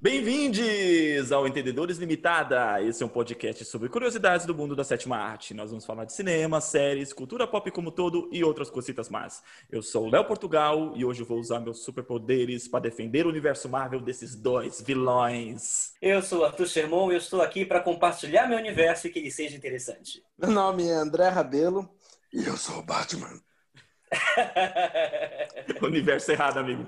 Bem-vindos ao Entendedores Limitada. Esse é um podcast sobre curiosidades do mundo da sétima arte. Nós vamos falar de cinema, séries, cultura pop como todo e outras cositas mais. Eu sou o Léo Portugal e hoje eu vou usar meus superpoderes para defender o universo Marvel desses dois vilões. Eu sou o Arthur Sermon e eu estou aqui para compartilhar meu universo e que ele seja interessante. Meu nome é André Rabelo e eu sou o Batman. universo errado, amigo.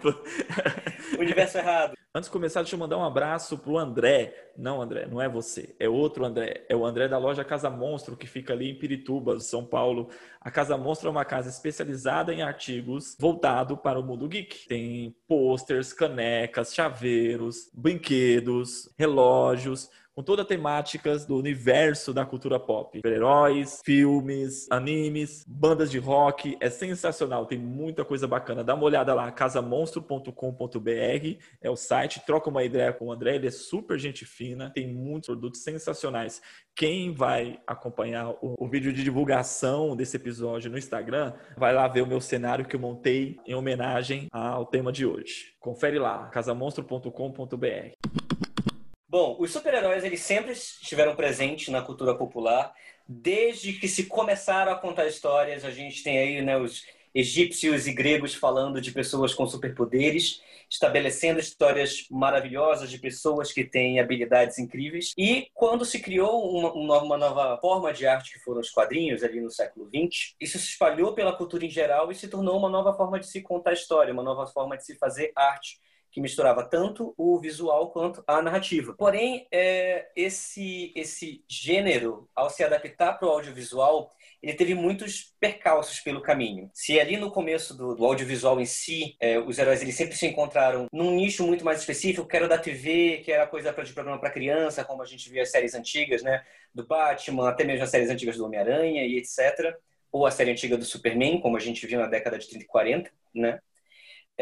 universo errado. Antes de começar, deixa eu mandar um abraço pro André. Não, André, não é você. É outro André. É o André da loja Casa Monstro, que fica ali em Pirituba, São Paulo. A Casa Monstro é uma casa especializada em artigos voltado para o mundo geek. Tem posters, canecas, chaveiros, brinquedos, relógios com toda a temática do universo da cultura pop. Super-heróis, filmes, animes, bandas de rock. É sensacional, tem muita coisa bacana. Dá uma olhada lá, casamonstro.com.br é o site. Troca uma ideia com o André, ele é super gente fina, tem muitos produtos sensacionais. Quem vai acompanhar o, o vídeo de divulgação desse episódio no Instagram, vai lá ver o meu cenário que eu montei em homenagem ao tema de hoje. Confere lá, casamonstro.com.br. Bom, os super-heróis eles sempre estiveram presentes na cultura popular, desde que se começaram a contar histórias. A gente tem aí né, os egípcios e gregos falando de pessoas com superpoderes, estabelecendo histórias maravilhosas de pessoas que têm habilidades incríveis. E quando se criou uma, uma nova forma de arte, que foram os quadrinhos, ali no século XX, isso se espalhou pela cultura em geral e se tornou uma nova forma de se contar história, uma nova forma de se fazer arte que misturava tanto o visual quanto a narrativa. Porém, é, esse, esse gênero, ao se adaptar para o audiovisual, ele teve muitos percalços pelo caminho. Se ali no começo do, do audiovisual em si, é, os heróis eles sempre se encontraram num nicho muito mais específico, que era da TV, que era coisa pra, de programa para criança, como a gente via as séries antigas, né, do Batman, até mesmo as séries antigas do Homem-Aranha e etc. Ou a série antiga do Superman, como a gente viu na década de 30 e 40, né?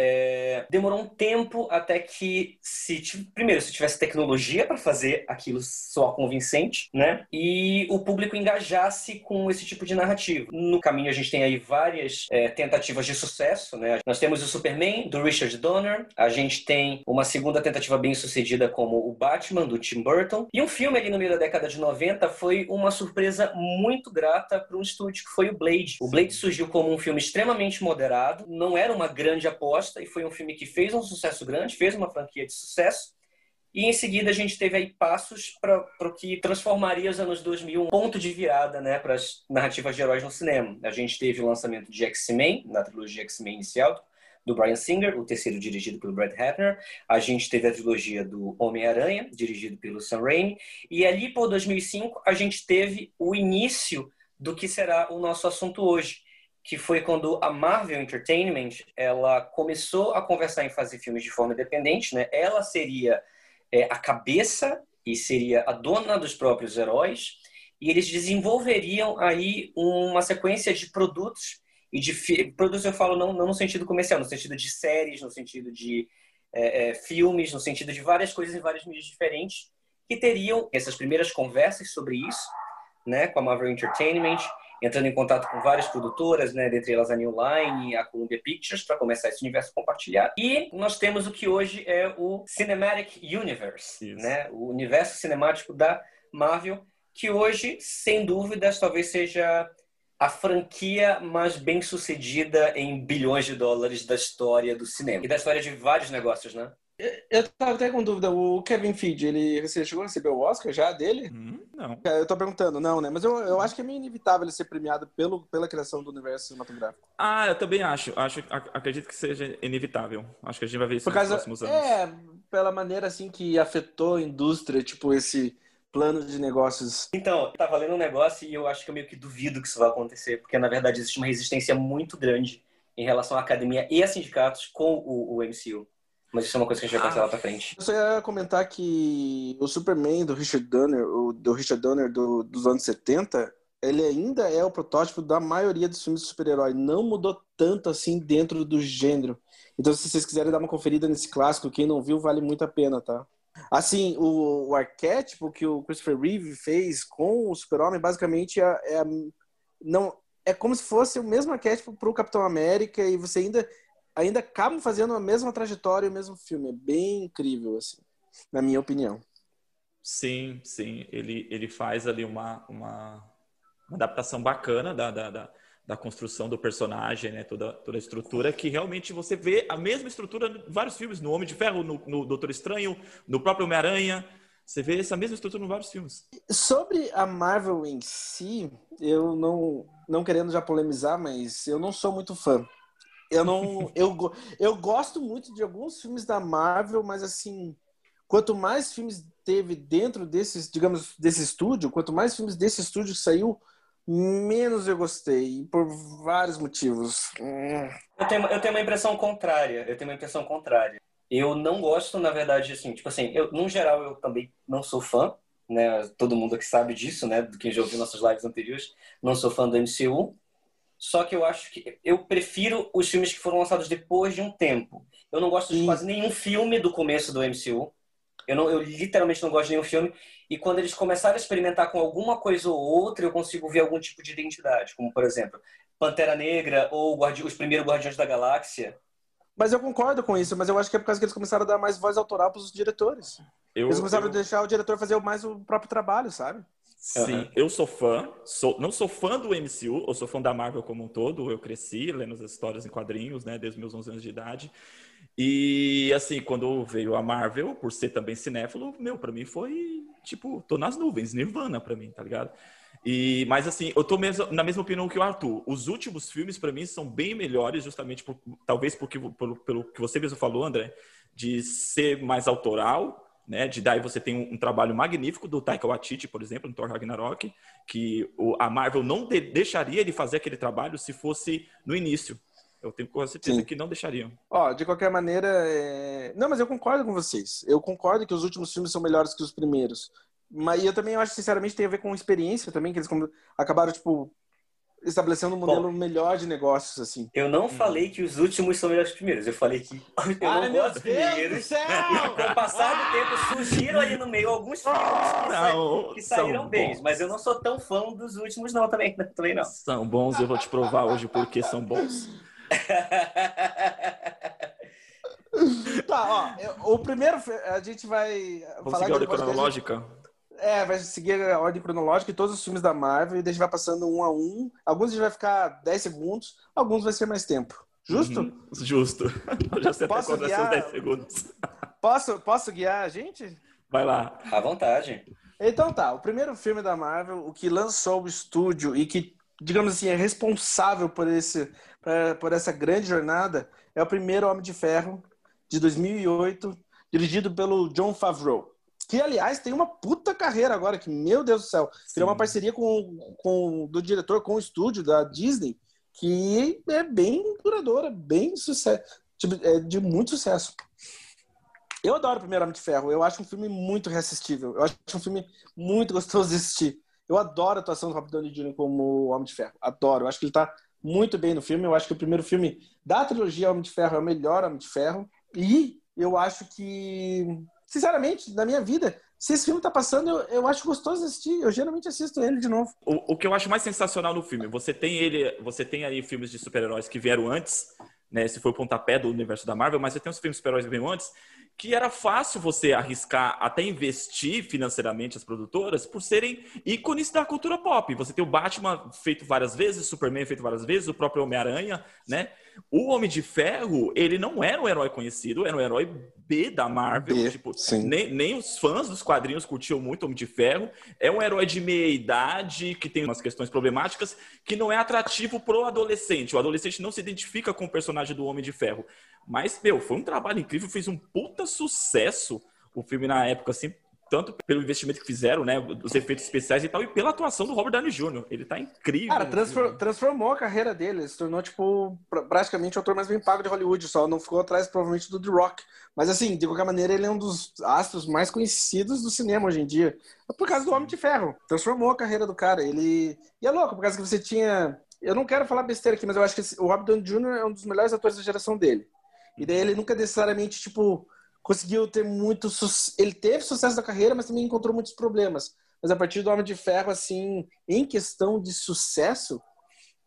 É, demorou um tempo até que se primeiro se tivesse tecnologia para fazer aquilo só convincente, né? E o público engajasse com esse tipo de narrativa. No caminho a gente tem aí várias é, tentativas de sucesso, né? Nós temos o Superman do Richard Donner, a gente tem uma segunda tentativa bem sucedida como o Batman do Tim Burton e um filme ali no meio da década de 90 foi uma surpresa muito grata para um estúdio que foi o Blade. O Blade surgiu como um filme extremamente moderado, não era uma grande aposta e foi um filme que fez um sucesso grande, fez uma franquia de sucesso. E em seguida a gente teve aí passos para o que transformaria os anos 2000 um ponto de virada né, para as narrativas de heróis no cinema. A gente teve o lançamento de X-Men, na trilogia X-Men inicial, do Brian Singer, o terceiro dirigido pelo Brad Hattner. A gente teve a trilogia do Homem-Aranha, dirigido pelo Sam Raimi. E ali por 2005 a gente teve o início do que será o nosso assunto hoje, que foi quando a Marvel Entertainment ela começou a conversar em fazer filmes de forma independente, né? Ela seria é, a cabeça e seria a dona dos próprios heróis e eles desenvolveriam aí uma sequência de produtos e de produtos eu falo não, não no sentido comercial, no sentido de séries, no sentido de é, é, filmes, no sentido de várias coisas em vários mídias diferentes que teriam essas primeiras conversas sobre isso, né, com a Marvel Entertainment entrando em contato com várias produtoras, né, dentre elas a New Line e a Columbia Pictures, para começar esse universo compartilhado. E nós temos o que hoje é o Cinematic Universe, né, o universo cinemático da Marvel, que hoje, sem dúvidas, talvez seja a franquia mais bem sucedida em bilhões de dólares da história do cinema e da história de vários negócios, né? Eu tava até com dúvida, o Kevin Feige, ele você chegou a receber o Oscar já dele? Hum, não. É, eu tô perguntando, não, né? Mas eu, eu acho que é meio inevitável ele ser premiado pelo, pela criação do universo cinematográfico. Ah, eu também acho. acho acredito que seja inevitável. Acho que a gente vai ver isso Por causa, nos próximos anos. É, pela maneira assim que afetou a indústria, tipo, esse plano de negócios. Então, tá valendo um negócio e eu acho que eu meio que duvido que isso vai acontecer, porque na verdade existe uma resistência muito grande em relação à academia e a sindicatos com o, o MCU. Mas isso é uma coisa que a gente vai passar ah, lá pra frente. Eu só ia comentar que o Superman do Richard Donner, o, do Richard Donner do, dos anos 70, ele ainda é o protótipo da maioria dos filmes de super-herói. Não mudou tanto assim dentro do gênero. Então, se vocês quiserem dar uma conferida nesse clássico, quem não viu, vale muito a pena, tá? Assim, o, o arquétipo que o Christopher Reeve fez com o Super-Homem, basicamente, é, é, não, é como se fosse o mesmo arquétipo pro Capitão América e você ainda ainda acabam fazendo a mesma trajetória e o mesmo filme. É bem incrível, assim. na minha opinião. Sim, sim. Ele, ele faz ali uma, uma, uma adaptação bacana da, da, da, da, construção do personagem, né? Toda, toda a estrutura, que realmente você vê a mesma estrutura em vários filmes, no Homem de Ferro, no, no Doutor Estranho, no próprio Homem-Aranha. Você vê essa mesma estrutura em vários filmes. Sobre a Marvel em si, eu não, não querendo já polemizar, mas eu não sou muito fã. Eu não. eu, eu gosto muito de alguns filmes da Marvel, mas assim, quanto mais filmes teve dentro desses, digamos, desse estúdio, quanto mais filmes desse estúdio saiu, menos eu gostei, por vários motivos. Eu tenho, eu tenho uma impressão contrária. Eu tenho uma impressão contrária. Eu não gosto, na verdade, assim, tipo assim, eu, no geral, eu também não sou fã, né? Todo mundo que sabe disso, né? Quem já ouviu nossas lives anteriores, não sou fã do MCU. Só que eu acho que eu prefiro os filmes que foram lançados depois de um tempo. Eu não gosto de quase nenhum filme do começo do MCU. Eu, não, eu literalmente não gosto de nenhum filme. E quando eles começaram a experimentar com alguma coisa ou outra, eu consigo ver algum tipo de identidade. Como, por exemplo, Pantera Negra ou os primeiros Guardiões da Galáxia. Mas eu concordo com isso, mas eu acho que é por causa que eles começaram a dar mais voz autoral para os diretores. Eu, eles começaram eu... a deixar o diretor fazer mais o próprio trabalho, sabe? Sim, eu sou fã, sou, não sou fã do MCU, eu sou fã da Marvel como um todo, eu cresci lendo as histórias em quadrinhos, né, desde meus 11 anos de idade, e assim, quando veio a Marvel, por ser também cinéfilo, meu, para mim foi tipo, tô nas nuvens, Nirvana para mim, tá ligado? E, mas assim, eu tô mesmo, na mesma opinião que o Arthur. Os últimos filmes para mim são bem melhores, justamente por, talvez porque pelo, pelo que você mesmo falou, André, de ser mais autoral, né? De daí você tem um, um, trabalho magnífico do Taika Waititi, por exemplo, no Thor Ragnarok, que o, a Marvel não de, deixaria ele fazer aquele trabalho se fosse no início. Eu tenho quase certeza Sim. que não deixariam. Ó, de qualquer maneira, é... não, mas eu concordo com vocês. Eu concordo que os últimos filmes são melhores que os primeiros. Mas eu também acho, sinceramente, tem a ver com experiência também, que eles acabaram, tipo, estabelecendo um modelo Bom, melhor de negócios, assim. Eu não falei que os últimos são melhores que os primeiros. Eu falei que eu Ai, não gosto dos primeiros. Com o passar do tempo, surgiram ali no meio alguns filmes que, não, que saíram bem. Mas eu não sou tão fã dos últimos, não, também, também não. São bons, eu vou te provar hoje porque são bons. tá, ó, o primeiro a gente vai Vamos falar seguir a ordem cronológica? É, vai seguir a ordem cronológica de todos os filmes da Marvel e daí a gente vai passando um a um. Alguns a gente vai ficar 10 segundos, alguns vai ser mais tempo. Justo? Uhum, justo. Eu já sei posso até guiar... 10 segundos. Posso, posso guiar a gente? Vai lá. À vontade. Então tá, o primeiro filme da Marvel, o que lançou o estúdio e que, digamos assim, é responsável por esse pra, por essa grande jornada é o primeiro Homem de Ferro, de 2008, dirigido pelo John Favreau. Que, aliás, tem uma puta carreira agora, que, meu Deus do céu, criou uma parceria com, com do diretor com o estúdio da Disney, que é bem duradoura, bem sucesso, tipo, é de muito sucesso. Eu adoro o Primeiro Homem de Ferro. Eu acho um filme muito reassistível. Eu acho um filme muito gostoso de assistir. Eu adoro a atuação do Robert Downey Jr. como Homem de Ferro. Adoro. Eu acho que ele tá muito bem no filme. Eu acho que o primeiro filme da trilogia Homem de Ferro é o melhor Homem de Ferro. E eu acho que, sinceramente, na minha vida, se esse filme tá passando, eu, eu acho gostoso assistir. Eu geralmente assisto ele de novo. O, o que eu acho mais sensacional no filme, você tem ele, você tem aí filmes de super-heróis que vieram antes, né? Esse foi o pontapé do universo da Marvel, mas você tem os filmes de super-heróis que vieram antes, que era fácil você arriscar até investir financeiramente as produtoras por serem ícones da cultura pop. Você tem o Batman feito várias vezes, o Superman feito várias vezes, o próprio Homem-Aranha, né? O Homem de Ferro, ele não era um herói conhecido, era um herói B da Marvel. B, tipo, nem, nem, os fãs dos quadrinhos curtiam muito o Homem de Ferro. É um herói de meia idade, que tem umas questões problemáticas, que não é atrativo pro adolescente. O adolescente não se identifica com o personagem do Homem de Ferro. Mas, meu, foi um trabalho incrível, fez um puta sucesso o filme na época, assim, tanto pelo investimento que fizeram, né, os efeitos especiais e tal, e pela atuação do Robert Downey Jr. Ele tá incrível. Cara, transfor transformou a carreira dele, ele se tornou, tipo, praticamente o ator mais bem pago de Hollywood, só não ficou atrás, provavelmente, do The Rock. Mas, assim, de qualquer maneira, ele é um dos astros mais conhecidos do cinema hoje em dia. Por causa do Homem de Ferro. Transformou a carreira do cara. Ele... E é louco, por causa que você tinha... Eu não quero falar besteira aqui, mas eu acho que o Robert Downey Jr. é um dos melhores atores da geração dele. E daí ele nunca necessariamente, tipo conseguiu ter muito ele teve sucesso na carreira, mas também encontrou muitos problemas. Mas a partir do Homem de Ferro, assim, em questão de sucesso,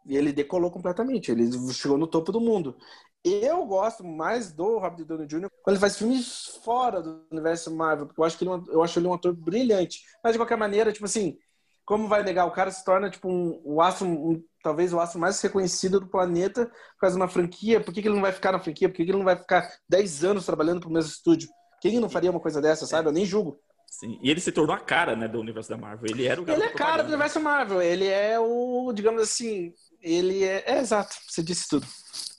ele decolou completamente. Ele chegou no topo do mundo. Eu gosto mais do Robert Downey Jr. quando ele faz filmes fora do universo Marvel, porque eu acho que ele, é eu acho ele um ator brilhante. Mas de qualquer maneira, tipo assim, como vai negar? O cara se torna tipo um, o astro, um, talvez o astro mais reconhecido do planeta por causa de uma franquia. Por que, que ele não vai ficar na franquia? Por que, que ele não vai ficar 10 anos trabalhando pro mesmo estúdio? Quem não faria uma coisa dessa, sabe? Eu nem julgo. Sim. E ele se tornou a cara, né, do universo da Marvel. Ele era o Ele é cara do universo Marvel. Ele é o, digamos assim, ele é, é exato. Você disse tudo.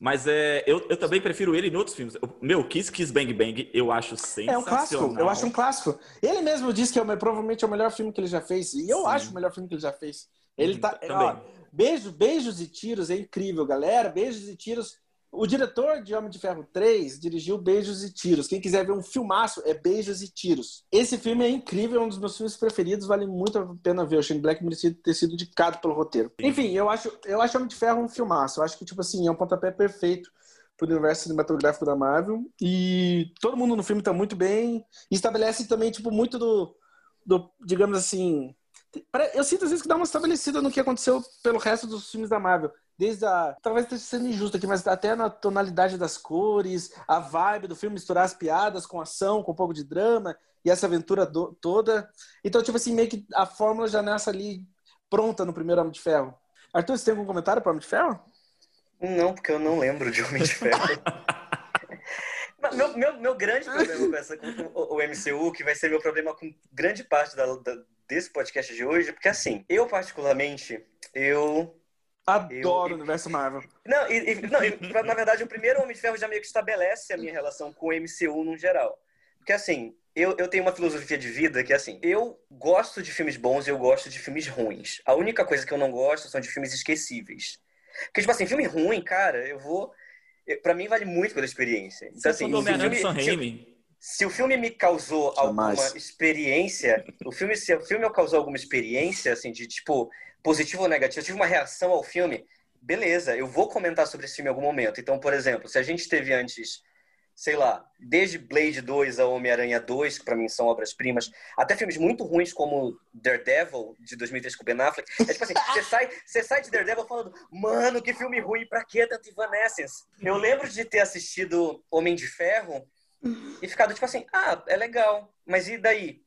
Mas é, eu, eu também prefiro ele em outros filmes. Meu, Kiss Kiss Bang Bang, eu acho sensacional. É um clássico, eu acho um clássico. Ele mesmo disse que é provavelmente é o melhor filme que ele já fez. E eu Sim. acho o melhor filme que ele já fez. Ele tá. Também. Ó, beijos, beijos e tiros é incrível, galera. Beijos e tiros o diretor de Homem de Ferro 3 dirigiu Beijos e Tiros. Quem quiser ver um filmaço é Beijos e Tiros. Esse filme é incrível, é um dos meus filmes preferidos, vale muito a pena ver. O Shane Black merecia ter sido indicado pelo roteiro. Enfim, eu acho, eu acho Homem de Ferro um filmaço. Eu acho que, tipo assim, é um pontapé perfeito pro universo cinematográfico da Marvel. E todo mundo no filme tá muito bem. E estabelece também, tipo, muito do, do digamos assim... Eu sinto às vezes que dá uma estabelecida no que aconteceu pelo resto dos filmes da Marvel desde a. Talvez esteja sendo injusto aqui, mas até na tonalidade das cores, a vibe do filme, misturar as piadas com ação, com um pouco de drama e essa aventura do, toda. Então, tipo assim, meio que a fórmula já nasce ali pronta no primeiro Homem de Ferro. Arthur, você tem algum comentário para Homem de Ferro? Não, porque eu não lembro de Homem de Ferro. meu, meu, meu grande problema com, essa, com o, o MCU, que vai ser meu problema com grande parte da, da, desse podcast de hoje, porque assim, eu particularmente, eu Adoro eu, o universo Marvel. Não, e, e, não e, na verdade, o primeiro Homem de Ferro já meio que estabelece a minha relação com o MCU no geral. Porque, assim, eu, eu tenho uma filosofia de vida que, assim, eu gosto de filmes bons e eu gosto de filmes ruins. A única coisa que eu não gosto são de filmes esquecíveis. Porque, tipo assim, filme ruim, cara, eu vou... Pra mim, vale muito pela experiência. Então, assim, se o, filme, se, se o filme me causou Jamais. alguma experiência, o filme, se o filme me causou alguma experiência, assim, de, tipo positivo ou negativo, eu tive uma reação ao filme, beleza, eu vou comentar sobre esse filme em algum momento. Então, por exemplo, se a gente teve antes, sei lá, desde Blade 2 a Homem-Aranha 2, que para mim são obras-primas, até filmes muito ruins como Daredevil, de 2003 com o Ben Affleck, é tipo assim, você sai, você sai de Daredevil falando, mano, que filme ruim, pra que tanto Evanescence? Eu lembro de ter assistido Homem de Ferro e ficado tipo assim, ah, é legal, mas e daí?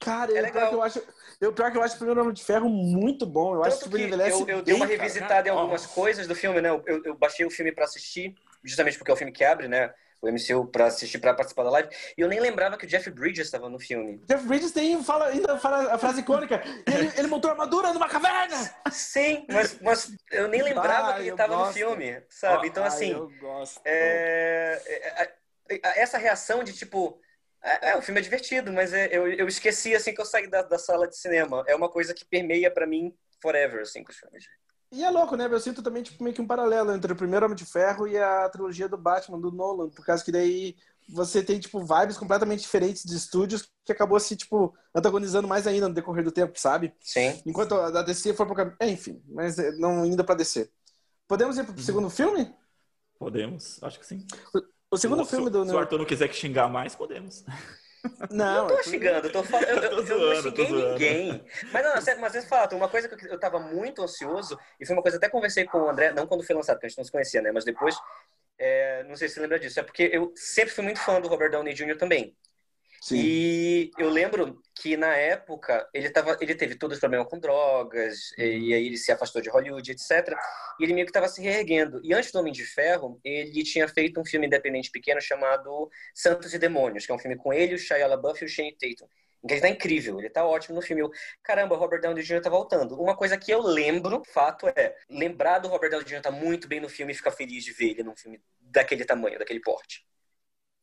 Cara, é legal. eu acho, eu, pior que eu acho o primeiro Homem de Ferro muito bom. Eu Tanto acho que, que envelhece eu, eu dei uma revisitada cara. em algumas coisas do filme, né? Eu, eu baixei o filme para assistir, justamente porque é o filme que abre, né? o MCU para assistir, para participar da live. E eu nem lembrava que o Jeff Bridges estava no filme. Jeff Bridges tem, fala, ainda fala a frase icônica. ele, ele montou armadura numa caverna! Sim, mas, mas eu nem lembrava que ele estava no filme, sabe? Então, assim. eu gosto. É, é, é, essa reação de tipo é, é, o filme é divertido, mas é, eu, eu esqueci assim que eu saí da, da sala de cinema. É uma coisa que permeia para mim forever, assim, com os filmes. E é louco, né? Eu sinto também tipo, meio que um paralelo entre o primeiro Homem de Ferro e a trilogia do Batman, do Nolan, por causa que daí você tem, tipo, vibes completamente diferentes de estúdios que acabou se, tipo, antagonizando mais ainda no decorrer do tempo, sabe? Sim. Enquanto a da DC foi pro caminho. É, enfim, mas é, não indo pra DC. Podemos ir pro uhum. segundo filme? Podemos, acho que sim. O segundo se, filme do. Se o Arthur não quiser que xingar mais, podemos. Não, não tô xingando, eu tô falando. Eu, eu, eu não xinguei ninguém. Mas não, mas às vezes fato, uma coisa que eu tava muito ansioso, e foi uma coisa até conversei com o André, não quando foi lançado, porque a gente não se conhecia, né? Mas depois, é, não sei se você lembra disso, é porque eu sempre fui muito fã do Robert Downey Jr. também. Sim. E eu lembro que na época ele, tava, ele teve todos os problemas com drogas, e, e aí ele se afastou de Hollywood, etc. E ele meio que estava se reerguendo. E antes do Homem de Ferro, ele tinha feito um filme independente pequeno chamado Santos e Demônios, que é um filme com ele, o Shia LaBeouf e o Shane Tatum. Ele tá incrível, ele tá ótimo no filme. Eu, Caramba, Robert Downey Jr. tá voltando. Uma coisa que eu lembro, fato é, lembrar do Robert Downey Jr. tá muito bem no filme e ficar feliz de ver ele num filme daquele tamanho, daquele porte.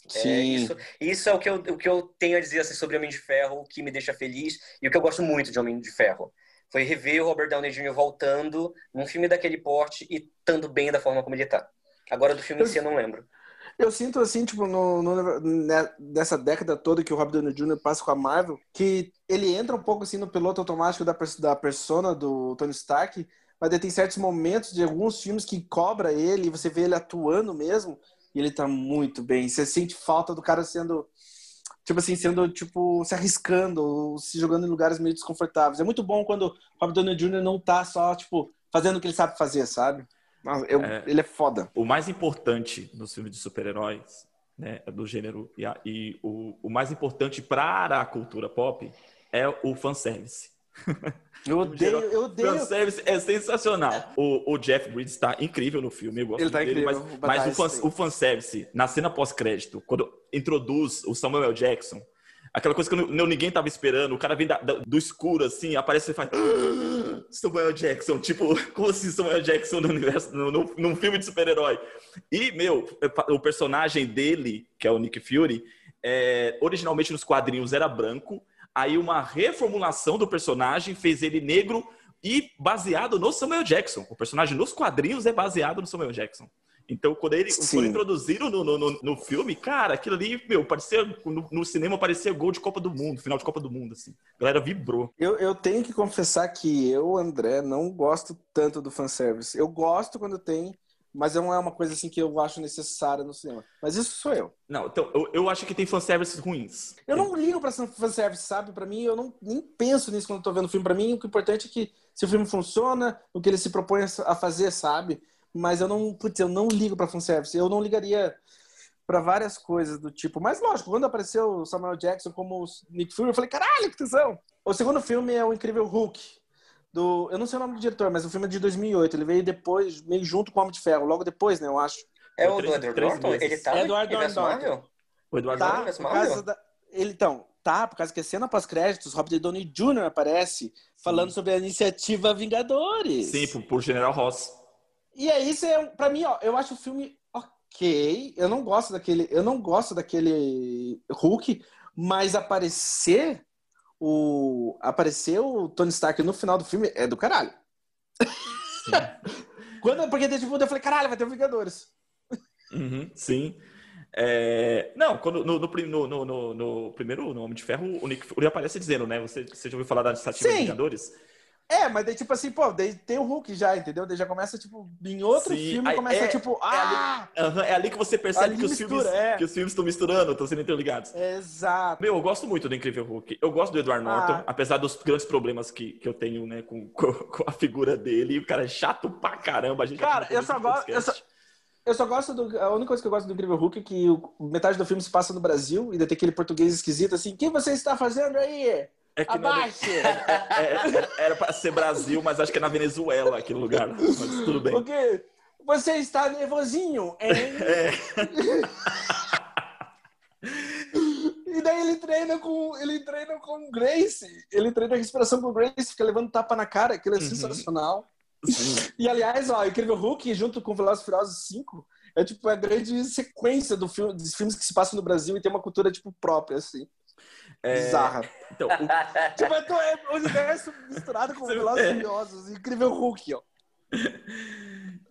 É, Sim. É, isso, isso é o que, eu, o que eu tenho a dizer assim, sobre Homem de Ferro, o que me deixa feliz e o que eu gosto muito de Homem de Ferro. Foi rever o Robert Downey Jr. voltando num filme daquele porte e estando bem da forma como ele tá. Agora do filme eu, em si eu não lembro. Eu sinto assim, tipo, no, no, né, nessa década toda que o Robert Downey Jr. passa com a Marvel, que ele entra um pouco assim no piloto automático da, da persona do Tony Stark, mas tem certos momentos de alguns filmes que cobra ele, e você vê ele atuando mesmo, e ele tá muito bem. Você sente falta do cara sendo, tipo assim, sendo, tipo, se arriscando, se jogando em lugares meio desconfortáveis. É muito bom quando o Robert Downey Jr. não tá só, tipo, fazendo o que ele sabe fazer, sabe? Eu, é, ele é foda. O mais importante nos filmes de super-heróis, né, do gênero, e, a, e o, o mais importante para a cultura pop é o fanservice. Eu odeio, eu odeio. Fanservice é sensacional. O, o Jeff Bridges está incrível no filme. Eu gosto ele tá dele, incrível. Mas, mas o, fan, o fanservice, na cena pós-crédito, quando introduz o Samuel Jackson, aquela coisa que não, ninguém tava esperando, o cara vem da, da, do escuro assim, aparece e faz. Ah, Samuel Jackson, tipo, como assim Samuel Jackson no universo, no, no, num filme de super-herói? E, meu, o personagem dele, que é o Nick Fury, é, originalmente nos quadrinhos era branco Aí uma reformulação do personagem fez ele negro e baseado no Samuel Jackson. O personagem nos quadrinhos é baseado no Samuel Jackson. Então, quando ele foi introduzido no, no, no, no, filme, cara, aquilo ali, meu, parecia. No, no, cinema parecia gol de Copa do Mundo, final de Copa do Mundo, assim. A galera vibrou. Eu, eu tenho que confessar que eu, André, não gosto tanto do fanservice. Eu gosto quando tem mas não é uma coisa assim que eu acho necessária no cinema. Mas isso sou eu. Não, então, eu, eu acho que tem fanservices ruins. Eu não ligo pra fanservice, sabe? Pra mim, eu não, nem penso nisso quando eu tô vendo o filme. Pra mim, o que é importante é que se o filme funciona, o que ele se propõe a fazer, sabe? Mas eu não, putz, eu não ligo pra fanservice. Eu não ligaria para várias coisas do tipo. Mas lógico, quando apareceu o Samuel Jackson como Nick Fury, eu falei, caralho, que tesão! O segundo filme é o Incrível Hulk do. Eu não sei o nome do diretor, mas o filme é de 2008. Ele veio depois, meio junto com o Homem de Ferro, logo depois, né, eu acho. É o do Edward Norton? Ele tá é Edward Norton. O Edward tá, Norton por causa da... ele, Então, tá, por causa que a cena pós-créditos, Robert Downey Jr. aparece falando Sim. sobre a iniciativa Vingadores. Sim, por, por General Ross. E aí, isso é, pra mim, ó, eu acho o filme ok. Eu não gosto daquele. Eu não gosto daquele Hulk, mas aparecer o aparecer o Tony Stark no final do filme é do caralho. Quando, porque tipo, eu falei, caralho, vai ter o Vingadores. Uhum, sim. É... Não, quando, no, no, no, no, primeiro Nome de Ferro, o Nick Fury aparece dizendo, né? Você, você já ouviu falar da iniciativa Vingadores? É, mas daí, tipo assim, pô, daí tem o Hulk já, entendeu? Daí já começa, tipo, em outro Sim, filme, começa, é, tipo, ah! É ali, uh -huh, é ali que você percebe que, mistura, os filmes, é. que os filmes estão misturando, estão sendo interligados. Exato. Meu, eu gosto muito do Incrível Hulk. Eu gosto do Edward Norton, ah. apesar dos grandes problemas que, que eu tenho, né, com, com, com, a figura dele. O cara é chato pra caramba. A gente cara, eu só gosto... Eu só... Eu só gosto do. A única coisa que eu gosto do Incrível Hulk é que o, metade do filme se passa no Brasil e daí tem aquele português esquisito assim: o que você está fazendo aí? É que Abaixe! É, é, é, era para ser Brasil, mas acho que é na Venezuela aquele lugar. Mas tudo bem. Porque você está nervosinho, hein? É. e daí ele treina com ele treina com Grace. Ele treina a respiração com Grace, fica levando tapa na cara, aquilo é uhum. sensacional. Sim. E aliás, ó, Incrível Hulk junto com Velozes Furiosos 5 é tipo a grande sequência do filme, dos filmes que se passam no Brasil e tem uma cultura tipo própria assim. É... Bizarra. Então, o... tipo, é o universo misturado com Velozes é. Furiosos. Incrível Hulk, ó.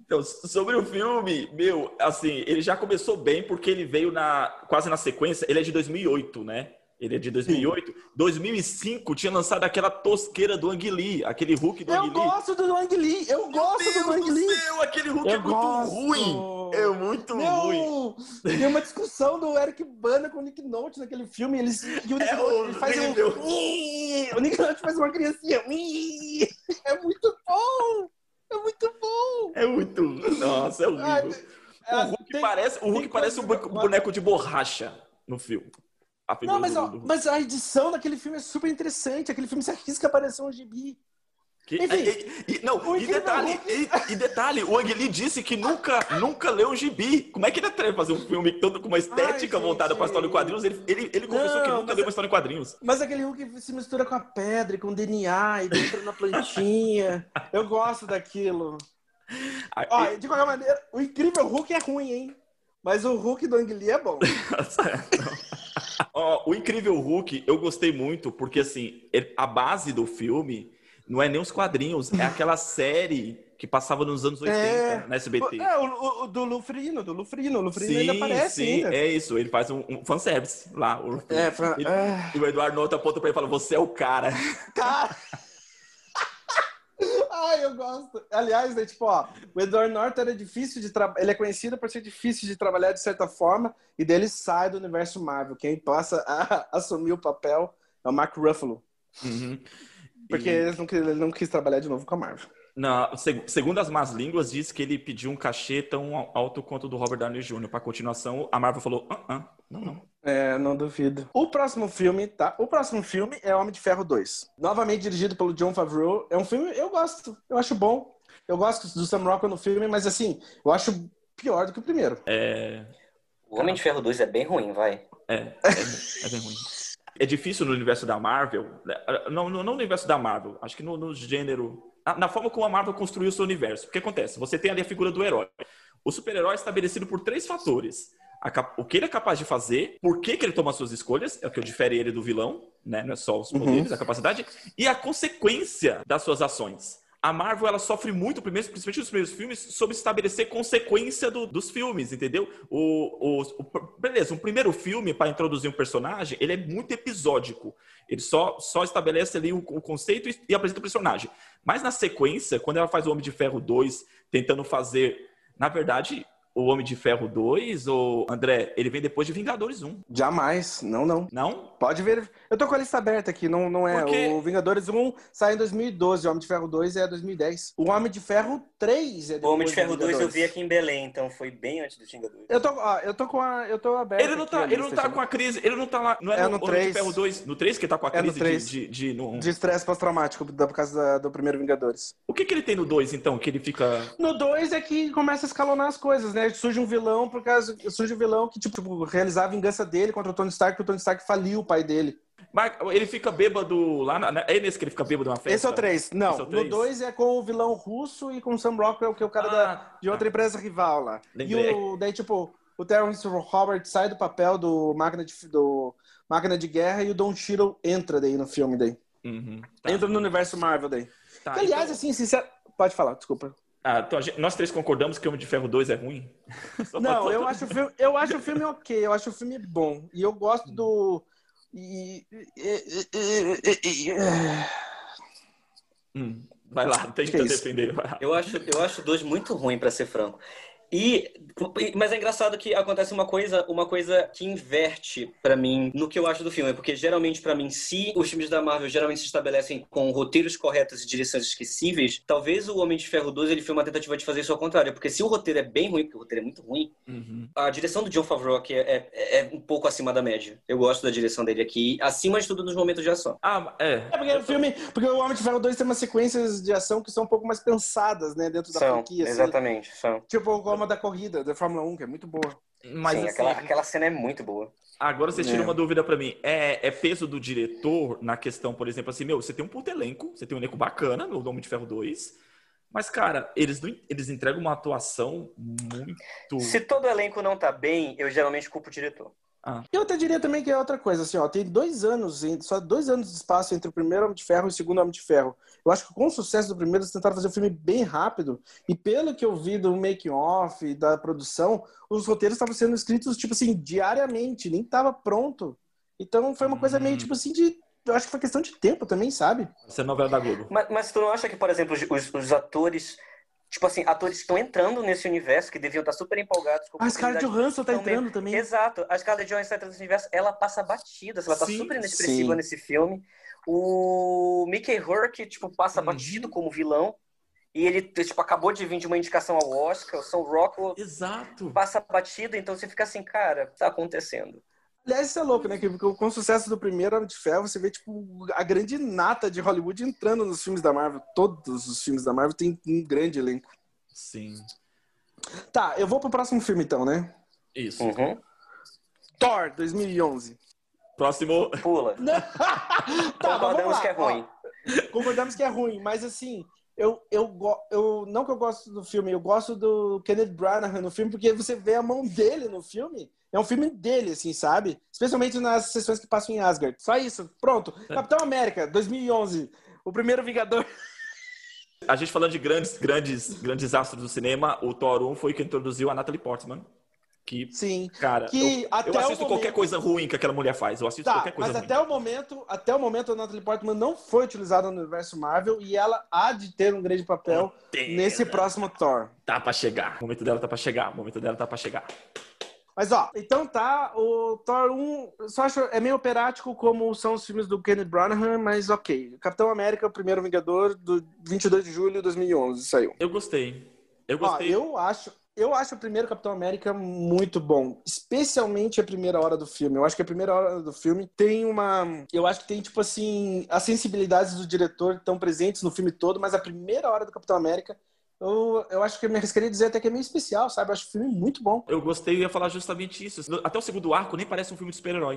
Então, sobre o filme, meu, assim, ele já começou bem porque ele veio na quase na sequência. Ele é de 2008, né? Ele é de 2008. Sim. 2005 tinha lançado aquela tosqueira do Ang Lee, aquele Hulk do eu Ang Lee. Eu gosto do Ang Lee, eu Meu gosto Deus do Ang Lee. Céu, aquele Hulk eu é muito gosto. ruim. É muito ruim. Tem uma discussão do Eric Bana com o Nick Note naquele filme. Eles, e o Nick é Note, ele faz um... O Nick Note faz uma criancinha. É muito bom. É muito bom. É muito. Nossa, é horrível. Ai, o Hulk tem, parece, o Hulk parece um boneco de borracha no filme. Não, mas, ó, mas a edição daquele filme é super interessante. Aquele filme se arrisca a aparecer um gibi. Que, Enfim, e, e, não, e detalhe, e, e, detalhe, o Ang Lee disse que nunca, nunca leu um gibi. Como é que ele atreve fazer um filme todo com uma estética Ai, voltada para a história em quadrinhos? Ele, ele, ele confessou não, que nunca leu uma história em quadrinhos. Mas aquele Hulk se mistura com a pedra, com o DNA, e entra na plantinha. Eu gosto daquilo. Aí, Ó, de qualquer maneira, o incrível Hulk é ruim, hein? Mas o Hulk do Ang Lee é bom. oh, o Incrível Hulk, eu gostei muito, porque assim, a base do filme não é nem os quadrinhos, é aquela série que passava nos anos 80 é, na SBT. É, o, o do Lufrino, do Lufrino. O Lufrino sim, ainda aparece sim, ainda. é isso. Ele faz um, um fanservice lá. O, é, pra, ele, é. E o Eduardo Nota aponta pra ele e fala, você é o cara. Cara! Ai, eu gosto. Aliás, né, tipo, ó, o Edward Norton era difícil de trabalhar. Ele é conhecido por ser difícil de trabalhar de certa forma, e dele sai do universo Marvel. Quem passa a assumir o papel é o Mark Ruffalo. Uhum. Porque e... ele, não, ele não quis trabalhar de novo com a Marvel. Na, segundo as más línguas, diz que ele pediu um cachê tão alto quanto o do Robert Downey Jr. Para continuação, a Marvel falou: ah, ah, não, não. É, não duvido. O próximo filme, tá? O próximo filme é Homem de Ferro 2. Novamente dirigido pelo John Favreau. É um filme, eu gosto, eu acho bom. Eu gosto do Sam Rockwell no filme, mas assim, eu acho pior do que o primeiro. É. O Homem de Ferro 2 é bem ruim, vai. É, é, é bem ruim. É difícil no universo da Marvel, né? não, não no universo da Marvel, acho que no, no gênero na forma como a Marvel construiu o seu universo. O que acontece? Você tem ali a figura do herói. O super-herói é estabelecido por três fatores. O que ele é capaz de fazer, por que, que ele toma suas escolhas, é o que difere ele do vilão, né? Não é só os poderes, uhum. a capacidade, e a consequência das suas ações a Marvel ela sofre muito, principalmente nos primeiros filmes, sobre estabelecer consequência do, dos filmes, entendeu? O, o, o, beleza, um primeiro filme para introduzir um personagem, ele é muito episódico. Ele só, só estabelece ali o, o conceito e, e, apresenta o personagem. Mas na sequência, quando ela faz o Homem de Ferro 2, tentando fazer, na verdade, o Homem de Ferro 2, ou André, ele vem depois de Vingadores 1. Jamais, não, não. Não? Pode ver. Eu tô com a lista aberta aqui, não, não é. Porque... O Vingadores 1 sai em 2012, o Homem de Ferro 2 é 2010. O Homem de Ferro 3 é O Homem de Ferro 2 eu vi aqui em Belém, então foi bem antes dos Vingadores. Eu tô, ó, eu tô com a. Eu tô aberto. Ele não tá, ele não tá com a crise, ele não tá lá. Não é, é no, no 3. Homem de Ferro 2. No 3 que tá com a crise é de, de, de, no... de estresse pós-traumático por causa do primeiro Vingadores. O que, que ele tem no 2, então? Que ele fica. No 2 é que começa a escalonar as coisas, né? Surge um vilão por causa. Surge um vilão que, tipo, realizar a vingança dele contra o Tony Stark, porque o Tony Stark faliu o pai dele. Mas ele fica bêbado lá. Na, é nesse que ele fica bêbado na festa? Esse é o 3. Não, é o 3? no 2 é com o vilão russo e com o Sam Rockwell, que é o cara ah, da, de outra empresa rival lá. Lembrei. E o, daí, tipo, o Terrence Robert sai do papel do máquina de, do máquina de guerra e o Don Cheadle entra daí no filme daí. Uhum, tá. Entra no universo Marvel daí. Tá, aliás, então... assim, sincero... Pode falar, desculpa. Ah, então gente, nós três concordamos que o Homem de Ferro 2 é ruim? Não, eu acho, o filme, eu acho o filme ok, eu acho o filme bom. E eu gosto do. E... Hum, vai lá, tenta defender. Eu acho, eu acho dois muito ruim, para ser franco. E, mas é engraçado que acontece uma coisa, uma coisa que inverte para mim no que eu acho do filme, porque geralmente para mim, se os filmes da Marvel geralmente se estabelecem com roteiros corretos e direções esquecíveis, talvez o Homem de Ferro 2 ele foi uma tentativa de fazer isso ao contrário, porque se o roteiro é bem ruim, porque o roteiro é muito ruim, uhum. a direção do John Favreau aqui é, é, é, um pouco acima da média. Eu gosto da direção dele aqui, acima de tudo nos momentos de ação. Ah, é. É porque o filme, porque o Homem de Ferro 2 tem umas sequências de ação que são um pouco mais pensadas, né, dentro da são, franquia. Assim. Exatamente, são. Tipo, como da corrida, da Fórmula 1, que é muito boa. Mas Sim, assim, aquela, aquela cena é muito boa. Agora você tira é. uma dúvida para mim. É, é, peso do diretor na questão, por exemplo, assim, meu, você tem um puto elenco, você tem um elenco bacana no Homem de Ferro 2, mas, cara, eles, não, eles entregam uma atuação muito. Se todo elenco não tá bem, eu geralmente culpo o diretor. Ah. Eu até diria também que é outra coisa, assim, ó, tem dois anos, só dois anos de espaço entre o primeiro Homem de Ferro e o segundo Homem de Ferro. Eu acho que com o sucesso do primeiro, eles tentaram fazer um filme bem rápido, e pelo que eu vi do making-off, da produção, os roteiros estavam sendo escritos, tipo assim, diariamente, nem tava pronto. Então foi uma coisa meio, hum. tipo assim, de eu acho que foi questão de tempo também, sabe? Você é novela da Globo. Mas, mas tu não acha que, por exemplo, os, os atores tipo assim, atores que estão entrando nesse universo, que deviam estar super empolgados com a Scarlett Johansson tá entrando meio... também. Exato. A Scarlett Johansson tá entrando nesse universo, ela passa batida, ela tá sim, super inexpressiva sim. nesse filme. O Mickey Rourke, tipo, passa uhum. batido como vilão. E ele, tipo, acabou de vir de uma indicação ao Oscar. O Sam Rockwell Exato. passa batido, então você fica assim, cara, o que tá acontecendo? Aliás, isso é louco, né? Que com o sucesso do primeiro Homem de Ferro, você vê, tipo, a grande nata de Hollywood entrando nos filmes da Marvel. Todos os filmes da Marvel têm um grande elenco. Sim. Tá, eu vou pro próximo filme então, né? Isso. Uhum. Thor, 2011. Próximo. Pula. tá, Concordamos que é ruim. Ó, concordamos que é ruim, mas assim, eu, eu, eu não que eu gosto do filme, eu gosto do Kenneth Branagh no filme, porque você vê a mão dele no filme. É um filme dele, assim, sabe? Especialmente nas sessões que passam em Asgard. Só isso. Pronto. É. Capitão América, 2011. O primeiro Vingador. A gente falando de grandes, grandes, grandes astros do cinema, o Thor 1 foi quem introduziu a Natalie Portman. Que, Sim. Cara, que eu, eu assisto momento... qualquer coisa ruim que aquela mulher faz. Eu assisto tá, qualquer coisa mas ruim. até o momento, até o momento a Natalie Portman não foi utilizada no universo Marvel e ela há de ter um grande papel nesse próximo Thor. Tá para chegar. O momento dela tá para chegar. O momento dela tá para chegar. Mas ó, então tá, o Thor 1, eu só acho, é meio operático como são os filmes do Kenneth Branagh, mas ok. Capitão América, o primeiro Vingador, do 22 de julho de 2011, saiu. Eu gostei. Eu Ó, gostei. eu acho, eu acho o primeiro Capitão América muito bom, especialmente a primeira hora do filme. Eu acho que a primeira hora do filme tem uma, eu acho que tem tipo assim, as sensibilidades do diretor estão presentes no filme todo, mas a primeira hora do Capitão América eu, eu acho que eu me arriscaria dizer até que é meio especial, sabe? Eu acho o filme muito bom. Eu gostei e ia falar justamente isso. Até o segundo arco nem parece um filme de super-herói,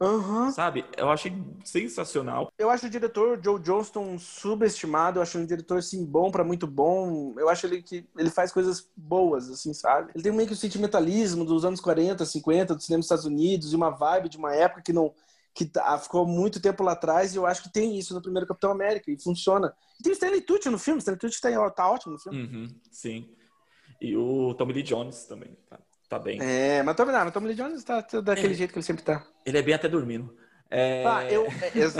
Aham. sabe? Eu achei sensacional. Eu acho o diretor Joe Johnston subestimado, eu acho um diretor assim bom pra muito bom. Eu acho ele que ele faz coisas boas assim, sabe? Ele tem meio que o sentimentalismo dos anos 40, 50 do cinema dos Estados Unidos e uma vibe de uma época que não que tá- ficou muito tempo lá atrás e eu acho que tem isso no primeiro Capitão América e funciona. E tem o Stanley Tucci no filme, o Stanley Tucci tá, tá ótimo no filme. Uhum, sim. E o Tommy Lee Jones também. Tá, tá bem. É, mas Tommy, não, Tommy Lee Jones tá, tá daquele É. jeito que ele sempre tá. Ele é bem até dormindo. É... Ah, eu, é, ex-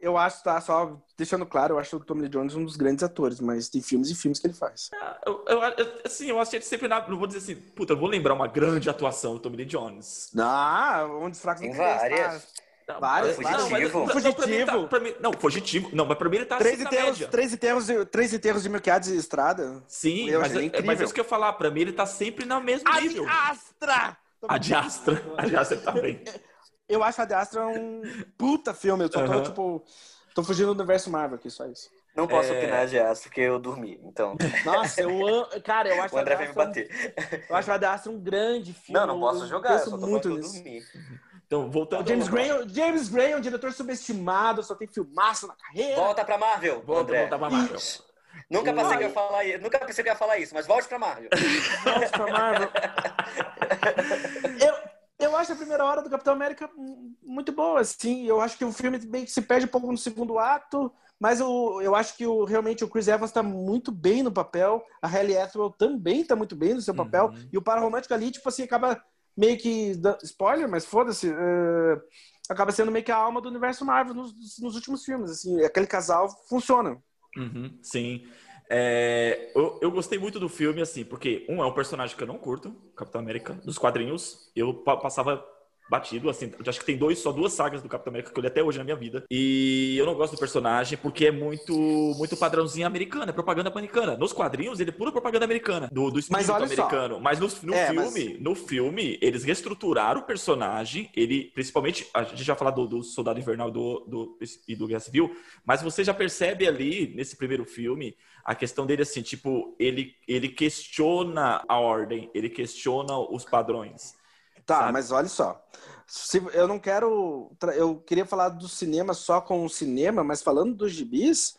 eu acho, tá, só deixando claro, eu acho o Tommy Lee Jones um dos grandes atores, mas tem filmes e filmes que ele faz. Eu, eu- eu- assim, eu achei ele sempre na. Não vou dizer assim, puta, eu vou lembrar uma grande atuação do Tommy Lee Jones. Ah, um dos fracos Tem três, várias. tá? Não, Várias, mas- várias. não, mas- Fugitivo. não, pra mim Fugitivo. tá- pra mim- não, fugitivo. Não, mas pra mim ele tá Três assim na enterros, média. três, enterros de, três enterros de Melquiades e Estrada. Sim, Eu mas, é- incrível. mas é isso que eu ia falar. Pra mim ele tá sempre no mesmo nível. Astra! A de Astra. A de Astra tá bem. Eu acho a de Astra um puta filme. Eu tô, Aham. tipo, tô fugindo do universo Marvel aqui, só isso. Não posso É. opinar de aço porque eu dormi. Então, Nossa, eu amo. Cara, eu acho o a André de vem me Astra, um- bater. eu acho a de Astra um grande filme. Não, não posso eu jogar, eu penso só tô muito falando que eu dormi. Então, voltando. O James Gray, o James Gray é um diretor subestimado, só tem filmaço na carreira. Volta pra Marvel, Volta, André. volta pra Marvel. Nunca pensei, Ai. que eu ia falar, i- nunca pensei que eu ia falar isso, mas volte pra Marvel. Vamos pra Marvel. eu, eu acho a primeira hora do Capitão América muito boa, assim. Eu acho que o filme bem que se perde um pouco no segundo ato, mas eu, eu acho que o, realmente o Chris Evans está muito bem no papel. A Halle Atwell também está muito bem no seu papel. Uhum. E o par romântico ali, tipo assim, acaba meio que... Spoiler, mas foda-se. eh, acaba sendo meio que a alma do universo Marvel nos, nos últimos filmes, assim. Aquele casal funciona. Uhum, sim. É, eu, eu gostei muito do filme, assim, porque, um, é um personagem que eu não curto, Capitão América, dos quadrinhos. Eu pa- passava batido, assim, acho que tem dois, só duas sagas do Capitão América que eu li até hoje na minha vida. E eu não gosto do personagem porque é muito muito padrãozinho americano, é propaganda americana. Nos quadrinhos, ele é pura propaganda americana, do, do espírito só. americano. Mas no, no É, filme, no filme, eles reestruturaram o personagem, ele, principalmente, a gente já falar do, do Soldado Invernal do, do, e do Guerra Civil, mas você já percebe ali, nesse primeiro filme, a questão dele, assim, tipo, ele, ele questiona a ordem, ele questiona os padrões. Tá, Sabe? mas olha só. Se- eu não quero. Eu queria falar do cinema só com o cinema, mas falando dos gibis,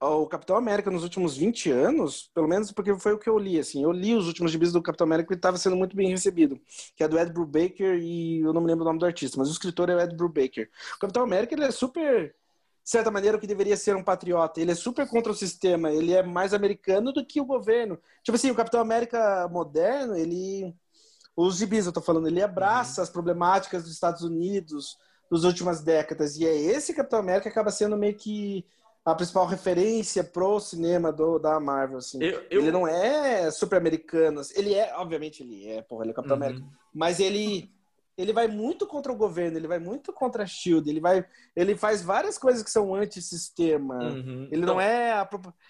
o Capitão América nos últimos 20 anos, pelo menos porque foi o que eu li, assim. Eu li os últimos gibis do Capitão América e estava sendo muito bem recebido. Que é do Ed Brubaker e eu não me lembro o nome do artista, mas o escritor é o Ed Brubaker. O Capitão América, ele é super. De certa maneira, o que deveria ser um patriota. Ele é super contra o sistema, ele é mais americano do que o governo. Tipo assim, o Capitão América moderno, ele os gibis, eu tô falando, ele abraça as problemáticas dos Estados Unidos das últimas décadas. E é esse Capitão América que acaba sendo meio que a principal referência pro cinema do, da Marvel, assim. Eu, eu- Ele não é super americano. Ele é, obviamente ele é, porra, ele é Capitão Uhum. América. Mas ele ele vai muito contra o governo, ele vai muito contra a Shield, ele vai ele faz várias coisas que são antissistema. Uhum. Ele Então, não é. a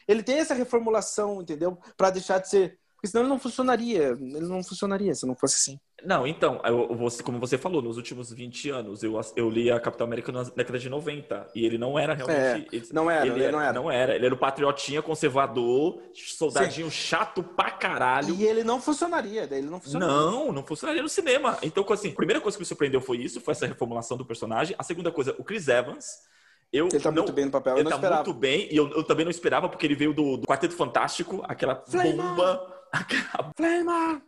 Ele tem essa reformulação, entendeu? Pra deixar de ser. Porque senão ele não funcionaria. Ele não funcionaria se não fosse assim. Não, então, eu, você, como você falou, nos últimos 20 anos, eu, eu li a Capitão América na década de 90, e ele não era realmente... ele, Não era, ele ele não era. Não era, ele era o patriotinha conservador, soldadinho chato pra caralho. E ele não funcionaria, ele não funcionaria. Não, não funcionaria no cinema. Então, assim, a primeira coisa que me surpreendeu foi isso, foi essa reformulação do personagem. A segunda coisa, o Chris Evans. Eu Ele tá não- muito bem no papel, eu Ele não tá esperava. muito bem, e eu, eu também não esperava, porque ele veio do, do Quarteto Fantástico, aquela Flame bomba, Flama!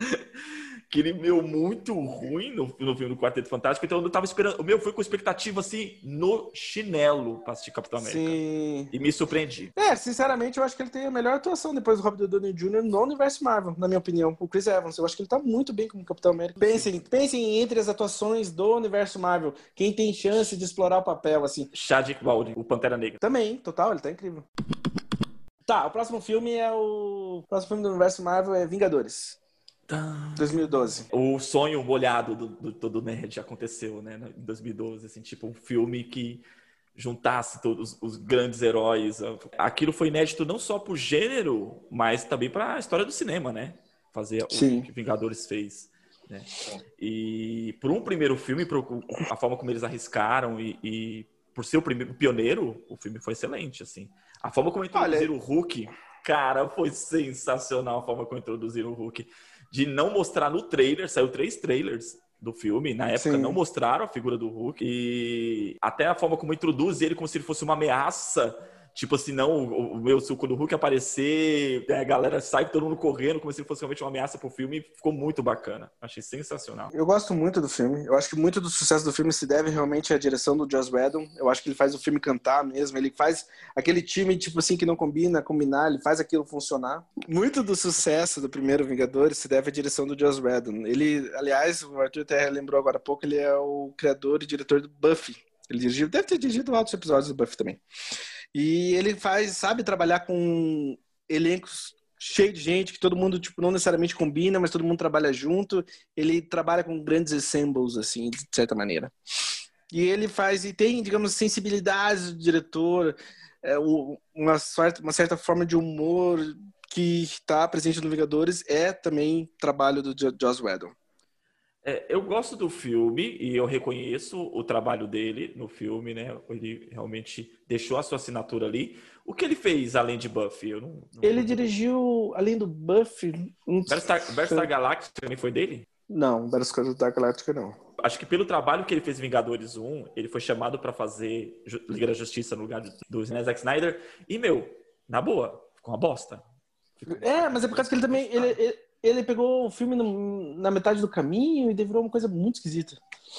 que ele meu muito ruim no, no filme do Quarteto Fantástico, então eu tava esperando. O meu foi com expectativa assim no chinelo pra assistir Capitão América. Sim. E me surpreendi. É, sinceramente, eu acho que ele tem a melhor atuação depois do Robert Downey Jr. no universo Marvel, na minha opinião. O Chris Evans, eu acho que ele tá muito bem como Capitão América. Pensem, pensem entre as atuações do universo Marvel. Quem tem chance de explorar o papel, assim. Chadwick Baldwin, o Pantera Negra. Também, total, ele tá incrível. Tá, o próximo filme é o. O próximo filme do universo Marvel é Vingadores. 2012. O sonho molhado do, do, do nerd aconteceu, né? Em 2012, assim, tipo um filme que juntasse todos os grandes heróis. Aquilo foi inédito não só pro gênero, mas também para a história do cinema, né? Fazer Sim. o que Vingadores fez. Né? E por um primeiro filme, por a forma como eles arriscaram e, e por ser o primeiro pioneiro, o filme foi excelente, assim. A forma como introduziram Olha... o Hulk, cara, foi sensacional a forma como introduziram o Hulk. De não mostrar no trailer, saiu três trailers do filme. Na época Sim. não mostraram a figura do Hulk. E até a forma como introduz ele como se ele fosse uma ameaça Tipo assim, não, o, meu, quando o Hulk aparecer, a galera sai todo mundo correndo, como se fosse realmente uma ameaça pro filme, ficou muito bacana. Achei sensacional. Eu gosto muito do filme. Eu acho que muito do sucesso do filme se deve realmente à direção do Joss Whedon. Eu acho que ele faz o filme cantar mesmo. Ele faz aquele time, tipo assim, que não combina, combinar, ele faz aquilo funcionar. Muito do sucesso do primeiro Vingadores se deve à direção do Joss Whedon. Ele, aliás, o Arthur até lembrou agora há pouco, ele é o criador e diretor do Buffy. Ele dirigiu, deve ter dirigido outros episódios do Buffy também. E ele faz, sabe, trabalhar com elencos cheio de gente, que todo mundo, tipo, não necessariamente combina, mas todo mundo trabalha junto. Ele trabalha com grandes ensembles, assim, de certa maneira. E ele faz, e tem, digamos, sensibilidade do diretor, é, uma, certa, uma certa forma de humor que está presente no Vingadores, é também trabalho do Joss Whedon. É, eu gosto do filme e eu reconheço o trabalho dele no filme, né? Ele realmente deixou a sua assinatura ali. O que ele fez além de Buffy? Eu não, não ele dirigiu, além do Buffy... Um... Battlestar, Galactica também foi dele? Não, Battlestar Galactica não. Acho que pelo trabalho que ele fez em Vingadores 1, ele foi chamado para fazer Liga da Justiça no lugar do Zack Snyder. E, meu, na boa, ficou uma bosta. É, mas é por causa que ele também... Ele, ele ele pegou o filme no, na metade do caminho e virou uma coisa muito esquisita.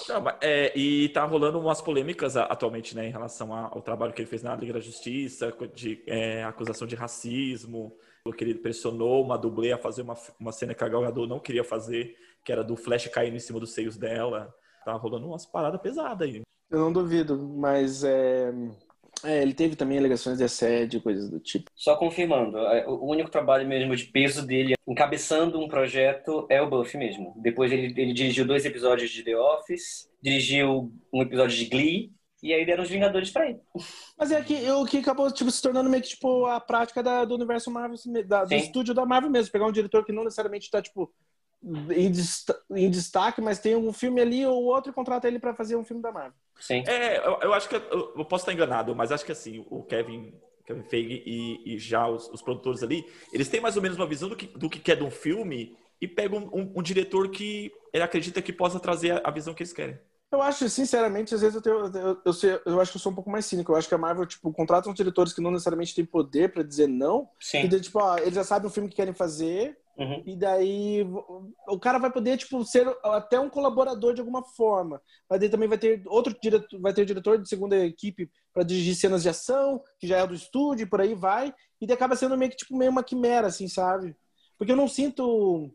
Não, é, e tá rolando umas polêmicas atualmente, né, em relação ao trabalho que ele fez na Liga da Justiça, de é, acusação de racismo, porque ele pressionou uma dublê a fazer uma, uma cena que a Gal Gadot não queria fazer, que era do Flash caindo em cima dos seios dela. Tá rolando umas paradas pesadas aí. Eu não duvido, mas é, é, ele teve também alegações de assédio, coisas do tipo. Só confirmando, é, o único trabalho mesmo de peso dele, encabeçando um projeto, é o Buffy mesmo. Depois ele, ele dirigiu dois episódios de The Office, dirigiu um episódio de Glee, e aí deram os Vingadores pra ele. Mas é que o que acabou tipo, se tornando meio que tipo, a prática da, do universo Marvel, da, do estúdio da Marvel mesmo. Pegar um diretor que não necessariamente tá, tipo, em, em destaque, mas tem um filme ali ou outro e contrata ele para fazer um filme da Marvel. Sim. É, eu, eu acho que eu, eu, posso estar enganado, mas acho que assim, o Kevin, Kevin Feige e, e já os, os, produtores ali, eles têm mais ou menos uma visão do que, do que quer de um filme e pegam um, um, um diretor que ele acredita que possa trazer a, a, visão que eles querem. Eu acho, sinceramente, às vezes eu, tenho, eu, eu, sei, eu, acho que eu sou um pouco mais cínico. Eu acho que a Marvel, tipo, contrata uns diretores que não necessariamente têm poder para dizer não. Sim. E, tipo, ó, eles já sabem o filme que querem fazer, Uhum. E daí o cara vai poder tipo ser até um colaborador de alguma forma. Mas daí também vai ter outro diretor, vai ter diretor de segunda equipe para dirigir cenas de ação, que já é do estúdio, por aí vai. E daí acaba sendo meio que tipo meio uma quimera assim, sabe? Porque eu não sinto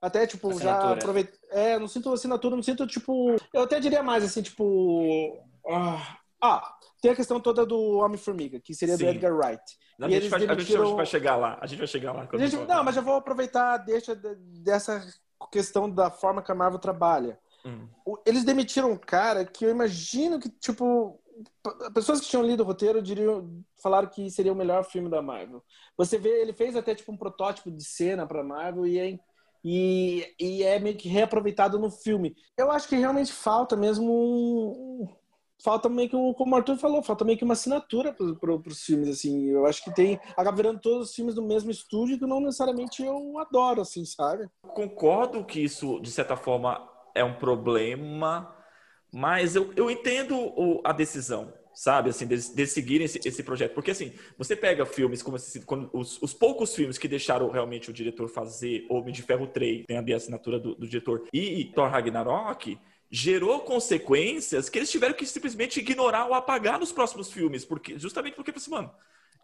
até tipo assinatura. já aproveitei, é, não sinto assinatura, não sinto tipo, eu até diria mais assim, tipo, ah, ah tem a questão toda do Homem-Formiga, que seria Sim. do Edgar Wright. Não, a, gente vai, demitiram... a, gente vai, chegar lá. A gente vai chegar lá. Gente, não, mas eu vou aproveitar deixa dessa questão da forma que a Marvel trabalha. Hum. Eles demitiram um cara que eu imagino que, tipo, pessoas que tinham lido o roteiro diriam, falaram que seria o melhor filme da Marvel. Você vê, ele fez até tipo um protótipo de cena para Marvel e é, e, e é meio que reaproveitado no filme. Eu acho que realmente falta mesmo um, falta meio que, como o Arthur falou, falta meio que uma assinatura para os filmes, assim. Eu acho que tem. Acaba virando todos os filmes do mesmo estúdio que não necessariamente eu adoro, assim, sabe? Concordo que isso, de certa forma, é um problema, mas eu, eu entendo o, a decisão. Sabe, assim, de, de seguir esse, esse, projeto. Porque, assim, você pega filmes como esse, os, os, poucos filmes que deixaram realmente o diretor fazer, Homem de Ferro 3, tem a assinatura do, do diretor, e Thor Ragnarok, gerou consequências que eles tiveram que simplesmente ignorar ou apagar nos próximos filmes, porque justamente porque assim, mano,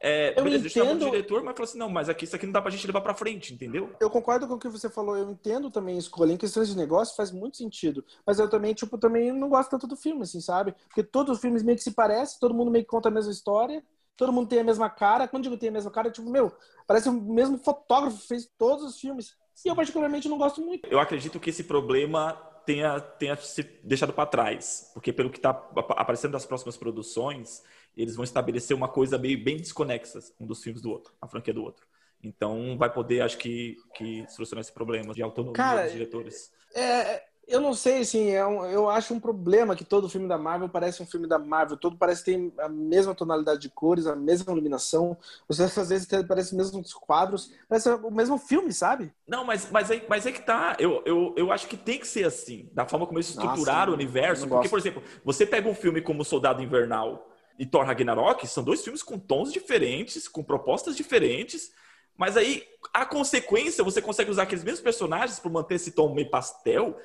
é, eu beleza, entendo... o diretor, mas falou assim, não, mas aqui isso aqui não dá pra gente levar pra frente, entendeu? Eu concordo com o que você falou, eu entendo também escolher em questões de negócio faz muito sentido, mas eu também, tipo, também não gosto tanto do filme, assim, sabe? Porque todos os filmes meio que se parecem, todo mundo meio que conta a mesma história, todo mundo tem a mesma cara, quando eu digo tem a mesma cara, tipo, meu, parece o mesmo fotógrafo fez todos os filmes, E eu, particularmente, não gosto muito. Eu acredito que esse problema tenha, tenha se deixado para trás, porque pelo que está aparecendo das próximas produções, eles vão estabelecer uma coisa meio bem desconexa um dos filmes do outro, a franquia do outro. Então vai poder, acho que, que solucionar esse problema de autonomia Cara, dos diretores. É, eu não sei, assim, é um, eu acho um problema que todo filme da Marvel parece um filme da Marvel, todo parece ter a mesma tonalidade de cores, a mesma iluminação, você às vezes parece os mesmos quadros, parece o mesmo filme, sabe? Não, mas, mas, é, mas é que tá, eu, eu, eu acho que tem que ser assim, da forma como eles estruturaram o universo, porque, por exemplo, você pega um filme como Soldado Invernal e Thor Ragnarok, são dois filmes com tons diferentes, com propostas diferentes, mas aí, a consequência, você consegue usar aqueles mesmos personagens para manter esse tom meio pastel,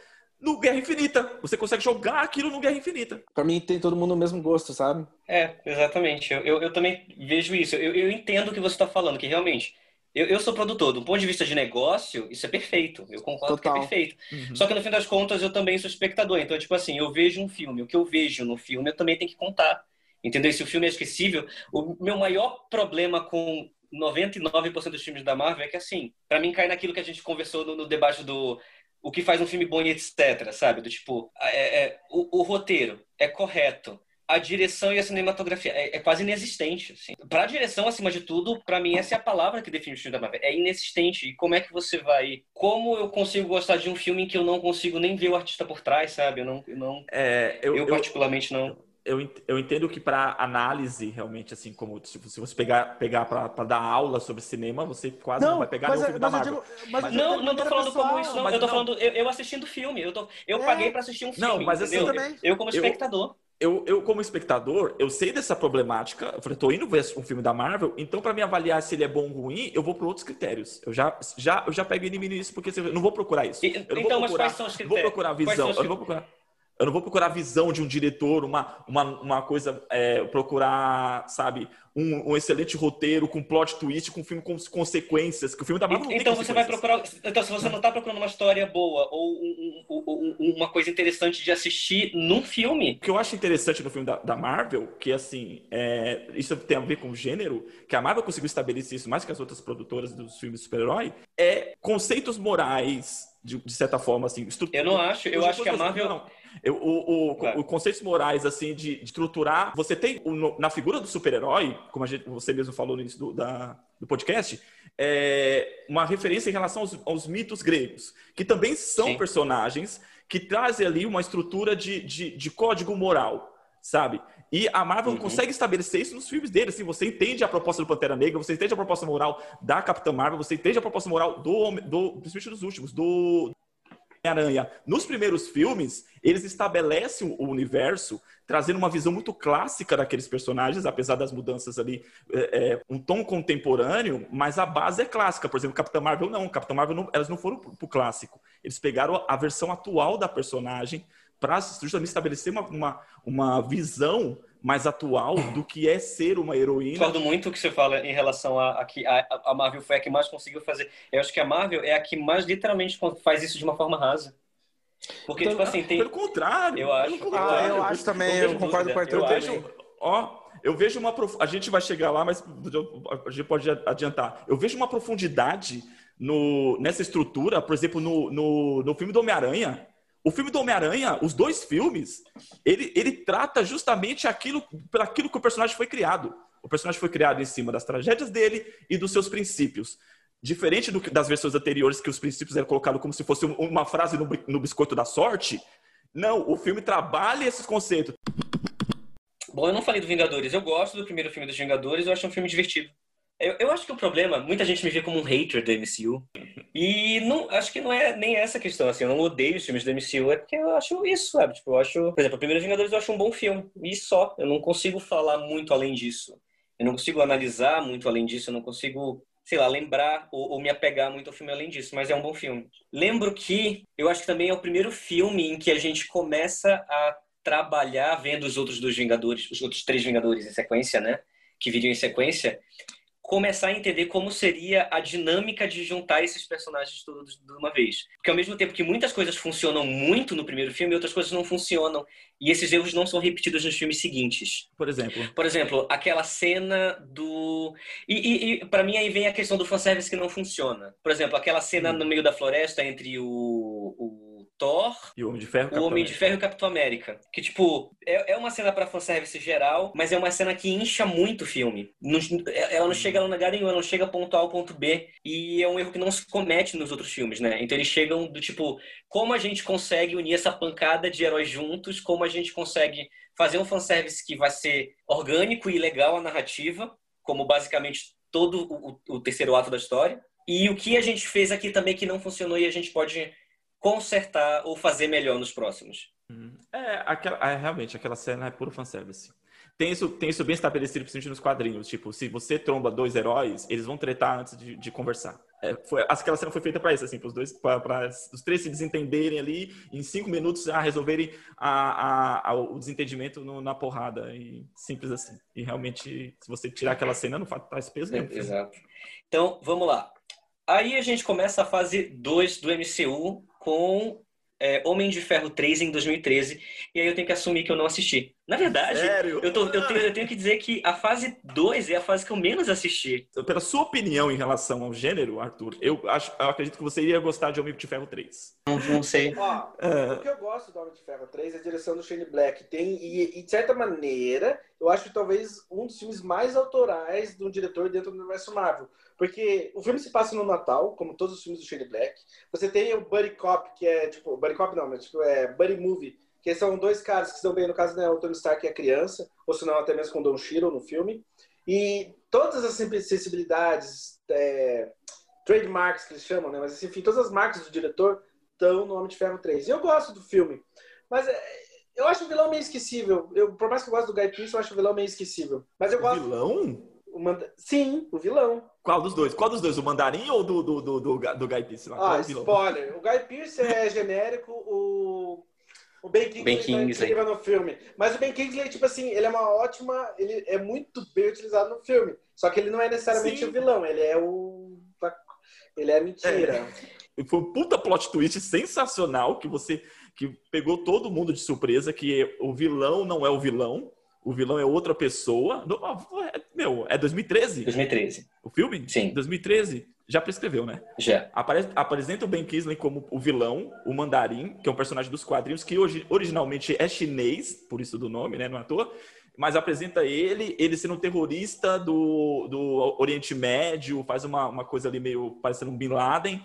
no Guerra Infinita. Você consegue jogar aquilo no Guerra Infinita. Pra mim tem todo mundo o mesmo gosto, sabe? É, exatamente. Eu, eu, eu também vejo isso. Eu, eu entendo o que você está falando, que realmente. Eu, eu sou produtor, do ponto de vista de negócio, isso é perfeito. Eu concordo Total. que é perfeito. Uhum. Só que no fim das contas, eu também sou espectador. Então, tipo assim, eu vejo um filme. O que eu vejo no filme, eu também tenho que contar. Entendeu? Se o filme é esquecível, o meu maior problema com 99% dos filmes da Marvel é que, assim, para mim cai naquilo que a gente conversou no, no debate do o que faz um filme bom e etc, sabe? Do tipo, é, é o, o, roteiro é correto, a direção e a cinematografia é, é quase inexistente. Assim. Para a direção, acima de tudo, para mim essa é a palavra que define o filme da Marvel. É inexistente. E como é que você vai? Como eu consigo gostar de um filme em que eu não consigo nem ver o artista por trás, sabe? Eu não, eu não. É, eu, eu particularmente não eu, eu entendo que para análise, realmente, assim, como se, se você pegar, pegar para dar aula sobre cinema, você quase não, não vai pegar mas, o filme da Marvel. Digo, mas, mas não, não tô falando pessoal, como isso, não. Eu tô não. falando, eu, eu assistindo filme. Eu, tô, eu é. paguei para assistir um filme. Não, mas assim também. Eu, como espectador. Eu, eu, como espectador, eu sei dessa problemática. Eu falei, tô indo ver um filme da Marvel, então para me avaliar se ele é bom ou ruim, eu vou por outros critérios. Eu já, já, eu já pego ele nisso, porque eu não vou procurar isso. Eu não então, vou procurar, mas quais são os critérios? Vou procurar a visão. Eu não vou procurar. Eu não vou procurar a visão de um diretor, uma, uma, uma coisa, é, procurar, sabe, um, um, excelente roteiro com plot twist, com filme com consequências, que o filme tá Marvel Então você vai procurar. Então, se você não está procurando uma história boa ou um, um, uma coisa interessante de assistir num filme. O que eu acho interessante no filme da, da Marvel, que assim, é, isso tem a ver com o gênero, que a Marvel conseguiu estabelecer isso mais que as outras produtoras dos filmes de super-herói, é conceitos morais, de, de certa forma, assim. Eu não acho, eu acho que a Marvel. Não, eu, o, o, claro. o, conceitos morais, assim, de, de estruturar. Você tem na figura do super-herói, como gente, você mesmo falou no início do, da, do podcast, é uma referência em relação aos, aos mitos gregos, que também são Sim. personagens que trazem ali uma estrutura de, de, de código moral, sabe? E a Marvel uhum. consegue estabelecer isso nos filmes dele. Assim, você entende a proposta do Pantera Negra, você entende a proposta moral da Capitã Marvel, você entende a proposta moral do, do principalmente dos últimos, do Homem-Aranha. Nos primeiros filmes, eles estabelecem o universo, trazendo uma visão muito clássica daqueles personagens, apesar das mudanças ali, é, é, um tom contemporâneo, mas a base é clássica. Por exemplo, Capitã Marvel não. Capitã Marvel não, elas não foram pro, pro clássico. Eles pegaram a versão atual da personagem para justamente estabelecer uma, uma, uma visão mais atual do que é ser uma heroína. Concordo muito o que você fala em relação a, a que a, a, Marvel foi a que mais conseguiu fazer. Eu acho que a Marvel é a que mais literalmente faz isso de uma forma rasa. Porque, então, tipo assim, tem. Pelo contrário. Eu acho. Contrário. Ah, eu acho também, eu, eu concordo com o Arthur. Eu vejo, ó, eu vejo uma. A gente vai chegar lá, mas a gente pode adiantar. Eu vejo uma profundidade no, nessa estrutura, por exemplo, no, no, no filme do Homem-Aranha o filme do Homem-Aranha, os dois filmes, ele, ele trata justamente aquilo, aquilo que o personagem foi criado. O personagem foi criado em cima das tragédias dele e dos seus princípios. Diferente do, das versões anteriores, que os princípios eram colocados como se fosse uma frase no, no biscoito da sorte. Não, o filme trabalha esses conceitos. Bom, eu não falei do Vingadores. Eu gosto do primeiro filme dos Vingadores, eu acho um filme divertido. Eu, eu acho que o problema, muita gente me vê como um hater do MCU. E não, acho que não é nem essa questão, assim, eu não odeio os filmes do MCU, é porque eu acho isso, sabe? Tipo, eu acho, por exemplo, o Primeiro Vingadores eu acho um bom filme, e só. Eu não consigo falar muito além disso. Eu não consigo analisar muito além disso, eu não consigo, sei lá, lembrar ou, ou me apegar muito ao filme além disso, mas é um bom filme. Lembro que eu acho que também é o primeiro filme em que a gente começa a trabalhar vendo os outros dois Vingadores, os outros três Vingadores em sequência, né? Que viriam em sequência, começar a entender como seria a dinâmica de juntar esses personagens todos de uma vez. Porque ao mesmo tempo que muitas coisas funcionam muito no primeiro filme, outras coisas não funcionam. E esses erros não são repetidos nos filmes seguintes. Por exemplo? Por exemplo, aquela cena do... E, e, e para mim aí vem a questão do fanservice que não funciona. Por exemplo, aquela cena hum. no meio da floresta entre o, o Thor, e o Homem de Ferro, o Homem de Ferro e o Capitão América. Que, tipo, é, é uma cena pra fanservice geral, mas é uma cena que incha muito o filme. Não, é, ela não chega a lugar nenhum, ela não chega ponto A ao ponto B. E é um erro que não se comete nos outros filmes, né? Então eles chegam do tipo, como a gente consegue unir essa pancada de heróis juntos, como a gente consegue fazer um fanservice que vai ser orgânico e legal a narrativa, como basicamente todo o, o terceiro ato da história. E o que a gente fez aqui também que não funcionou e a gente pode consertar ou fazer melhor nos próximos. Uhum. É, aquela, é, realmente, aquela cena é puro fanservice. Tem isso, tem isso bem estabelecido, principalmente nos quadrinhos. Tipo, se você tromba dois heróis, eles vão tretar antes de, de conversar. É, foi, aquela cena foi feita para isso, assim, para os dois, para os três se desentenderem ali, em cinco minutos já resolverem a, a, a, o desentendimento no, na porrada. E simples assim. E realmente, se você tirar aquela cena, não faz peso nenhum. É, exato. Então, vamos lá. Aí a gente começa a fase 2 do MCU, com é, Homem de Ferro 3 em 2013. E aí eu tenho que assumir que eu não assisti. Na verdade, Sério? Eu, tô, eu, tenho, eu tenho que dizer que a fase 2 é a fase que eu menos assisti. Pela sua opinião em relação ao gênero, Arthur, eu, acho, eu acredito que você iria gostar de Homem de Ferro 3. Não, não sei. Ó, uh... O que eu gosto do Homem de Ferro 3 é a direção do Shane Black. Tem, e, e, de certa maneira, eu acho que talvez um dos filmes mais autorais de um diretor dentro do universo Marvel. Porque o filme se passa no Natal, como todos os filmes do Shane Black. Você tem o Buddy Cop, que é tipo. Buddy Cop não, mas tipo, é Buddy Movie, que são dois caras que estão bem, no caso, né, o Tony Stark e a criança, ou se não, até mesmo com o Don Shiro no filme. E todas as sensibilidades, é, trademarks que eles chamam, né? Mas enfim, todas as marcas do diretor estão no Homem de Ferro 3. E eu gosto do filme. Mas é, eu acho o vilão meio esquecível. Eu, por mais que eu goste do Guy Pearce, eu acho o vilão meio esquecível. Mas eu gosto. O vilão? Sim, o vilão. Qual dos dois? Qual dos dois? O Mandarim ou do, do, do, do, do Guy Pearce? Ah, spoiler. O Guy Pearce é genérico, o, o Ben Kingsley, ben Kingsley. Tá no filme. Mas o Ben Kingsley, tipo assim, ele é uma ótima... Ele é muito bem utilizado no filme. Só que ele não é necessariamente Sim. o vilão, ele é o... Ele é mentira. É. Foi um puta plot twist sensacional que você... Que pegou todo mundo de surpresa, que o vilão não é o vilão, o vilão é outra pessoa. É, meu, é 2013? 2013. O filme? Sim. 2013. Já prescreveu, né? Já. Apare apresenta o Ben Kingsley como o vilão, o Mandarim, que é um personagem dos quadrinhos que hoje, originalmente é chinês, por isso do nome, né? Não é à toa. Mas apresenta ele, ele sendo um terrorista do, do Oriente Médio, faz uma, uma coisa ali meio parecendo um Bin Laden.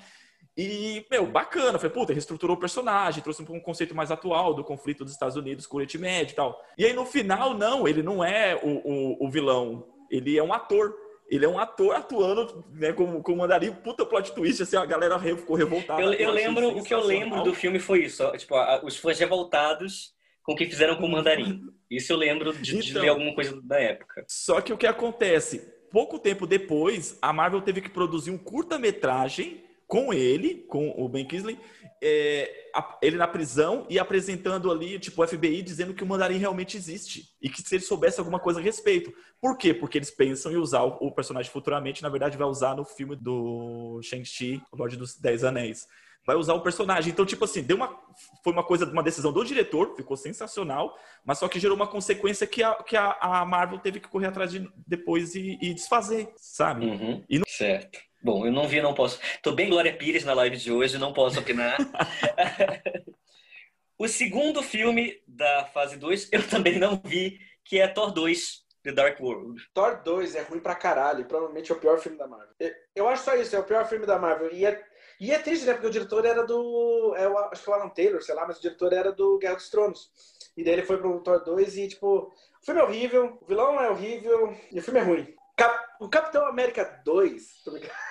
E, meu, bacana. Falei, puta, reestruturou o personagem, trouxe um conceito mais atual do conflito dos Estados Unidos com o Oriente Médio e tal. E aí, no final, não, ele não é o, o, o vilão. Ele é um ator. Ele é um ator atuando né, como, como mandarim. Puta plot twist, assim, a galera ficou revoltada. Eu, eu lembro, o que eu lembro do filme foi isso. Tipo, a, os fãs revoltados com o que fizeram com o mandarim. Isso eu lembro de, então, de ver alguma coisa da época. Só que o que acontece? Pouco tempo depois, a Marvel teve que produzir um curta-metragem com ele, com o Ben Kingsley, é, ele na prisão e apresentando ali, tipo, o FBI dizendo que o mandarim realmente existe e que se ele soubesse alguma coisa a respeito. Por quê? Porque eles pensam em usar o, o personagem futuramente, na verdade vai usar no filme do Shang-Chi, o Lorde dos Dez Anéis. Vai usar o personagem. Então, tipo assim, deu uma, foi uma coisa, uma decisão do diretor, ficou sensacional, mas só que gerou uma consequência que a, que a, a Marvel teve que correr atrás de depois e, e desfazer, sabe? Uhum, e Certo. Bom, eu não vi, não posso. Tô bem Glória Pires na live de hoje, não posso opinar. o segundo filme da fase 2 eu também não vi, que é Thor 2, The Dark World. Thor 2 é ruim pra caralho, provavelmente é o pior filme da Marvel. Eu acho só isso, é o pior filme da Marvel. E é, e é triste, né? Porque o diretor era do. É, o, acho que é o Alan Taylor, sei lá, mas o diretor era do Guerra dos Tronos. E daí ele foi pro Thor 2 e, tipo, o filme é horrível, o vilão é horrível e o filme é ruim. Cap, o Capitão América 2, tô brincando.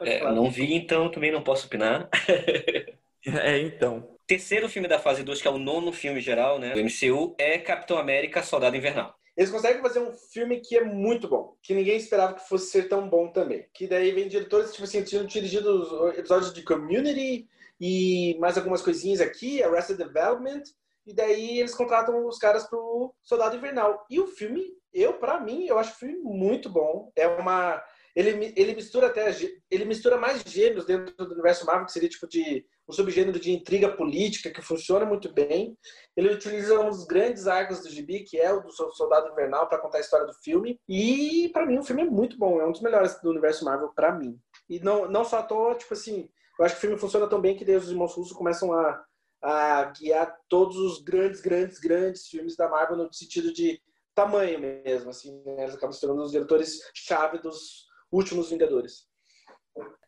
É, não vi, então também não posso opinar. é, então. Terceiro filme da fase 2, que é o nono filme geral, né? Do MCU, é Capitão América Soldado Invernal. Eles conseguem fazer um filme que é muito bom, que ninguém esperava que fosse ser tão bom também. Que daí vem diretores, tipo assim, tinham dirigido os episódios de Community e mais algumas coisinhas aqui, Arrested Development, e daí eles contratam os caras pro Soldado Invernal. E o filme, eu, para mim, eu acho o filme muito bom. É uma ele, ele mistura até ele mistura mais gêneros dentro do universo Marvel, que seria tipo de um subgênero de intriga política que funciona muito bem. Ele utiliza um dos grandes arcos do gibi, que é o do Soldado Invernal, para contar a história do filme. E para mim o filme é muito bom, é um dos melhores do universo Marvel para mim. E não não só à toa, tipo assim, eu acho que o filme funciona tão bem que daí os irmãos russos começam a, a guiar todos os grandes, grandes, grandes filmes da Marvel no sentido de tamanho mesmo, assim, né? eles acabam se tornando os diretores chave dos últimos Vingadores.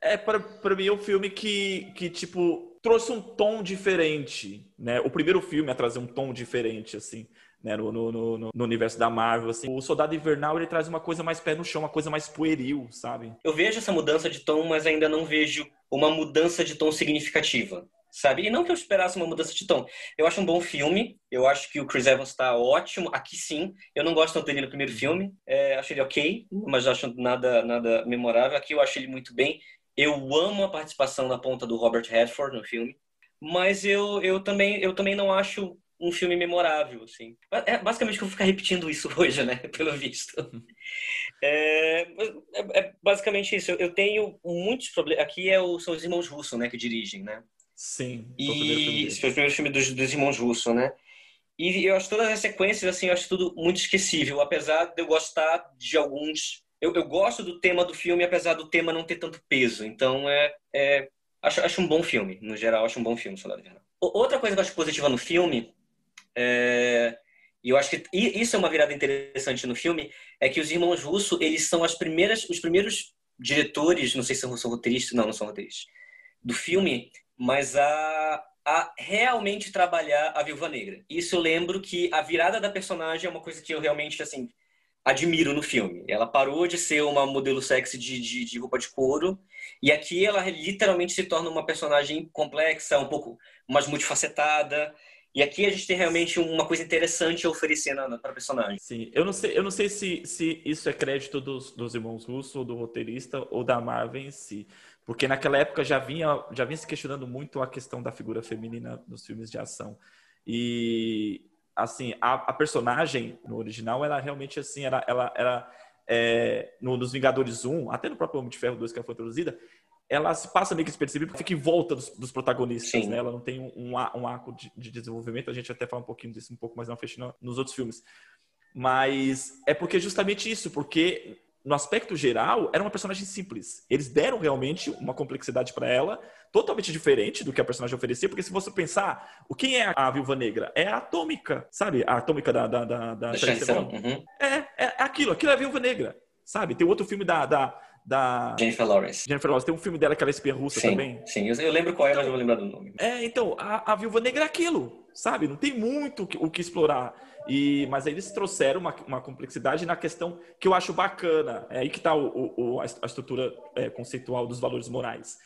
É, para mim, é um filme que, que, tipo, trouxe um tom diferente, né? O primeiro filme a trazer um tom diferente, assim, né? No, no, no, no, universo da Marvel, assim. O Soldado Invernal, ele traz uma coisa mais pé no chão, uma coisa mais pueril, sabe? Eu vejo essa mudança de tom, mas ainda não vejo uma mudança de tom significativa sabe? E não que eu esperasse uma mudança de tom. Eu acho um bom filme, eu acho que o Chris Evans está ótimo, aqui sim. Eu não gosto tanto dele no primeiro filme, é, acho ele ok, mas acho nada, nada memorável. Aqui eu acho ele muito bem. Eu amo a participação na ponta do Robert Redford no filme, mas eu, eu, também, eu também não acho um filme memorável, assim. É basicamente que eu vou ficar repetindo isso hoje, né? Pelo visto. É, é, é basicamente isso. Eu tenho muitos problemas. Aqui é o, são os irmãos Russo, né? Que dirigem, né? Sim. E esse foi o primeiro filme dos, dos irmãos Russo, né? E eu acho todas as sequências, assim, eu acho tudo muito esquecível, apesar de eu gostar de alguns. Eu, eu gosto do tema do filme, apesar do tema não ter tanto peso. Então, é, é acho, acho um bom filme, no geral, acho um bom filme, Soldado Invernal. Outra coisa que eu acho positiva no filme, é, e eu acho que isso é uma virada interessante no filme, é que os irmãos Russo, eles são as primeiras, os primeiros diretores, não sei se são roteiristas, não, não são roteiristas, do filme mas a, a realmente trabalhar a Viúva Negra. Isso eu lembro que a virada da personagem é uma coisa que eu realmente, assim, admiro no filme. Ela parou de ser uma modelo sexy de, de, de, roupa de couro e aqui ela literalmente se torna uma personagem complexa, um pouco mais multifacetada. E aqui a gente tem realmente uma coisa interessante a oferecer para a personagem. Sim, eu não sei, eu não sei se, se isso é crédito dos, dos irmãos Russo, ou do roteirista, ou da Marvel em si. Porque naquela época já vinha, já vinha se questionando muito a questão da figura feminina nos filmes de ação. E, assim, a, a personagem no original, ela realmente, assim, ela, ela era... É, no, nos Vingadores 1, até no próprio Homem de Ferro 2 que ela foi introduzida, ela se passa meio que despercebida porque fica em volta dos, dos protagonistas, Sim. né? Ela não tem um, um, um arco de, de, desenvolvimento, a gente até fala um pouquinho disso um pouco mais na frente nos outros filmes. Mas é porque justamente isso, porque no aspecto geral, era uma personagem simples. Eles deram realmente uma complexidade para ela, totalmente diferente do que a personagem oferecia, porque se você pensar, o quem é a Viúva Negra? É a Atômica, sabe? A Atômica da... da, da, da uhum. é, é aquilo, aquilo é a Viúva Negra, sabe? Tem outro filme da... da da Jennifer Lawrence. Jennifer Lawrence. Tem um filme dela que ela é espiã russa sim, também. Sim, eu lembro qual é, mas eu vou lembrar do nome. É, então, a, a Viúva Negra é aquilo, sabe? Não tem muito o que, o que explorar. E, mas aí eles trouxeram uma, uma, complexidade na questão que eu acho bacana. É aí que está a estrutura é, conceitual dos valores morais.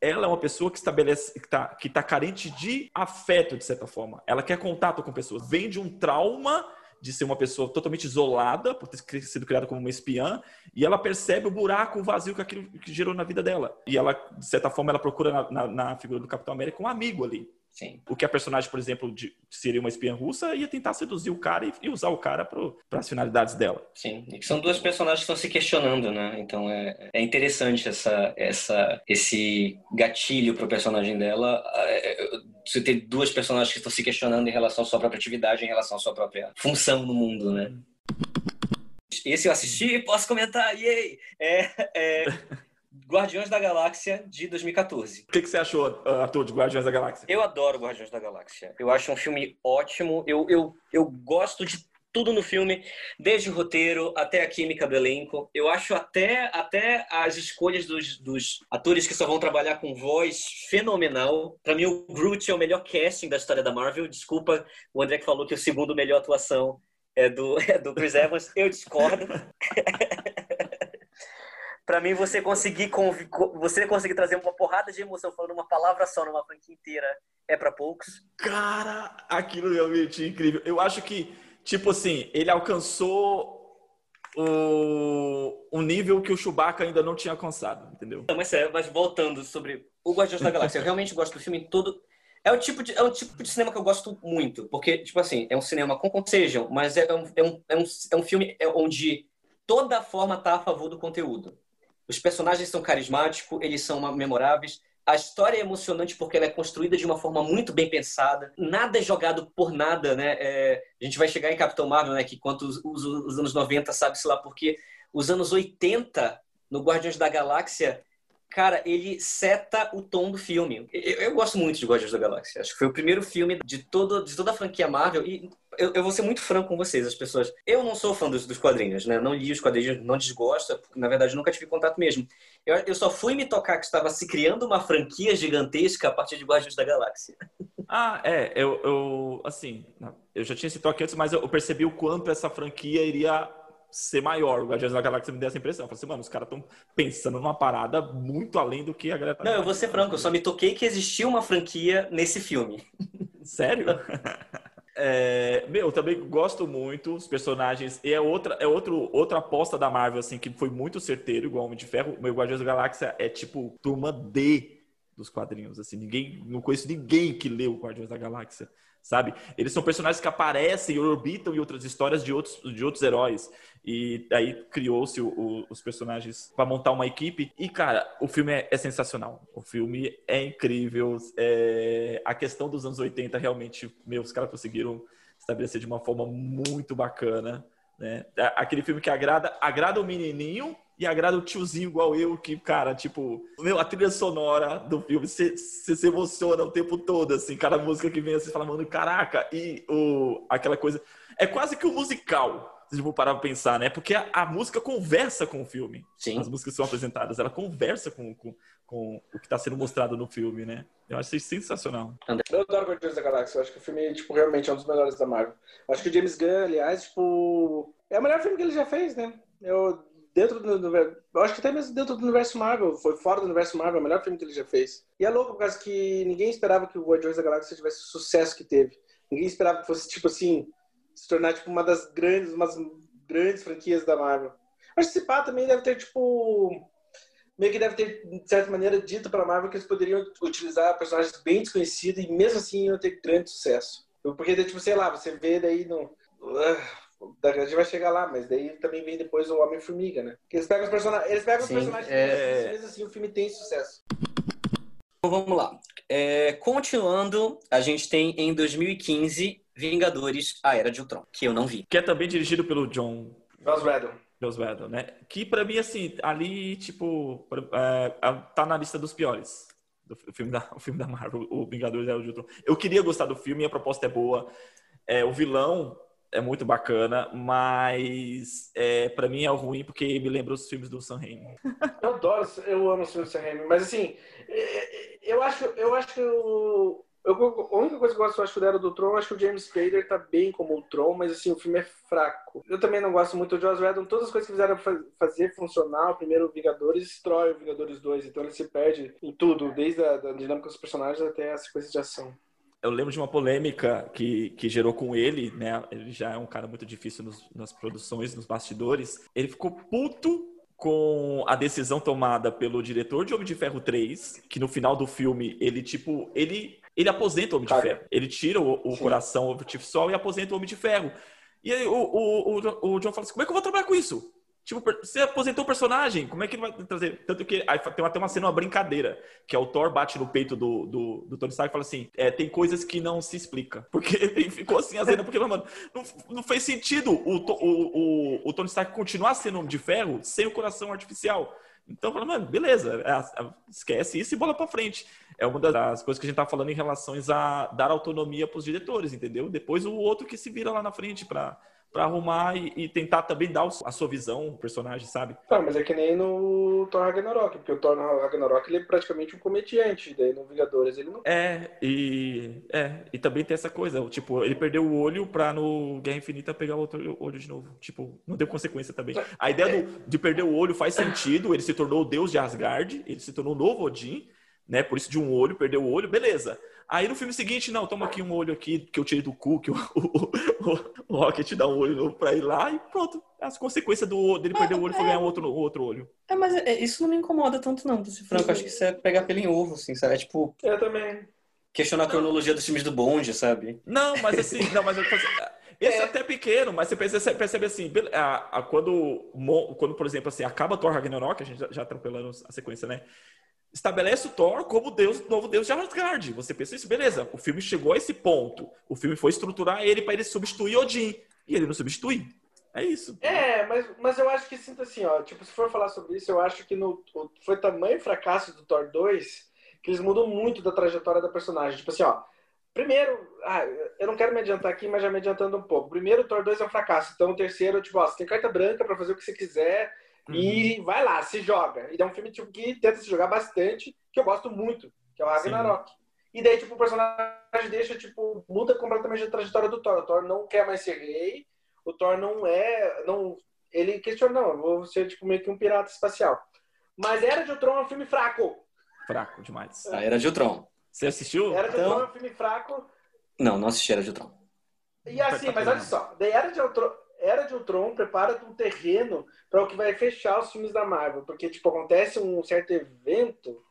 Ela é uma pessoa que estabelece, que está que tá carente de afeto, de certa forma. Ela quer contato com pessoas. Vem de um trauma de ser uma pessoa totalmente isolada, por ter sido criada como uma espiã, e ela percebe o buraco, o vazio que aquilo que gerou na vida dela. E ela, de certa forma, ela procura na, na, na figura do Capitão América um amigo ali. Sim. O que a personagem, por exemplo, de, seria uma espiã russa, ia tentar seduzir o cara e, e usar o cara para as finalidades dela. Sim, e são duas personagens que estão se questionando, né? Então é, é interessante essa, essa, esse gatilho para o personagem dela. É, é, você ter duas personagens que estão se questionando em relação à sua própria atividade, em relação à sua própria função no mundo, né? Esse eu assisti, posso comentar, yay! É, é, Guardiões da Galáxia de 2014. O que, que você achou, Arthur, de Guardiões da Galáxia? Eu adoro Guardiões da Galáxia. Eu acho um filme ótimo. Eu, eu, eu gosto de tudo no filme, desde o roteiro até a química do elenco. Eu acho até, até as escolhas dos, dos atores que só vão trabalhar com voz fenomenal. Para mim, o Groot é o melhor casting da história da Marvel. Desculpa o André que falou que o segundo melhor atuação é do, é do Chris Evans. Eu discordo. para mim você conseguir você conseguir trazer uma porrada de emoção falando uma palavra só numa franquia inteira é para poucos. Cara, aquilo realmente é incrível. Eu acho que tipo assim, ele alcançou o, o nível que o Chewbacca ainda não tinha alcançado, entendeu? Não, mas, é, mas voltando sobre o Guardiões da Galáxia, eu realmente gosto do filme todo. É o, tipo de, é o tipo de cinema que eu gosto muito, porque, tipo assim, é um cinema com sejam, mas é um, é um, é um, é um filme onde toda a forma tá a favor do conteúdo. Os personagens são carismáticos, eles são memoráveis. A história é emocionante porque ela é construída de uma forma muito bem pensada. Nada é jogado por nada, né? É, a gente vai chegar em Capitão Marvel, né? Que quanto os, os, os anos 90, sabe-se lá porque os anos 80, no Guardiões da Galáxia, cara, ele seta o tom do filme. Eu, eu, gosto muito de Guardiões da Galáxia. Acho que foi o primeiro filme de, todo, de toda a franquia Marvel. E eu, eu, vou ser muito franco com vocês, as pessoas. Eu não sou fã dos, dos quadrinhos, né? Não li os quadrinhos, não desgosto, na verdade nunca tive contato mesmo. Eu, eu só fui me tocar que estava se criando uma franquia gigantesca a partir de Guardiões da Galáxia. Ah, é. Eu, eu assim, eu já tinha esse toque antes, mas eu percebi o quanto essa franquia iria ser maior. O Guardiões da Galáxia me deu essa impressão. Eu falei assim, mano, os caras estão pensando numa parada muito além do que a galera tá Não, eu vou ser franco, eu só me toquei que existia uma franquia nesse filme. Sério? É, meu, eu também gosto muito os personagens. E é outra, é outro, outra aposta da Marvel, assim, que foi muito certeiro, igual Homem de Ferro. O meu Guardiões da Galáxia é tipo turma D dos quadrinhos. Assim, ninguém, não conheço ninguém que leu Guardiões da Galáxia sabe? Eles são personagens que aparecem e orbitam em outras histórias de outros, de outros heróis. E aí criou-se os personagens para montar uma equipe. E, cara, o filme é, é sensacional. O filme é incrível. É... A questão dos anos 80, realmente, meus caras conseguiram estabelecer de uma forma muito bacana. Né? Aquele filme que agrada, agrada o menininho, e agrada o tiozinho igual eu, que, cara, tipo, meu, a trilha sonora do filme, você se emociona o tempo todo, assim, cada música que vem, você fala, mano, caraca, e o, aquela coisa. É quase que um musical, se for parar pra pensar, né? Porque a, a, música conversa com o filme. Sim. As músicas são apresentadas, ela conversa com, com, com o que está sendo mostrado no filme, né? Eu acho isso sensacional. Eu adoro Guardiões da Galáxia. Eu acho que o filme, tipo, realmente é um dos melhores da Marvel. Eu acho que o James Gunn, aliás, tipo, é o melhor filme que ele já fez, né? Eu dentro do universo. Eu acho que até mesmo dentro do universo Marvel, foi fora do universo Marvel, é o melhor filme que ele já fez. E é louco, por causa que ninguém esperava que o Guardiões da Galáxia tivesse o sucesso que teve. Ninguém esperava que fosse, tipo assim, se tornar tipo, uma das grandes, umas grandes franquias da Marvel. Acho que esse também deve ter, tipo. Meio que deve ter, de certa maneira, dito pra Marvel que eles poderiam utilizar personagens bem desconhecidos e mesmo assim iam ter grande sucesso. Porque, tipo, sei lá, você vê daí no. A gente vai chegar lá, mas daí também vem depois o Homem-Formiga, né? Que eles pegam os, person... eles pegam Sim, os personagens é... vezes assim o filme tem sucesso. Então, vamos lá. É, continuando, a gente tem em 2015 Vingadores, A Era de Ultron, que eu não vi. Que é também dirigido pelo John... Joss Whedon. Joss Whedon, né? Que pra mim, assim, ali, tipo, é, tá na lista dos piores. Do filme da, o filme da Marvel, o Vingadores Era de Ultron. Eu queria gostar do filme, a proposta é boa. É, o vilão é muito bacana, mas é, para mim é ruim porque me lembra os filmes do Sam Raimi. Eu adoro, eu amo os filmes do Sam Raimi, mas assim, é, é, eu acho, eu acho que o eu, a única coisa que eu gosto acho, era do Tron, acho que o James Spader tá bem como o Tron, mas assim, o filme é fraco. Eu também não gosto muito do Joss Whedon, todas as coisas que fizeram fazer funcionar, o primeiro Vingadores destrói o Vingadores 2, então ele se perde em tudo, desde a dinâmica dos personagens até as sequências de ação eu lembro de uma polêmica que, que gerou com ele, né? Ele já é um cara muito difícil nos, nas produções, nos bastidores. Ele ficou puto com a decisão tomada pelo diretor de Homem de Ferro 3, que no final do filme ele, tipo, ele, ele aposenta o Homem de Ferro. Ele tira o, o coração artificial e aposenta o Homem de Ferro. E aí o, o, o, o John fala assim: como é que eu vou trabalhar com isso? Tipo, você aposentou o personagem, como é que ele vai trazer? Tanto que tem até uma cena, uma brincadeira, que é o Thor bate no peito do, do, do Tony Stark e fala assim: é, tem coisas que não se explica. Porque ficou assim a cena, porque, mano, não, não fez sentido o, o, o, o Tony Stark continuar sendo homem de ferro sem o coração artificial. Então, falando, mano, beleza, é, esquece isso e bola pra frente. É uma das coisas que a gente tá falando em relação a dar autonomia pros diretores, entendeu? Depois o outro que se vira lá na frente pra para arrumar e, e, tentar também dar a sua visão o personagem, sabe? Tá, mas é que nem no Thor Ragnarok, porque o Thor Ragnarok ele é praticamente um comediante, daí no Vingadores ele não. É, e é, e também tem essa coisa, tipo, ele perdeu o olho pra no Guerra Infinita pegar o outro olho de novo. Tipo, não deu consequência também. A ideia do, de perder o olho faz sentido, ele se tornou o deus de Asgard, ele se tornou o novo Odin, né? Por isso de um olho, perdeu o olho, beleza. Aí no filme seguinte, não, toma aqui um olho aqui que eu tirei do cu, que o, o, o, o Rocket dá um olho pra ir lá e pronto. As consequências do, dele é, perder o olho é, foi ganhar um outro, outro olho. É, mas é, isso não me incomoda tanto não, se franco. Acho que isso é pegar pelo em ovo, assim, sabe? É tipo... Eu também. Questionar a cronologia dos filmes do Bond, sabe? Não, mas assim, não, mas eu, Esse é. até pequeno, mas você percebe, percebe assim, a, a, quando, quando, por exemplo, assim, acaba Thor Ragnarok, a gente já, já atropelando a sequência, né? Estabelece o Thor como Deus, novo Deus de Asgard. Você pensa isso, beleza. O filme chegou a esse ponto. O filme foi estruturar ele para ele substituir Odin. E ele não substitui. É isso. É, mas, mas eu acho que sinto assim, ó. Tipo, se for falar sobre isso, eu acho que no, foi tamanho fracasso do Thor 2 que eles mudam muito da trajetória da personagem. Tipo assim, ó Primeiro, ah, eu não quero me adiantar aqui, mas já me adiantando um pouco. Primeiro, o Thor 2 é um fracasso. Então, o terceiro, tipo, ó, você tem carta branca para fazer o que você quiser. E vai lá, se joga. E é um filme tipo, que tenta se jogar bastante, que eu gosto muito, que é o Ragnarok. Sim. E daí, tipo, o personagem deixa, tipo, muda completamente a trajetória do Thor. O Thor não quer mais ser rei, o Thor não é. não Ele questiona, não, eu vou ser, tipo, meio que um pirata espacial. Mas Era de Ultron é um filme fraco. Fraco demais. A Era de Ultron. Você assistiu? Era de Ultron é um filme fraco. Não, não assisti Era de Ultron. E assim, mas olha só, daí Era de Ultron, Era de Ultron prepara um terreno para o que vai fechar os filmes da Marvel, porque tipo acontece um certo evento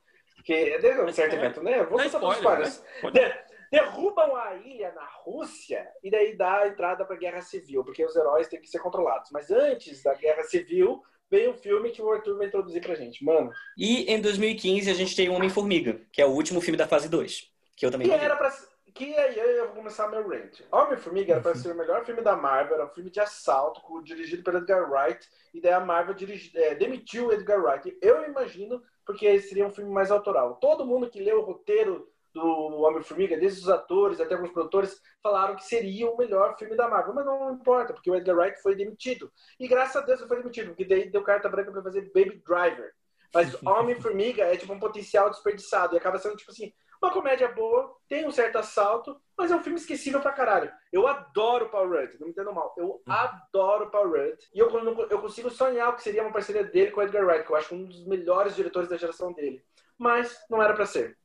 que é um certo evento, né? Vou contar para spoilers. Né? derrubam a ilha na Rússia e daí dá a entrada para a guerra civil, porque os heróis têm que ser controlados. Mas antes da guerra civil, veio um filme que o Arthur vai introduzir pra gente, mano. E em 2015 a gente tem Homem-Formiga, que é o último filme da fase 2, que eu também que era pra que aí eu vou começar meu rant. Homem-Formiga era para ser o melhor filme da Marvel, era um filme de assalto, dirigido pelo Edgar Wright, e daí a Marvel dirigi, é, demitiu o Edgar Wright. Eu imagino, porque seria um filme mais autoral. Todo mundo que leu o roteiro do Homem-Formiga, desde os atores até alguns produtores, falaram que seria o melhor filme da Marvel. Mas não importa, porque o Edgar Wright foi demitido. E graças a Deus ele foi demitido, porque daí deu carta branca para fazer Baby Driver. Mas Homem-Formiga é tipo um potencial desperdiçado. E acaba sendo tipo assim, uma comédia boa, tem um certo assalto, mas é um filme esquecível pra caralho. Eu adoro Paul Rudd, não me entendo mal. Eu uhum. adoro Paul Rudd. E eu, eu consigo sonhar o que seria uma parceria dele com o Edgar Wright, que eu acho um dos melhores diretores da geração dele. Mas não era para ser.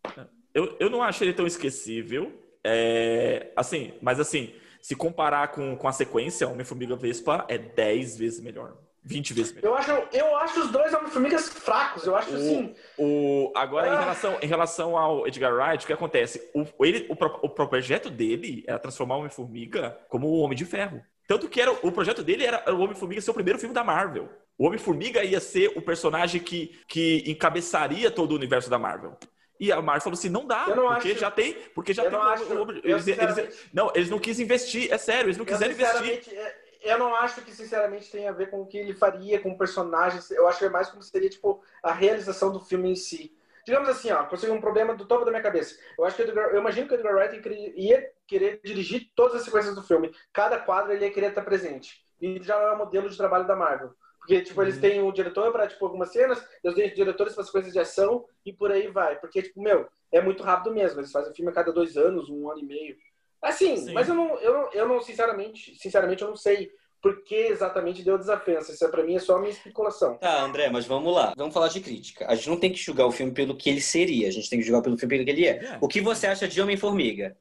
Eu, eu não acho ele tão esquecível. É, assim, mas assim, se comparar com, com a sequência, Homem-Formiga Vespa é 10 vezes melhor. 20 vezes melhor. Eu acho, eu acho os dois Homem-Formigas fracos. Eu acho o, assim. O, agora, ah. em, relação, em relação ao Edgar Wright, o que acontece? O, ele, o, o projeto dele era transformar o Homem-Formiga como o Homem de Ferro. Tanto que era, o projeto dele era o Homem-Formiga ser o primeiro filme da Marvel. O Homem-Formiga ia ser o personagem que, que encabeçaria todo o universo da Marvel. E a Marvel falou assim, não dá, não porque acho, já tem, porque já tem. Não, eles, eles, não, eles não quis investir, é sério, eles não quiseram investir. É, eu não acho que sinceramente tem a ver com o que ele faria com personagens. Eu acho que é mais como seria tipo a realização do filme em si. Digamos assim, ó, consegui um problema do topo da minha cabeça. Eu acho que Edgar, eu imagino que o Edgar Wright ia querer dirigir todas as sequências do filme. Cada quadro ele ia querer estar presente. E já é o modelo de trabalho da Marvel. Porque, tipo, eles uhum. têm um diretor para, tipo, algumas cenas, eles têm diretores para as coisas de ação e por aí vai. Porque, tipo, meu, é muito rápido mesmo. Eles fazem filme a cada dois anos, um ano e meio. Assim, Sim. mas eu não, eu não, eu não, sinceramente, sinceramente, eu não sei por que exatamente deu desavença. Isso é, para mim é só a minha especulação. Tá, André, mas vamos lá. Vamos falar de crítica. A gente não tem que julgar o filme pelo que ele seria, a gente tem que julgar pelo filme pelo que ele é. é. O que você acha de Homem-Formiga?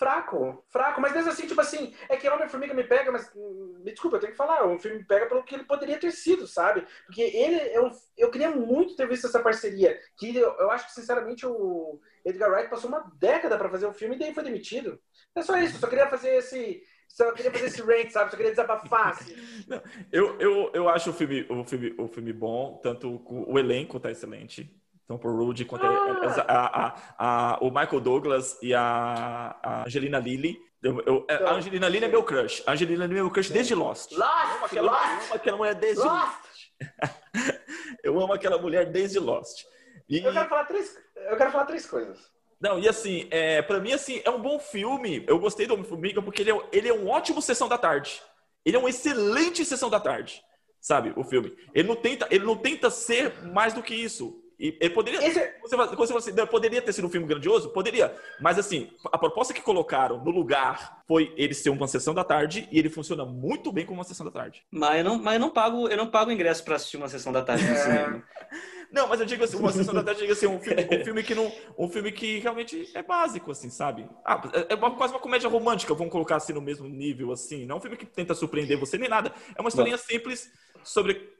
Fraco, fraco, mas mesmo assim, tipo assim, é que Homem-Formiga me pega, mas me desculpa, eu tenho que falar, o filme me pega pelo que ele poderia ter sido, sabe? Porque ele um, eu queria muito ter visto essa parceria, que eu, eu acho que sinceramente o Edgar Wright passou uma década para fazer o filme e daí foi demitido. É só isso, só queria fazer esse só queria fazer esse rank, sabe? Só queria desabafar. Assim. Não, eu, eu, eu acho o filme, o, filme, o filme bom, tanto o elenco tá excelente. Tom por Rude, quanto ah. a, a, a, o Michael Douglas e a, Angelina Lilly. Eu, eu, a então, Angelina Lilly é meu crush. A Angelina Lilly é meu crush desde Lost. Lost! Eu amo aquela, Lost. Eu amo aquela mulher desde Lost. eu amo aquela mulher desde Lost. E... Eu, quero falar três, eu quero falar três coisas. Não, e assim, é, para mim, assim, é um bom filme. Eu gostei do Homem-Formiga porque ele é, ele é um ótimo Sessão da Tarde. Ele é um excelente Sessão da Tarde, sabe, o filme. Ele não tenta, ele não tenta ser mais do que isso. E ele poderia. Esse... Você, você fala assim, poderia ter sido um filme grandioso? Poderia. Mas assim, a proposta que colocaram no lugar foi ele ser uma sessão da tarde e ele funciona muito bem como uma sessão da tarde. Mas eu não, mas eu não pago, eu não pago ingresso para assistir uma sessão da tarde no é. cinema. Não, mas eu digo assim, uma sessão da tarde, eu digo assim, um filme, um filme que não, um filme que realmente é básico, assim, sabe? Ah, é uma, quase uma comédia romântica, vamos colocar assim no mesmo nível, assim. Não é um filme que tenta surpreender você nem nada. É uma historinha não. simples sobre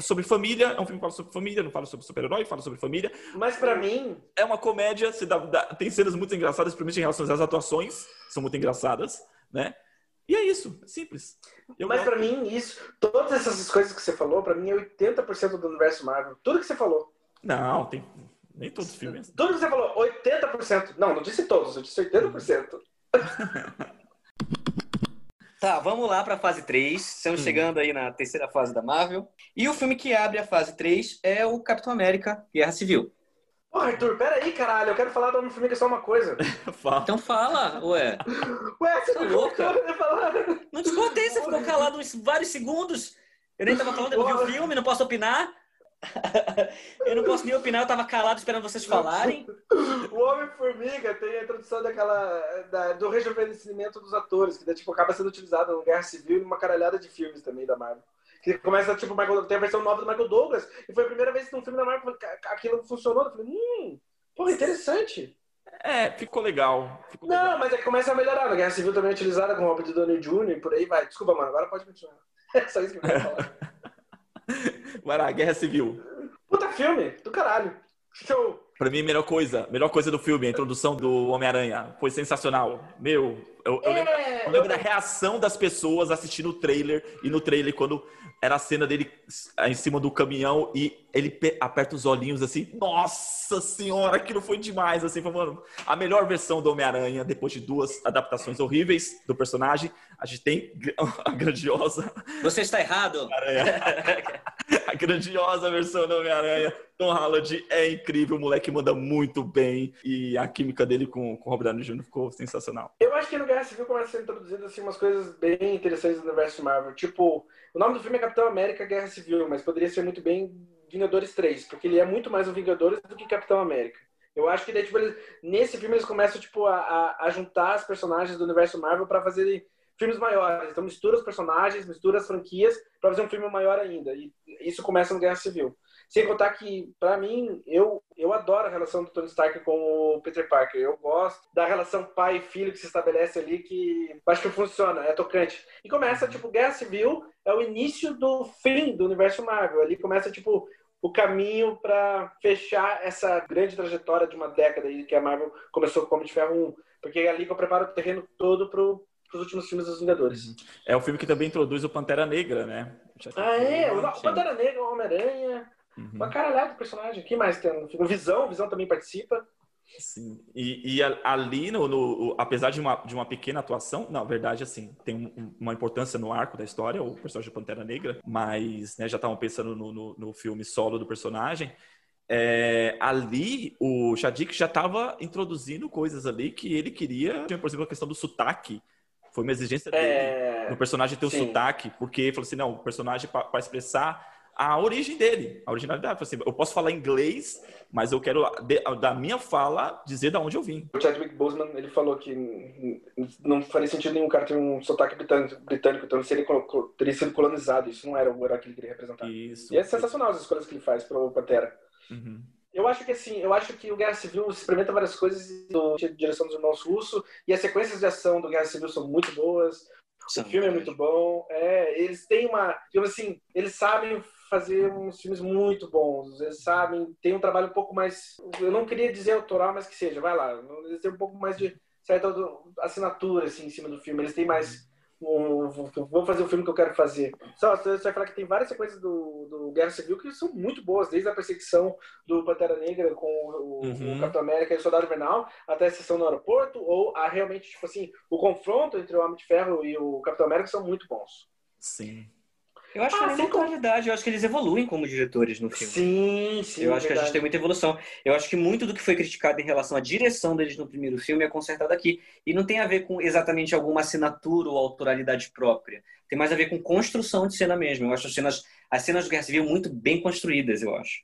sobre família, é um filme que fala sobre família, não fala sobre super-herói, fala sobre família. Mas para mim. É uma comédia, dá, dá, tem cenas muito engraçadas, principalmente em relação às atuações, são muito engraçadas, né? E é isso, é simples. Eu Mas para mim, isso, todas essas coisas que você falou, para mim é 80% do universo Marvel. Tudo que você falou. Não, tem nem todos os filmes. Tudo que você falou, 80%. Não, não disse todos, eu disse 80%. tá, vamos lá para a fase 3. Estamos hum. chegando aí na terceira fase da Marvel. E o filme que abre a fase 3 é o Capitão América Guerra Civil. Ô, Arthur, peraí, caralho, eu quero falar do Homem-Formiga só uma coisa. fala. Então fala, ué. Ué, você tá louca? Não te contei, você ficou calado uns vários segundos. Eu nem tava falando, eu vi o filme, não posso opinar. eu não posso nem opinar, eu tava calado esperando vocês falarem. O Homem-Formiga tem a introdução daquela. Da, do rejuvenescimento dos atores, que tipo, acaba sendo utilizado no Guerra Civil e numa caralhada de filmes também da Marvel. Que começa, tipo, Michael, tem a versão nova do Michael Douglas, e foi a primeira vez que um filme da Marvel aquilo funcionou. Eu falei, hum, porra, interessante. É, ficou legal. Ficou não, legal. mas é que começa a melhorar. A Guerra Civil também é utilizada com o Robert Downey Jr. e por aí vai. Desculpa, mano, agora pode continuar. É só isso que eu quero falar. Vai lá, Guerra Civil. Puta filme, do caralho. Show. Pra mim, melhor coisa, melhor coisa do filme, a introdução do Homem-Aranha. Foi sensacional. Meu, eu, eu, é, lembro, eu lembro da reação das pessoas assistindo o trailer. E no trailer, quando era a cena dele em cima do caminhão e ele aperta os olhinhos assim. Nossa senhora, aquilo foi demais. Assim, foi, mano, a melhor versão do Homem-Aranha, depois de duas adaptações horríveis do personagem. A gente tem a grandiosa. Você está errado. a grandiosa versão do Homem-Aranha. Tom Holland é incrível, o moleque manda muito bem. E a química dele com, com o Robert Downey Jr. ficou sensacional. Eu acho que no Guerra Civil começa a ser introduzido assim, umas coisas bem interessantes do universo Marvel. Tipo, o nome do filme é Capitão América Guerra Civil, mas poderia ser muito bem Vingadores 3, porque ele é muito mais o Vingadores do que Capitão América. Eu acho que daí, tipo, eles, nesse filme eles começam tipo, a, a juntar as personagens do universo Marvel para fazer filmes maiores. Então mistura os personagens, mistura as franquias para fazer um filme maior ainda. E isso começa no Guerra Civil. Sem contar que, para mim, eu, eu adoro a relação do Tony Stark com o Peter Parker. Eu gosto da relação pai e filho que se estabelece ali, que acho que funciona, é tocante. E começa, tipo, Guerra Civil é o início do fim do universo Marvel. Ali começa, tipo, o caminho para fechar essa grande trajetória de uma década aí que a Marvel começou com o Homem de Ferro 1. Porque é ali que eu preparo o terreno todo pro, os últimos filmes dos Vingadores. Uhum. É o filme que também introduz o Pantera Negra, né? Ah, é? O Pantera Negra, o Homem-Aranha. Uhum. Uma caralhada de personagem. Quem mais tem no Visão, Visão também participa. Sim. E, e ali, no, no, apesar de uma, de uma pequena atuação, na verdade, assim, tem um, uma importância no arco da história, o personagem de Pantera Negra, mas né, já estavam pensando no, no, no, filme solo do personagem. É, ali, o Shadik já estava introduzindo coisas ali que ele queria, por exemplo, a questão do sotaque. Foi uma exigência dele, é... no personagem ter o sim. sotaque, porque ele falou assim, não, o personagem para expressar a origem dele, a originalidade. Assim, eu posso falar inglês, mas eu quero, da minha fala, dizer de onde eu vim. O Chadwick Boseman, ele falou que não faria sentido nenhum cara ter um sotaque britânico, britânico então seria, teria sido colonizado. Isso não era o herói que ele queria representar. Isso. E é sensacional as escolhas que ele faz para o Pantera. Uhum. Eu acho que assim, eu acho que o Guerra Civil experimenta várias coisas do direção dos irmãos Russo e as sequências de ação do Guerra Civil são muito boas. O filme é muito bom. É, eles têm uma, digamos assim, eles sabem fazer uns filmes muito bons. Eles sabem, tem um trabalho um pouco mais. Eu não queria dizer autoral, mas que seja, vai lá. Eles têm um pouco mais de certa assinatura assim, em cima do filme. Eles têm mais. Um, vou fazer o filme que eu quero fazer. Só você vai falar que tem várias sequências do, do Guerra Civil que são muito boas, desde a perseguição do Pantera Negra com o, uhum. o Capitão América e o Soldado Invernal, até a sessão no aeroporto, ou a realmente, tipo assim, o confronto entre o Homem de Ferro e o Capitão América são muito bons. Sim. Eu acho ah, que não é qualidade, eu acho que eles evoluem como diretores no filme. Sim, sim. Eu acho verdade. que a gente tem muita evolução. Eu acho que muito do que foi criticado em relação à direção deles no primeiro filme é consertado aqui. E não tem a ver com exatamente alguma assinatura ou autoralidade própria. Tem mais a ver com construção de cena mesmo. Eu acho as cenas, as cenas do Guerra Civil muito bem construídas, eu acho.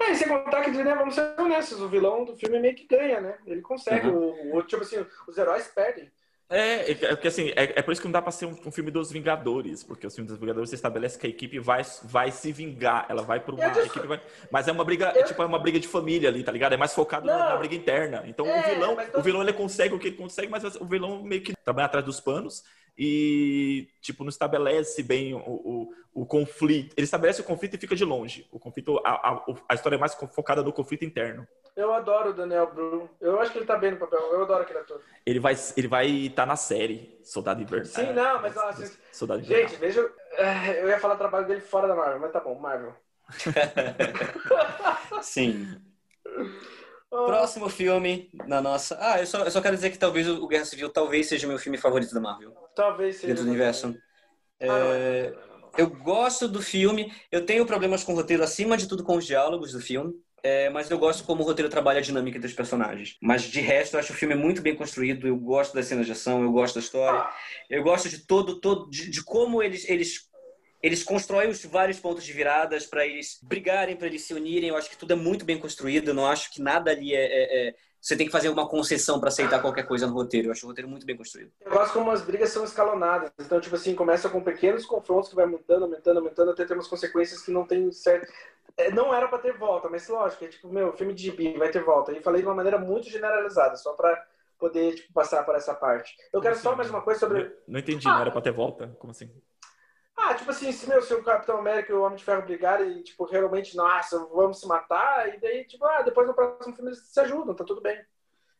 É, e sem contar que, né, vamos ser honestos, o vilão do filme meio que ganha, né? Ele consegue. Uhum. O, o, tipo assim, os heróis perdem. É, é, é, porque assim, é, é, por isso que não dá pra ser um, um, filme dos Vingadores, porque o filme dos Vingadores você estabelece que a equipe vai, vai se vingar, ela vai por uma equipe. Vai, mas é uma briga, eu... tipo, é uma briga de família ali, tá ligado? É mais focado na, na, briga interna. Então é, o vilão, o vilão ele consegue o que ele consegue, mas o vilão meio que trabalha atrás dos panos e, tipo, não estabelece bem o, o, o, conflito. Ele estabelece o conflito e fica de longe. O conflito, a, a, a história é mais focada no conflito interno. Eu adoro o Daniel Bru. Eu acho que ele tá bem no papel. Eu adoro aquele ator. Ele vai estar ele vai tá na série Soldado Invernal. Sim, não, mas... Assim, Soldado Invernal. Gente, veja... É, eu ia falar o trabalho dele fora da Marvel, mas tá bom, Marvel. Sim. Próximo filme na nossa. Ah, eu só, eu só quero dizer que talvez o Guerra Civil talvez seja o meu filme favorito da Marvel. Talvez seja. Dentro do universo. É... Ah, eu gosto do filme. Eu tenho problemas com o roteiro acima de tudo com os diálogos do filme. É, mas eu gosto como o roteiro trabalha a dinâmica dos personagens. Mas de resto, eu acho o filme muito bem construído. Eu gosto das cenas de ação, eu gosto da história. Eu gosto de todo, todo de, de como eles, eles eles constroem os vários pontos de viradas para eles brigarem, para eles se unirem. Eu acho que tudo é muito bem construído. Eu não acho que nada ali é, é, é... você tem que fazer uma concessão para aceitar qualquer coisa no roteiro. Eu acho o roteiro muito bem construído. Eu gosto como as brigas são escalonadas. Então, tipo assim, começa com pequenos confrontos que vai aumentando, aumentando, aumentando, até ter umas consequências que não tem certo. É, não era para ter volta, mas lógico, é tipo, meu, filme de gibi vai ter volta. E falei de uma maneira muito generalizada, só para poder tipo, passar por essa parte. Eu quero assim? só mais uma coisa sobre. Não entendi, ah, não era para ter volta? Como assim? Ah, tipo assim, se, meu, se o Capitão América e o Homem de Ferro brigarem e, tipo, realmente, nossa, vamos se matar, e daí, tipo, ah, depois no próximo filme eles se ajudam, tá tudo bem.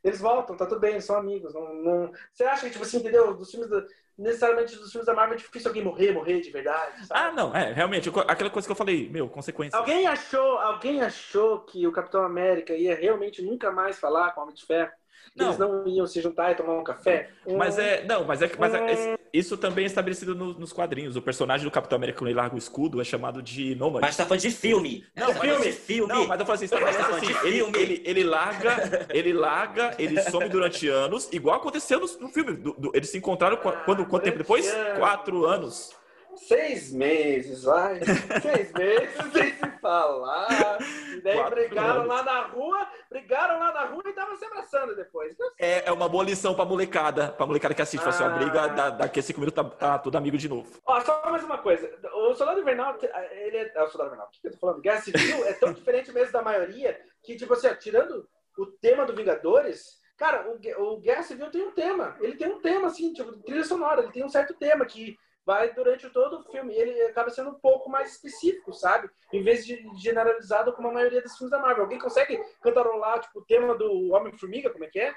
Eles voltam, tá tudo bem, eles são amigos. Não, não... Você acha que, tipo assim, entendeu? Dos filmes da... necessariamente dos filmes da Marvel é difícil alguém morrer, morrer de verdade. Sabe? Ah, não, é, realmente, aquela coisa que eu falei, meu, consequência. Alguém achou, alguém achou que o Capitão América ia realmente nunca mais falar com o Homem de Ferro? Não. Eles não iam se juntar e tomar um café? Mas é. Não, mas é, mas é, isso também é estabelecido no, nos quadrinhos. O personagem do Capitão América, quando ele larga o escudo, é chamado de Nômade. Mas tá falando de filme. Não, mas filme. filme. Não, mas eu falo assim, estabelece tá assim. Ele, ele, ele, larga, ele larga, ele some durante anos, igual aconteceu no, no filme. Do, do, eles se encontraram quando, quanto tempo depois? Quatro anos seis meses, vai. seis meses sem se falar. E daí Quatro brigaram anos. lá na rua, brigaram lá na rua e estavam se abraçando depois. É, é uma boa lição pra molecada, pra molecada que assiste. Ah. Assim, a briga da, daqui a cinco minutos tá, tá todo amigo de novo. Ó, só mais uma coisa. O Soldado Invernal, ele é. é o Soldado Invernal, o que eu tô falando? Guerra Civil é tão diferente mesmo da maioria que, tipo assim, ó, tirando o tema do Vingadores. Cara, o, o Guerra Civil tem um tema. Ele tem um tema, assim, tipo, trilha sonora. Ele tem um certo tema que vai durante todo o filme. Ele acaba sendo um pouco mais específico, sabe? Em vez de generalizado como a maioria dos filmes da Marvel. Alguém consegue cantarolar tipo, o tema do Homem-Formiga, como é que é?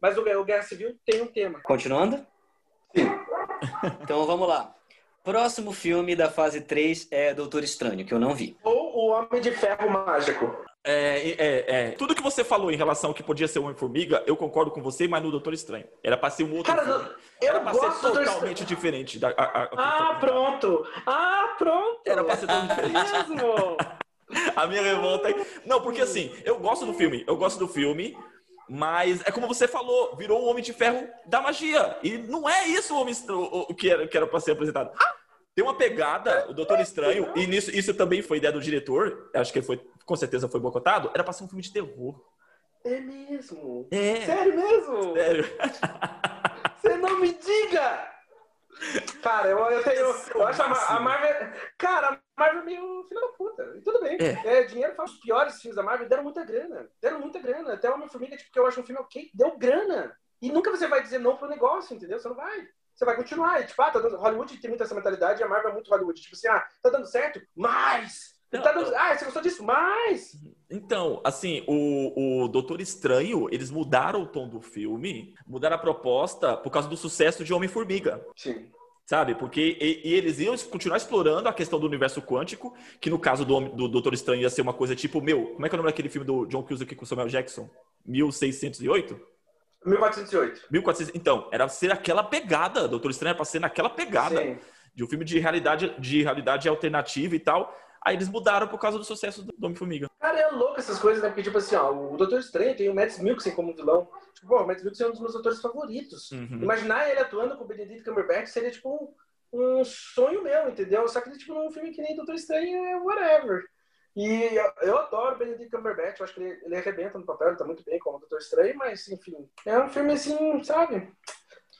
Mas o, o Guerra Civil tem um tema. Continuando? Sim. então vamos lá. Próximo filme da fase 3 é Doutor Estranho, que eu não vi. Ou O Homem de Ferro Mágico. É, é, é. Tudo que você falou em relação ao que podia ser Homem-Formiga, eu concordo com você, mas no Doutor Estranho. Era pra ser um outro Cara, filme. Eu Era pra ser totalmente diferente. Da, a, a, ah, pronto! Ah, pronto! Era pra ser tão diferente. mesmo! a minha revolta é... Não, porque assim, eu gosto do filme. Eu gosto do filme, mas é como você falou, virou o Homem de Ferro da magia. E não é isso o, homem, o, o que, era, que era pra ser apresentado. Tem uma pegada, o Doutor Estranho, e nisso, isso também foi ideia do diretor, acho que foi com certeza foi boicotado, era pra ser um filme de terror. É mesmo? É. Sério mesmo? Sério. Você não me diga! Cara, eu, eu, tenho, eu, eu acho a, a, Marvel. Cara, a Marvel é meio filho da puta. E tudo bem. É. é dinheiro faz os piores filmes da Marvel. Deram muita grana. Deram muita grana. Até o Homem-Formiga, tipo, que eu acho um filme ok, deu grana. E nunca você vai dizer não pro negócio, entendeu? Você não vai. Você vai continuar. E, tipo, ah, tá dando... Hollywood tem muita essa mentalidade e a Marvel é muito Hollywood. Tipo assim, ah, tá dando certo? Mais! Não, tá dando... Ah, você gostou disso? Mais! Então, assim, o, o Doutor Estranho, eles mudaram o tom do filme, mudaram a proposta por causa do sucesso de Homem-Formiga. Sim. Sabe? Porque e, e, eles iam continuar explorando a questão do universo quântico, que no caso do, do Doutor Estranho ia ser uma coisa tipo, meu, como é que é o nome daquele filme do John Cusack com o Samuel Jackson? 1608? 1408. 1400. Então, era ser aquela pegada. Doutor Estranho era pra ser naquela pegada. Sim. De um filme de realidade, de realidade alternativa e tal. Aí eles mudaram por causa do sucesso do Homem-Formiga. Cara, é louco essas coisas, né? Porque, tipo assim, ó, o Doutor Estranho tem o Mads Mikkelsen como vilão. Tipo, pô, o Mads Mikkelsen é um dos meus atores favoritos. Uhum. Imaginar ele atuando com o Benedict Cumberbatch seria, tipo, um, um sonho meu, entendeu? Só que, tipo, num filme que nem Doutor Estranho é whatever. E eu, adoro o Benedict Cumberbatch, eu acho que ele, ele arrebenta no papel, ele tá muito bem como o Doutor Estranho, mas, enfim, é um filme assim, sabe?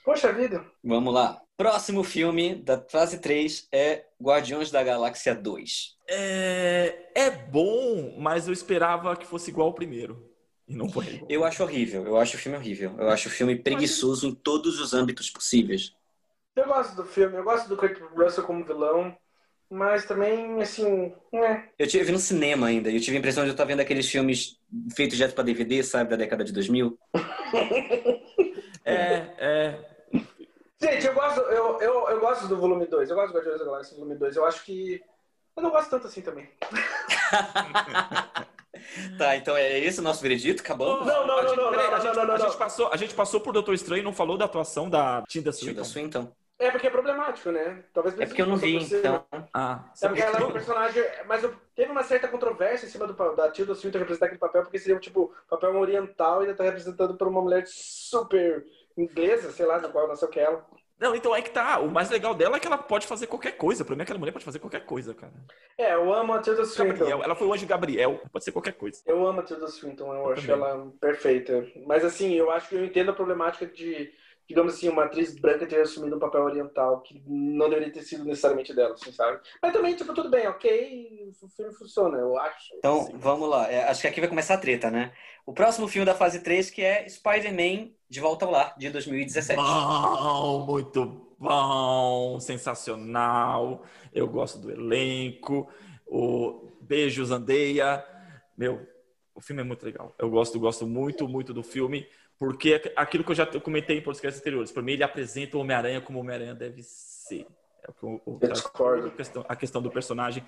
Poxa vida. Vamos lá. Próximo filme da fase 3 é Guardiões da Galáxia 2. É, é bom, mas eu esperava que fosse igual ao primeiro. E não foi. Eu acho horrível. Eu acho o filme horrível. Eu acho o filme preguiçoso em todos os âmbitos possíveis. Eu gosto do filme, eu gosto do Kurt Russell como vilão, mas também, assim, né? Eu tive no cinema ainda, e eu tive a impressão de eu estar vendo aqueles filmes feitos direto para DVD, sabe, da década de 2000. É, é. Gente, eu gosto, eu, eu, eu gosto do volume 2, eu gosto do Guardiões da Galáxia volume 2, eu acho que. Eu não gosto tanto assim também. tá, então é esse o nosso veredito? Acabamos? Não, não, não, não, não, a gente- não, não, a gente não. passou- A gente passou por Doutor Estranho e não falou da atuação da Tilda Tilda Swinton. É porque é problemático, né? Talvez É porque eu não vi, então. Ah, É porque ela é um personagem. Mas eu- teve uma certa controvérsia em cima do, da Tilda Swinton representar aquele papel, porque seria tipo papel oriental e ainda tá representando por uma mulher super inglesa, sei lá, da qual nasceu que é ela. Não, então é que tá. O mais legal dela é que ela pode fazer qualquer coisa. Pra mim, aquela mulher pode fazer qualquer coisa, cara. É, eu amo a Tilda Swinton. Gabriel, ela foi o anjo Gabriel. Pode ser qualquer coisa. Eu amo a Tilda Swinton, eu, Eu acho também. ela perfeita. Mas assim, eu acho que eu entendo a problemática de, digamos assim, uma atriz branca ter assumido um papel oriental, que não deveria ter sido necessariamente dela, assim, sabe? Mas também, tipo, tudo bem, ok, o filme funciona, eu acho. Então, Sim. vamos lá. É, acho que aqui vai começar a treta, né? O próximo filme da fase 3, que é Spider-Man De Volta ao Lar, de 2017. Bom, muito bom, sensacional. Eu gosto do elenco. O Beijos Andeia. Meu, o filme é muito legal. Eu gosto, gosto muito, muito do filme, porque é aquilo que eu já comentei em podcasts anteriores, para mim ele apresenta o Homem-Aranha como o Homem-Aranha deve ser. É o discordo. a questão, a questão do personagem.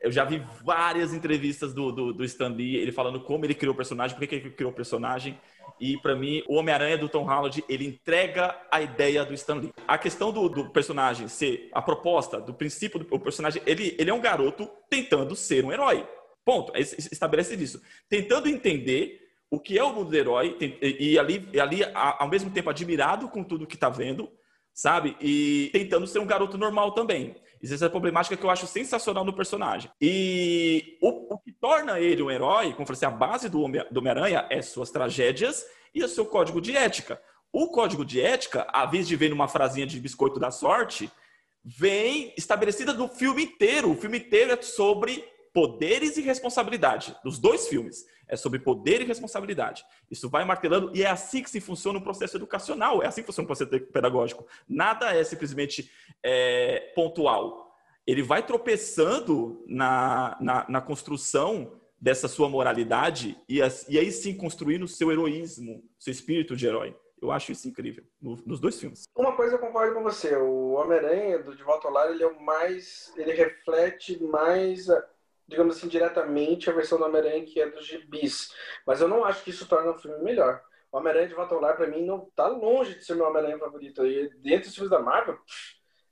Eu já vi várias entrevistas do, do, do Stan Lee, ele falando como ele criou o personagem, por que ele criou o personagem. E pra mim, o Homem-Aranha do Tom Holland, ele entrega a ideia do Stan Lee. A questão do, do personagem ser a proposta, do princípio do o personagem, ele, ele é um garoto tentando ser um herói. Ponto. Es- Estabelece disso. Tentando entender o que é o mundo do herói e, e ali, e ali ao mesmo tempo admirado com tudo que tá vendo, sabe? E tentando ser um garoto normal também. Existe essa problemática que eu acho sensacional no personagem. E o, o que torna ele um herói, como eu falei assim, a base do Homem-Aranha é suas tragédias e o seu código de ética. O código de ética, a vez de ver numa frasinha de biscoito da sorte, vem estabelecida no filme inteiro. O filme inteiro é sobre poderes e responsabilidade, dos dois filmes. É sobre poder e responsabilidade. Isso vai martelando e é assim que se funciona o processo educacional, é assim que funciona o processo pedagógico. Nada é simplesmente é, pontual. Ele vai tropeçando na, na, na construção dessa sua moralidade e, as- e aí sim construindo seu heroísmo, seu espírito de herói. Eu acho isso incrível no- nos dois filmes. Uma coisa eu concordo com você, o Homem-Aranha do De Volta ao Lar, ele é o mais. ele reflete mais, digamos assim, diretamente a versão do Homem-Aranha que é dos gibis. Mas eu não acho que isso torna o filme melhor. O Homem-Aranha de Volta ao Lar, pra mim, não tá longe de ser meu Homem-Aranha favorito. E dentro dos filmes da Marvel,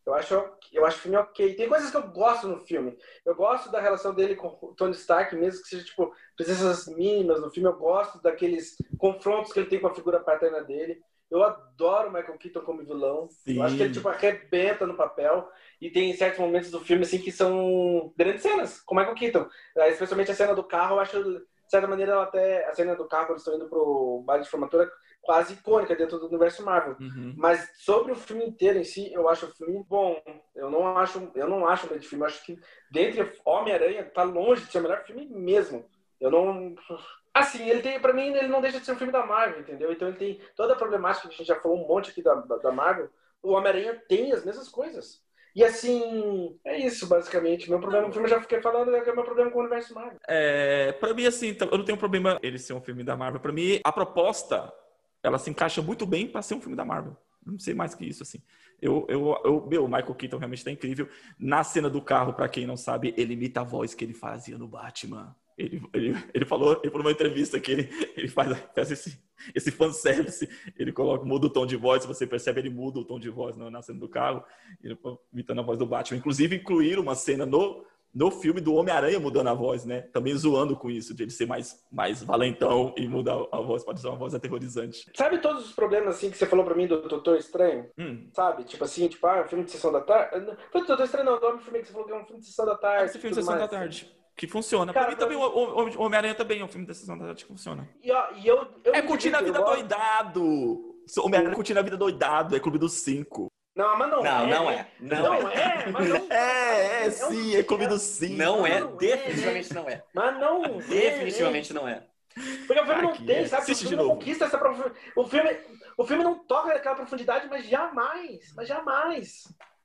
eu acho, eu acho o filme ok. Tem coisas que eu gosto no filme. Eu gosto da relação dele com o Tony Stark, mesmo que seja, tipo, presenças mínimas no filme. Eu gosto daqueles confrontos que ele tem com a figura paterna dele. Eu adoro o Michael Keaton como vilão. Eu acho que ele, Sim. tipo, arrebenta no papel. E tem certos momentos do filme, assim, que são grandes cenas, com o Michael Keaton. Ah, Especialmente a cena do carro, eu acho, de certa maneira, ela até... A cena do carro, quando eles estão indo pro baile de formatura, quase icônica dentro do universo Marvel. Uhum. Mas sobre o filme inteiro em si, eu acho o filme bom. Eu não acho, eu não acho um grande filme. Eu acho que dentre Homem-Aranha tá longe de ser o melhor filme mesmo. Eu não assim, ele tem para mim ele não deixa de ser um filme da Marvel, entendeu? Então ele tem toda a problemática que a gente já falou um monte aqui da, da, Marvel. O Homem-Aranha tem as mesmas coisas. E assim, é isso basicamente. Meu problema no filme eu já fiquei falando é que é meu problema com o universo Marvel. É, para mim, assim, então, eu não tenho problema ele ser um filme da Marvel. Pra mim, a proposta, ela se encaixa muito bem pra ser um filme da Marvel. Não sei mais que isso, assim. Eu, eu, eu, meu, o Michael Keaton realmente tá incrível. Na cena do carro, pra quem não sabe, ele imita a voz que ele fazia no Batman. Ele, ele, ele falou, ele falou numa entrevista que ele, ele faz, faz esse, esse fanservice. Ele coloca, muda o tom de voz, se você percebe, ele muda o tom de voz na, na cena do carro, ele, imitando a voz do Batman. Inclusive, incluíram uma cena no, no filme do Homem-Aranha mudando a voz, né? Também zoando com isso, de ele ser mais, mais valentão e mudar a voz, pode ser uma voz aterrorizante. Sabe todos os problemas assim que você falou pra mim do Doutor Estranho? Hum. Sabe? Tipo assim, tipo, ah, é filme de sessão da tarde. Foi do Doutor Estranho, não, do Homem-Formiga que você falou que é um filme de sessão da tarde. Esse filme de Sessão da mais. Tarde, que funciona. Cara, pra mim também, o, Homem-Aranha também é um filme de Sessão da Tarde que funciona. E, ó, e eu, eu É curtindo a vida doidado! Homem-Aranha curtindo a vida doidado, é Clube dos Cinco. Não, mas não, Não, é. não né? é. Não, Não, é. é, mas não É, é um- sim, é Clube dos Cinco. Não é. Não é, Definitivamente não é. Mas não. é, Definitivamente não é. Porque o filme não tem, é. sabe? O filme de não conquista essa profundidade. O filme, o filme não toca naquela profundidade, mas jamais. Mas jamais.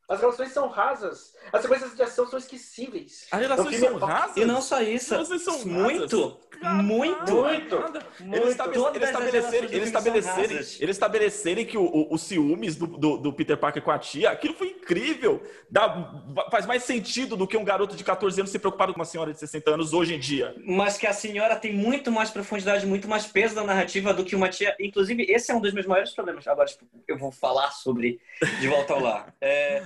As relações são rasas. As sequências de ação são esquecíveis. As relações filme são é- rasas? E não só As isso. relações são Muito. rasas? Muito. Muito. Muito. Eles, estabele- eles estabelecerem, eles, estabelecerem, eles estabelecerem que o, o- os ciúmes do, do- do Peter Parker com a tia, aquilo foi incrível. Dá- faz mais sentido do que um garoto de 14 anos se preocupar com uma senhora de 60 anos hoje em dia. Mas que a senhora tem muito mais profundidade, muito mais peso da narrativa do que uma tia. Inclusive, esse é um dos meus maiores problemas. Agora, tipo, eu vou falar sobre De Volta ao Lar. É,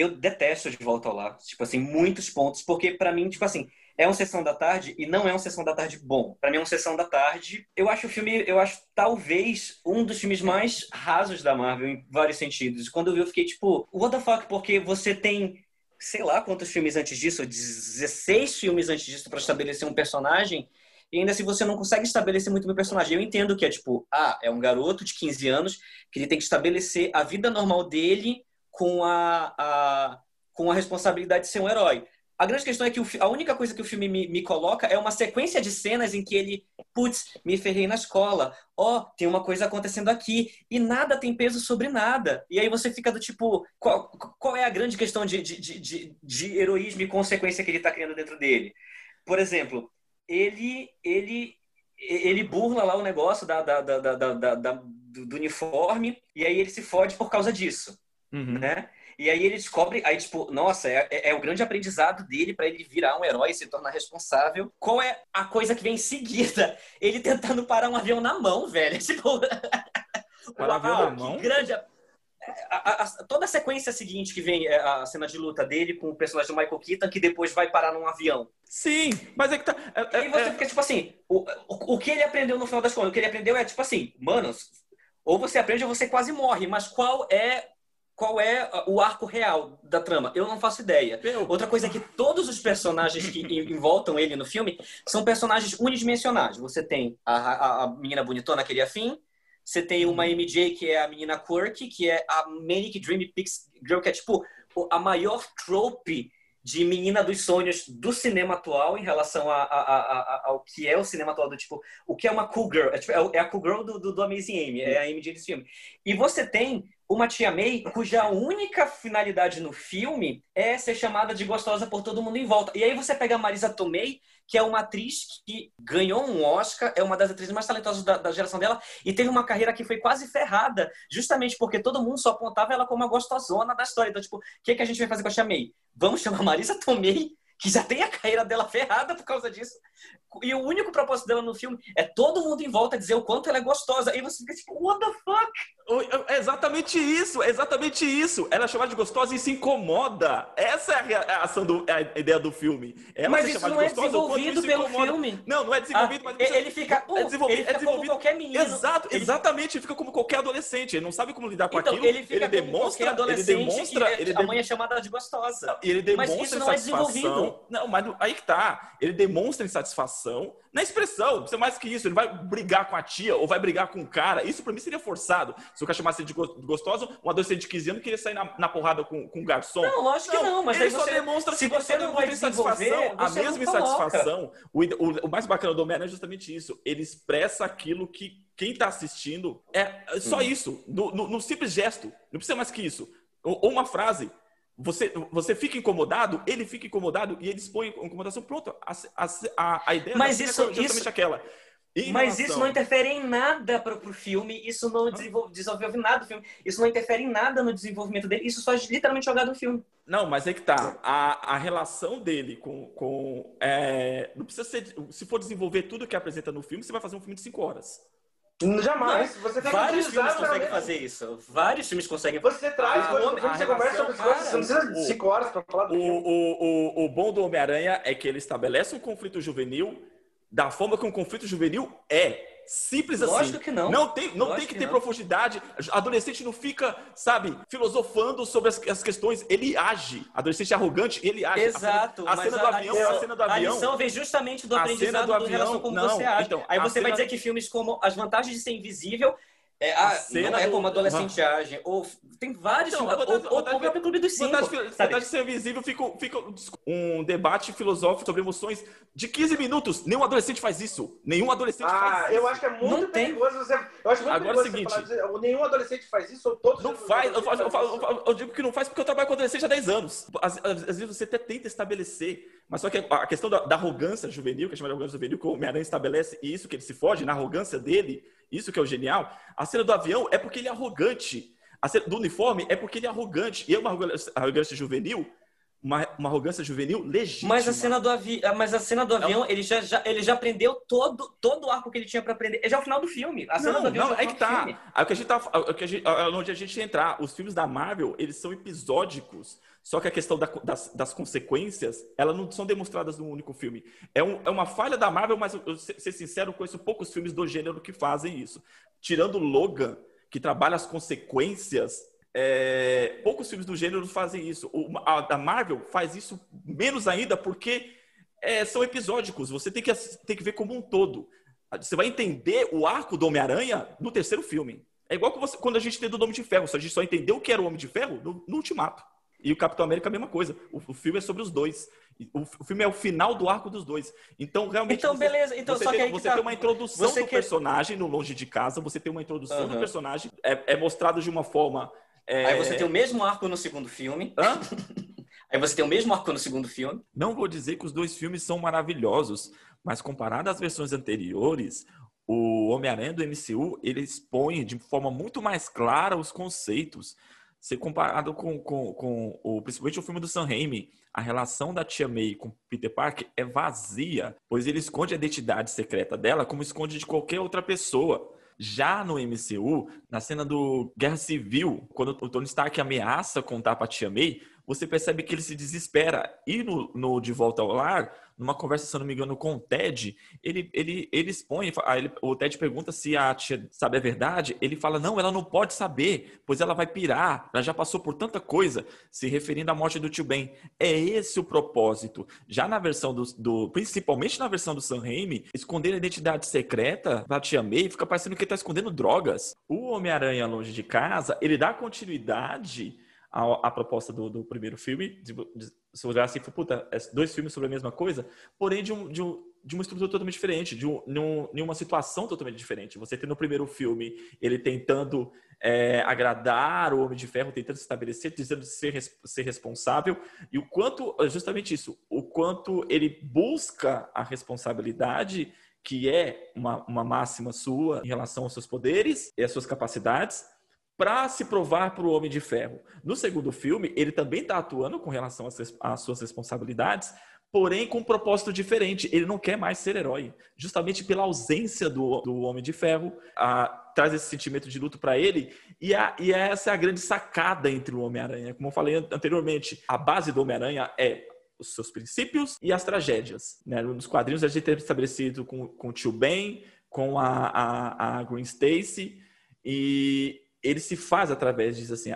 eu detesto De Volta ao Lar. Tipo assim, muitos pontos. Porque, pra mim, tipo assim, é um Sessão da Tarde e não é um Sessão da Tarde bom. Pra mim, é um Sessão da Tarde. Eu acho o filme, eu acho talvez um dos filmes mais rasos da Marvel, em vários sentidos. Quando eu vi, eu fiquei tipo, what the fuck? Porque você tem sei lá quantos filmes antes disso, 16 filmes antes disso pra estabelecer um personagem, e ainda assim você não consegue estabelecer muito bem o personagem. Eu entendo que é tipo, ah, é um garoto de 15 anos que ele tem que estabelecer a vida normal dele com a, a, com a responsabilidade de ser um herói. A grande questão é que o a única coisa que o filme me, me coloca é uma sequência de cenas em que ele, putz, me ferrei na escola, ó, tem uma coisa acontecendo aqui, e nada tem peso sobre nada. E aí você fica do tipo, qual, qual é a grande questão de, de, de, de, de heroísmo e consequência que ele tá criando dentro dele? Por exemplo, ele, ele, ele burla lá o negócio da, da, da, da, da- da- do, do uniforme, e aí ele se fode por causa disso né? E aí ele descobre, aí tipo, nossa, é, é- é o grande aprendizado dele pra ele virar um herói e se tornar responsável. Qual é a coisa que vem em seguida? Ele tentando parar um avião na mão, velho. Tipo, Parar um avião na mão? grande. A- a- a- toda a sequência seguinte que vem é a cena de luta dele com o personagem do Michael Keaton, que depois vai parar num avião. Sim, mas é que tá. é- E aí é- você é- fica tipo assim, o, o, o que ele aprendeu no final das contas? O que ele aprendeu é tipo assim, mano, ou você aprende ou você quase morre, mas qual é qual é o arco real da trama? Eu não faço ideia. Meu, Outra coisa é que todos os personagens que envoltam ele no filme são personagens unidimensionais. Você tem a, a- a menina bonitona que ele é afim, você tem uma MJ que é a menina quirky, que é a Manic Dream Pix Girl, que é tipo a maior trope de menina dos sonhos do cinema atual em relação a, a- a- ao que é o cinema atual, do tipo, o que é uma cool girl. É, tipo, é é a cool girl do, do, do Amazing Amy, é a MJ desse filme. E você tem uma tia May cuja única finalidade no filme é ser chamada de gostosa por todo mundo em volta. E aí você pega a Marisa Tomei, que é uma atriz que ganhou um Oscar, é uma das atrizes mais talentosas da, da geração dela, e teve uma carreira que foi quase ferrada, justamente porque todo mundo só apontava ela como a gostosona da história. Então, tipo, o que, que a gente vai fazer com a tia May? Vamos chamar Marisa Tomei, que já tem a carreira dela ferrada por causa disso, e o único propósito dela no filme é todo mundo em volta dizer o quanto ela é gostosa. E você fica tipo, what the fuck? É exatamente isso, é exatamente isso. Ela é chamada de gostosa e se incomoda. Essa é a, ação do, é a ideia do filme. Ela Mas isso não é desenvolvido pelo incomoda. filme. Não, não é desenvolvido, Ah, mas ele fica, é desenvolvido, ele fica é desenvolvido. como qualquer menino. Exato, Ele- exatamente. Ele fica como qualquer adolescente. Ele não sabe como lidar com Então, aquilo. ele fica como demonstra, ele demonstra, ele a mãe é chamada de gostosa. E ele Mas demonstra isso não é insatisfação. Não, mas aí que tá. Ele demonstra insatisfação na expressão. Isso é mais que isso. Ele vai brigar com a tia ou vai brigar com o cara. Isso pra mim seria forçado. Se o cara chamasse de go- gostoso, um adolescente de 15 anos queria sair na, na porrada com, com um garçom. Não, lógico que não, mas ele aí só você, demonstra se você não vai demonstra desenvolver, a mesma não insatisfação. O, o- o mais bacana do Homem-Aranha é justamente isso. Ele expressa aquilo que quem tá assistindo é só isso. No, no- no simples gesto. Não precisa mais que isso. Ou, ou uma frase. Você, você fica incomodado, ele fica incomodado e ele expõe a incomodação. Pronto. A, a, a, ideia Mas cena isso- é justamente isso- aquela. Em Mas relação- isso não interfere em nada pro, pro filme, isso não desenvolve, desenvolve nada do filme, isso não interfere em nada no desenvolvimento dele, isso só é literalmente jogado no filme. Não, mas é que tá. A, a relação dele com. com é, não precisa ser. Se for desenvolver tudo que apresenta no filme, você vai fazer um filme de 5 horas. Jamais. Você tem que Vários filmes conseguem fazer isso. Vários filmes conseguem Você traz A- coisas a do filme, você conversa sobre as coisas. Você não precisa de cinco horas pra falar do O, filme. o, o, o bom do Homem-Aranha é que ele estabelece um conflito juvenil da forma que um conflito juvenil é. Simples assim. Lógico que não. Não tem, não Lógico tem que que ter não. profundidade. Adolescente não fica, sabe, filosofando sobre as, as questões. Ele age. Adolescente arrogante, ele age. Exato. A cena, a cena do avião, lição, a cena do a avião. lição vem justamente do A aprendizado cena do do, avião, relação como não, você age. então, Aí a você vai cena- dizer que filmes como As Vantagens de Ser Invisível É, ah, não é como adolescente age. Ou tem vários. Vontade, ou, ou, ou Clube dos Cinco. Vontade, vontade de ser visível fica, fica um debate filosófico sobre emoções de 15 minutos. Nenhum adolescente faz isso. Nenhum adolescente ah, faz isso. Ah, eu acho que é muito não perigoso você. Eu acho muito Agora é o seguinte. Falar, nenhum adolescente faz isso ou todos Não faz. Eu, eu, eu, eu, digo que não faz porque eu trabalho com adolescente há 10 anos. Às, às vezes você até tenta estabelecer. Mas só que a questão da, da arrogância juvenil, que é chamada arrogância juvenil, que o Homem-Aranha estabelece, e isso que ele se foge, na arrogância dele isso que é o genial. A cena do avião é porque ele é arrogante. A cena do uniforme é porque ele é arrogante. E é uma arrogância juvenil, uma, uma arrogância juvenil legítima. Mas a cena do, avi... mas a cena do avião, ele, já, já, ele já aprendeu todo, todo o arco que ele tinha para aprender. É já o final do filme. A cena não, do avião não, é que tá. É o que a gente tá. É que a gente, é onde a gente entrar. Os filmes da Marvel, eles são episódicos. Só que a questão da, das, das, consequências, elas não são demonstradas num único filme. É, um, é uma falha da Marvel, mas eu, eu ser sincero, conheço poucos filmes do gênero que fazem isso. Tirando Logan, que trabalha as consequências, é, poucos filmes do gênero fazem isso. O, a, a Marvel faz isso menos ainda porque é, são episódicos. Você tem que, tem que ver como um todo. Você vai entender o arco do Homem-Aranha no terceiro filme. É igual que você, quando a gente entendeu o Homem de Ferro. A gente só entendeu o que era o Homem de Ferro no, no Ultimato. E o Capitão América é a mesma coisa. O, o filme é sobre os dois. O, o, filme é o final do arco dos dois. Então, realmente. Então, você, beleza. Então, você só tem, que você tá... tem uma introdução você do quer... personagem no Longe de Casa, você tem uma introdução uhum. do personagem. É, é, mostrado de uma forma. É... Aí você tem o mesmo arco no segundo filme. Hã? Aí você tem o mesmo arco no segundo filme. Não vou dizer que os dois filmes são maravilhosos, mas comparado às versões anteriores, o Homem-Aranha do MCU, ele expõe de forma muito mais clara os conceitos ser comparado com, com, com o, principalmente o filme do Sam Raimi, a relação da tia May com Peter Parker é vazia, pois ele esconde a identidade secreta dela como esconde de qualquer outra pessoa. Já no MCU, na cena do Guerra Civil, quando o Tony Stark ameaça contar pra tia May, você percebe que ele se desespera. E no, no De Volta ao Lar, numa conversa, se eu não me engano, com o Ted, ele, ele, ele expõe, ele, o Ted pergunta se a tia sabe a verdade, ele fala, não, ela não pode saber, pois ela vai pirar, ela já passou por tanta coisa, se referindo à morte do tio Ben. É esse o propósito. Já na versão do, do principalmente na versão do Sam Raimi, esconder a identidade secreta da tia May fica parecendo que ele está escondendo drogas. O Homem-Aranha Longe de Casa, ele dá continuidade a, a proposta do, do, primeiro filme, de, de, se olhar assim, puta, é dois filmes sobre a mesma coisa, porém de, um, de, um, de uma estrutura totalmente diferente, de, um, de uma situação totalmente diferente. Você tem no primeiro filme ele tentando é, agradar o Homem de Ferro, tentando se estabelecer, dizendo ser, ser responsável, e o quanto, justamente isso, o quanto ele busca a responsabilidade, que é uma, uma máxima sua em relação aos seus poderes e às suas capacidades, para se provar para o Homem de Ferro. No segundo filme, ele também está atuando com relação às, suas responsabilidades, porém com um propósito diferente. Ele não quer mais ser herói, justamente pela ausência do, do Homem de Ferro, a, traz esse sentimento de luto para ele, e, a, e essa é a grande sacada entre o Homem-Aranha. Como eu falei anteriormente, a base do Homem-Aranha é os seus princípios e as tragédias. Né? Nos quadrinhos a gente tem estabelecido com, com o Tio Ben, com a, a, a Gwen Stacy, e ele se faz através disso assim,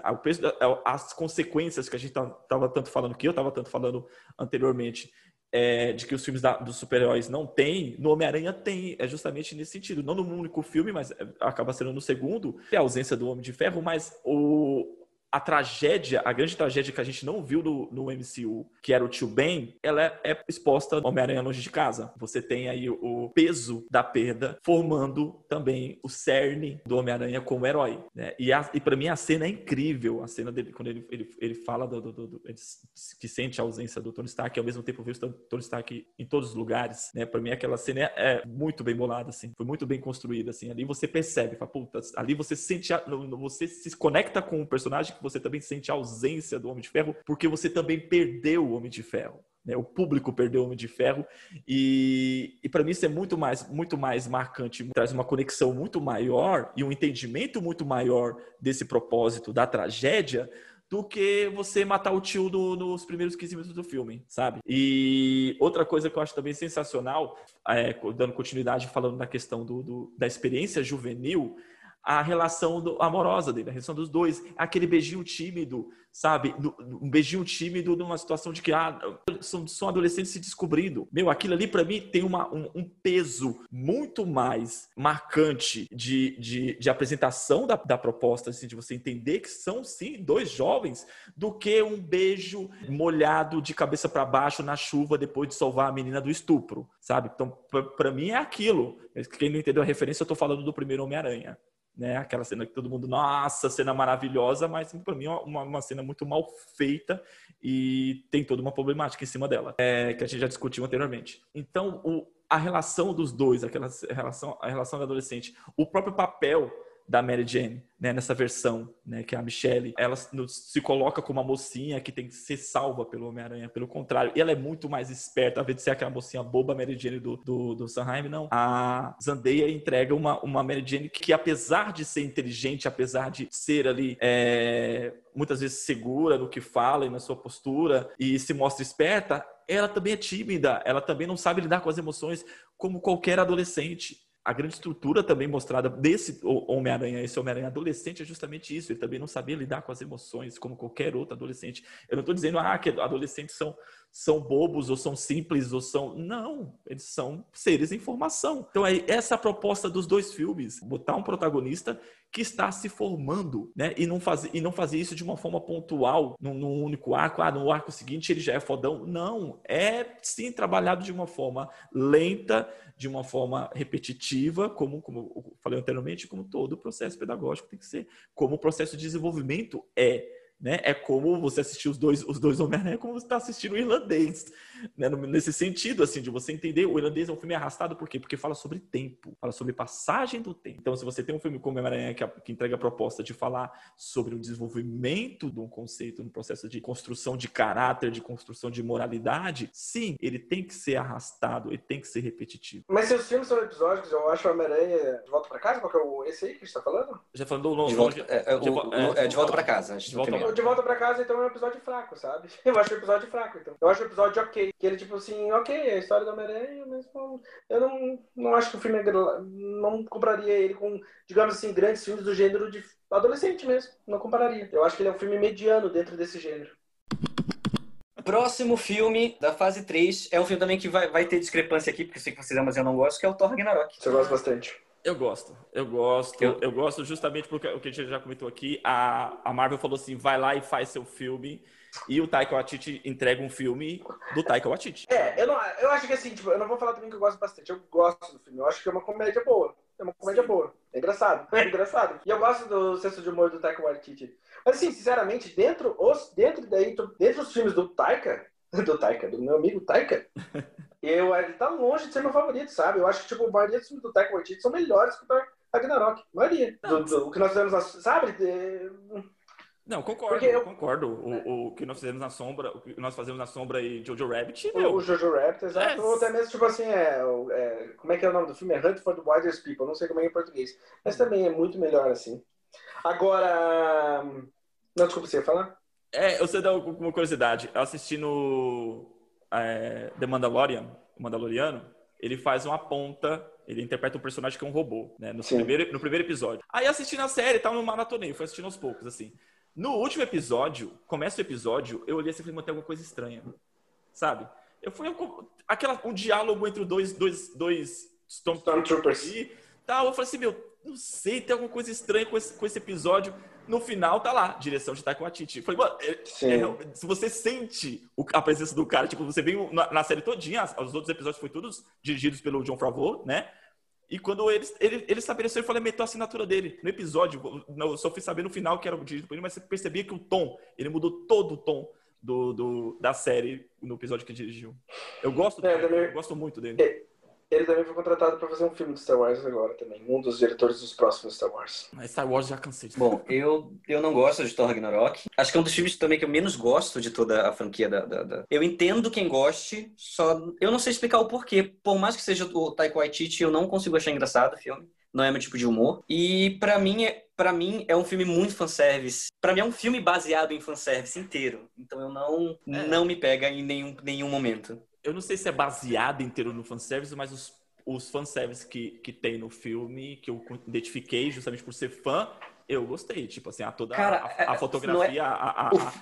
as consequências que a gente estava tanto falando que eu estava tanto falando anteriormente é, de que os filmes da, dos super-heróis não têm, no Homem-Aranha tem, é justamente nesse sentido. Não no único filme, mas é, acaba sendo no segundo, é a ausência do Homem de Ferro, mas o, a tragédia, a grande tragédia que a gente não viu no, no MCU, que era o tio Ben, ela é, é exposta no Homem-Aranha Longe de Casa. Você tem aí o, peso da perda formando também o cerne do Homem-Aranha como herói. Né? E, e para mim a cena é incrível, a cena dele, quando ele, ele, ele fala do, do, do, do que sente a ausência do Tony Stark e ao mesmo tempo vê o Tony Stark em todos os lugares. Né? Para mim aquela cena é, é, muito bem bolada, assim. foi muito bem construída. Assim. Ali você percebe, fala, ali você sente, a, você se conecta com o personagem você também sente a ausência do Homem de Ferro, porque você também perdeu o Homem de Ferro. Né? O público perdeu o Homem de Ferro e, e para mim isso é muito mais, muito mais marcante, traz uma conexão muito maior e um entendimento muito maior desse propósito da tragédia do que você matar o tio nos primeiros 15 minutos do filme, sabe? E outra coisa que eu acho também sensacional, é, dando continuidade falando na questão do, do, da experiência juvenil, a relação do, amorosa dele, a relação dos dois, aquele beijinho tímido, sabe? Um beijinho tímido numa situação de que ah, são, são adolescentes se descobrindo. Meu, aquilo ali para mim tem uma, um, um, peso muito mais marcante de, de, de apresentação da, da proposta, assim, de você entender que são sim dois jovens, do que um beijo molhado de cabeça para baixo na chuva depois de salvar a menina do estupro, sabe? Então, para mim é aquilo. Quem não entendeu a referência, eu tô falando do primeiro Homem-Aranha né? Aquela cena que todo mundo, nossa, cena maravilhosa, mas para mim é uma, uma, cena muito mal feita e tem toda uma problemática em cima dela, é, que a gente já discutiu anteriormente. Então, o, a relação dos dois, aquela relação, a relação do adolescente, o próprio papel da Mary Jane, né, nessa versão, né, que é a Michelle, ela se coloca como uma mocinha que tem que ser salva pelo Homem-Aranha, pelo contrário, ela é muito mais esperta, ao invés de ser aquela mocinha boba Mary Jane do, do, do Sanheim, não. A Zendaya entrega uma, uma Mary Jane que, apesar de ser inteligente, apesar de ser ali é, muitas vezes segura no que fala e na sua postura e se mostra esperta, ela também é tímida, ela também não sabe lidar com as emoções como qualquer adolescente a grande estrutura também mostrada desse Homem-Aranha, esse Homem-Aranha adolescente, é justamente isso. Ele também não sabia lidar com as emoções, como qualquer outro adolescente. Eu não estou dizendo ah, que adolescentes são, são bobos, ou são simples, ou são. Não, eles são seres em formação. Então, é essa a proposta dos dois filmes: botar um protagonista que está se formando, né? E não fazer, e não fazer isso de uma forma pontual, num, num, único arco. Ah, no arco seguinte ele já é fodão. Não, é sim trabalhado de uma forma lenta, de uma forma repetitiva, como, como eu falei anteriormente, como todo processo pedagógico tem que ser, como o processo de desenvolvimento é. Né? É como você assistir os dois, os dois Homem-Aranha, é como você está assistindo o irlandês. Né? Nesse sentido, assim, de você entender, o irlandês é um filme arrastado, por quê? Porque fala sobre tempo, fala sobre passagem do tempo. Então, se você tem um filme como Homem-Aranha que, que, entrega a proposta de falar sobre o desenvolvimento de um conceito, no processo de construção de caráter, de construção de moralidade, sim, ele tem que ser arrastado, ele tem que ser repetitivo. Mas se os filmes são episódicos, eu acho Homem-Aranha de volta para casa, qual que é o, esse aí que a gente tá falando? Já falando do de volta, é, é, de, é, de volta para casa. De volta de volta pra casa, então é um episódio fraco, sabe? Eu acho o episódio fraco, então. Eu acho o episódio ok. Que ele, tipo assim, ok, é a história do Homem-Aranha, mas eu não, não acho que o filme é. Não compraria ele com, digamos assim, grandes filmes do gênero de adolescente mesmo. Não compararia. Eu acho que ele é um filme mediano dentro desse gênero. Próximo filme da fase 3 é um filme também que vai, vai ter discrepância aqui, porque eu sei que vocês amam, mas eu não gosto, que é o Thor Ragnarok. Você gosta bastante. Eu gosto, eu gosto, eu... eu, gosto justamente porque o que a gente já comentou aqui, a, a Marvel falou assim, vai lá e faz seu filme, e o Taika Waititi entrega um filme do Taika Waititi. É, eu, não, eu acho que assim, tipo, eu não vou falar também que eu gosto bastante, eu gosto do filme, eu acho que é uma comédia boa, é uma comédia boa, é engraçado, é engraçado. E eu gosto do senso de humor do Taika Waititi. Mas assim, sinceramente, dentro, os, dentro, daí, dentro dos filmes do Taika, do Taika, do meu amigo Taika, eu, ele tá longe de ser meu favorito, sabe? Eu acho que, tipo, a maioria dos filmes do Taika Waititi são melhores que o Ragnarok. A maioria. Do, do, o que nós fizemos, na, sabe? De... Não, concordo, eu concordo. O, o que nós fizemos na sombra, o que nós fazemos na sombra e Jojo Rabbit, meu. O, Jojo Rabbit, exato. É. Ou até mesmo, tipo assim, é, é, Como é que é o nome do filme? É Hunt for the Wildest People. Não sei como é em português. Mas também é muito melhor, assim. Agora... Não, desculpa, você ia falar? É, eu sei dar uma curiosidade. Eu assisti no é, The Mandalorian, o Mandaloriano, ele faz uma ponta, ele interpreta um personagem que é um robô, né? No, primeiro, no primeiro episódio. Aí assistindo a série, tava no maratonei, fui assistindo aos poucos, assim. No último episódio, começa o episódio, eu olhei assim e falei, tem alguma coisa estranha, sabe? Eu fui aquela, um diálogo entre dois, dois, dois Stormtroopers e tal. Eu falei assim, meu, não sei, tem alguma coisa estranha com esse, com esse episódio no final tá lá, direção de Taika Waititi. Falei, mano, é, é, se você sente a presença do cara, tipo, você vem na, na, série todinha, os outros episódios foram todos dirigidos pelo John Favreau, né? E quando ele, ele, ele estabeleceu, ele falou, meteu a assinatura dele. No episódio, eu só fui saber no final que era dirigido por ele, mas você percebia que o tom, ele mudou todo o tom do, do da série no episódio que dirigiu. Eu gosto, é, dele, eu gosto muito dele. Ele também foi contratado para fazer um filme de Star Wars agora também. Um dos diretores dos próximos Star Wars. Mas Star Wars já cansei. Bom, eu, eu não gosto de Thor Ragnarok. Acho que é um dos filmes também que eu menos gosto de toda a franquia da, da, da... Eu entendo quem goste, só... Eu não sei explicar o porquê. Por mais que seja o Taika Waititi, eu não consigo achar engraçado o filme. Não é meu tipo de humor. E para mim, é, para mim é um filme muito fanservice. Para mim é um filme baseado em fanservice inteiro. Então eu não, é. não me pega em nenhum, nenhum momento eu não sei se é baseado inteiro no fanservice, mas os, os fanservice que, que tem no filme, que eu identifiquei justamente por ser fã, eu gostei. Tipo assim, a toda Cara, a, a é- fotografia, é- a, a, a,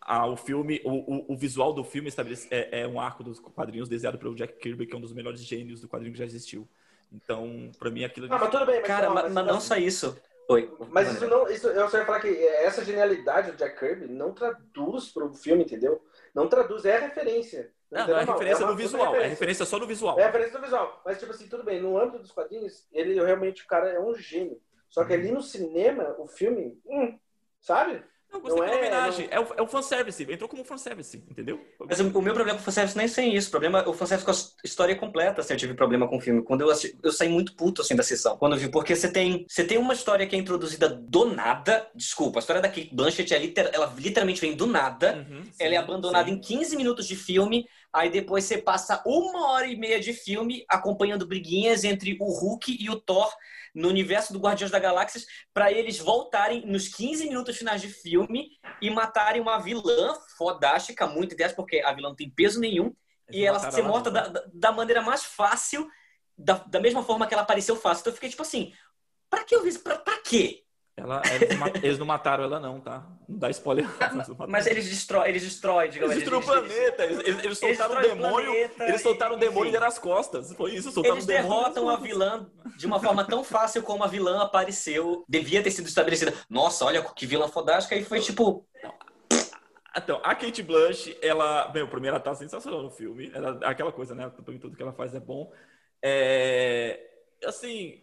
a- o filme, o, o, o visual do filme estabelece, é, é um arco dos quadrinhos desenhado pelo Jack Kirby, que é um dos melhores gênios do quadrinho que já existiu. Então, pra mim, aquilo. Não, mas tudo bem, mas, Cara, não, mas, mas não só isso. Oi. Mas isso não. Isso, eu só ia falar que essa genialidade do Jack Kirby não traduz pro filme, entendeu? Não traduz, é referência. Não, entendeu? não, é referência uma no visual. É referência. referência só no visual. É referência no visual. Mas, tipo assim, tudo bem. No âmbito dos quadrinhos, ele realmente, o cara é um gênio. Só que ali no cinema, o filme, hum, sabe? Não, gostei Não da é- homenagem. É, o, é o fanservice. Entrou como fanservice, entendeu? Mas o, o meu problema com o fanservice nem sem isso. O problema é o fanservice com a história completa, assim, eu tive problema com o filme. Quando eu assisti, eu saí muito puto, assim, da sessão. Quando eu vi, porque você tem, você tem uma história que é introduzida do nada. Desculpa, a história da Kate Blanchett, é liter- ela literalmente vem do nada. Uhum, sim, Ela é abandonada sim. em 15 minutos de filme. Aí depois você passa uma hora e meia de filme acompanhando briguinhas entre o Hulk e o Thor no universo do Guardiões da Galáxia para eles voltarem nos 15 minutos finais de filme e matarem uma vilã fodástica, muito ideias, porque a vilã não tem peso nenhum Eles e ela ser morta da- da maneira mais fácil, da, da mesma forma que ela apareceu fácil. Então eu fiquei tipo assim, pra que eu vi isso? Pra, pra quê? Ela, eles, eles não mataram ela, não, tá? Não dá spoiler. Eles não mataram. Mas eles destroem, eles destroem, digamos. Eles destruíram o planeta. Eles, eles- eles soltaram o demônio. planeta Eles soltaram o demônio e enfim. deram as costas. Foi isso, soltaram Eles o demônio. e derrotam a vilã de uma forma tão fácil como a vilã apareceu, devia ter sido estabelecida. Nossa, olha que vilã fodástica. E foi tipo, Então, a Kate Blanche, ela, bem, primeiro ela tá sensacional no filme. Ela, aquela coisa, né? Tudo que ela faz é bom. É, assim,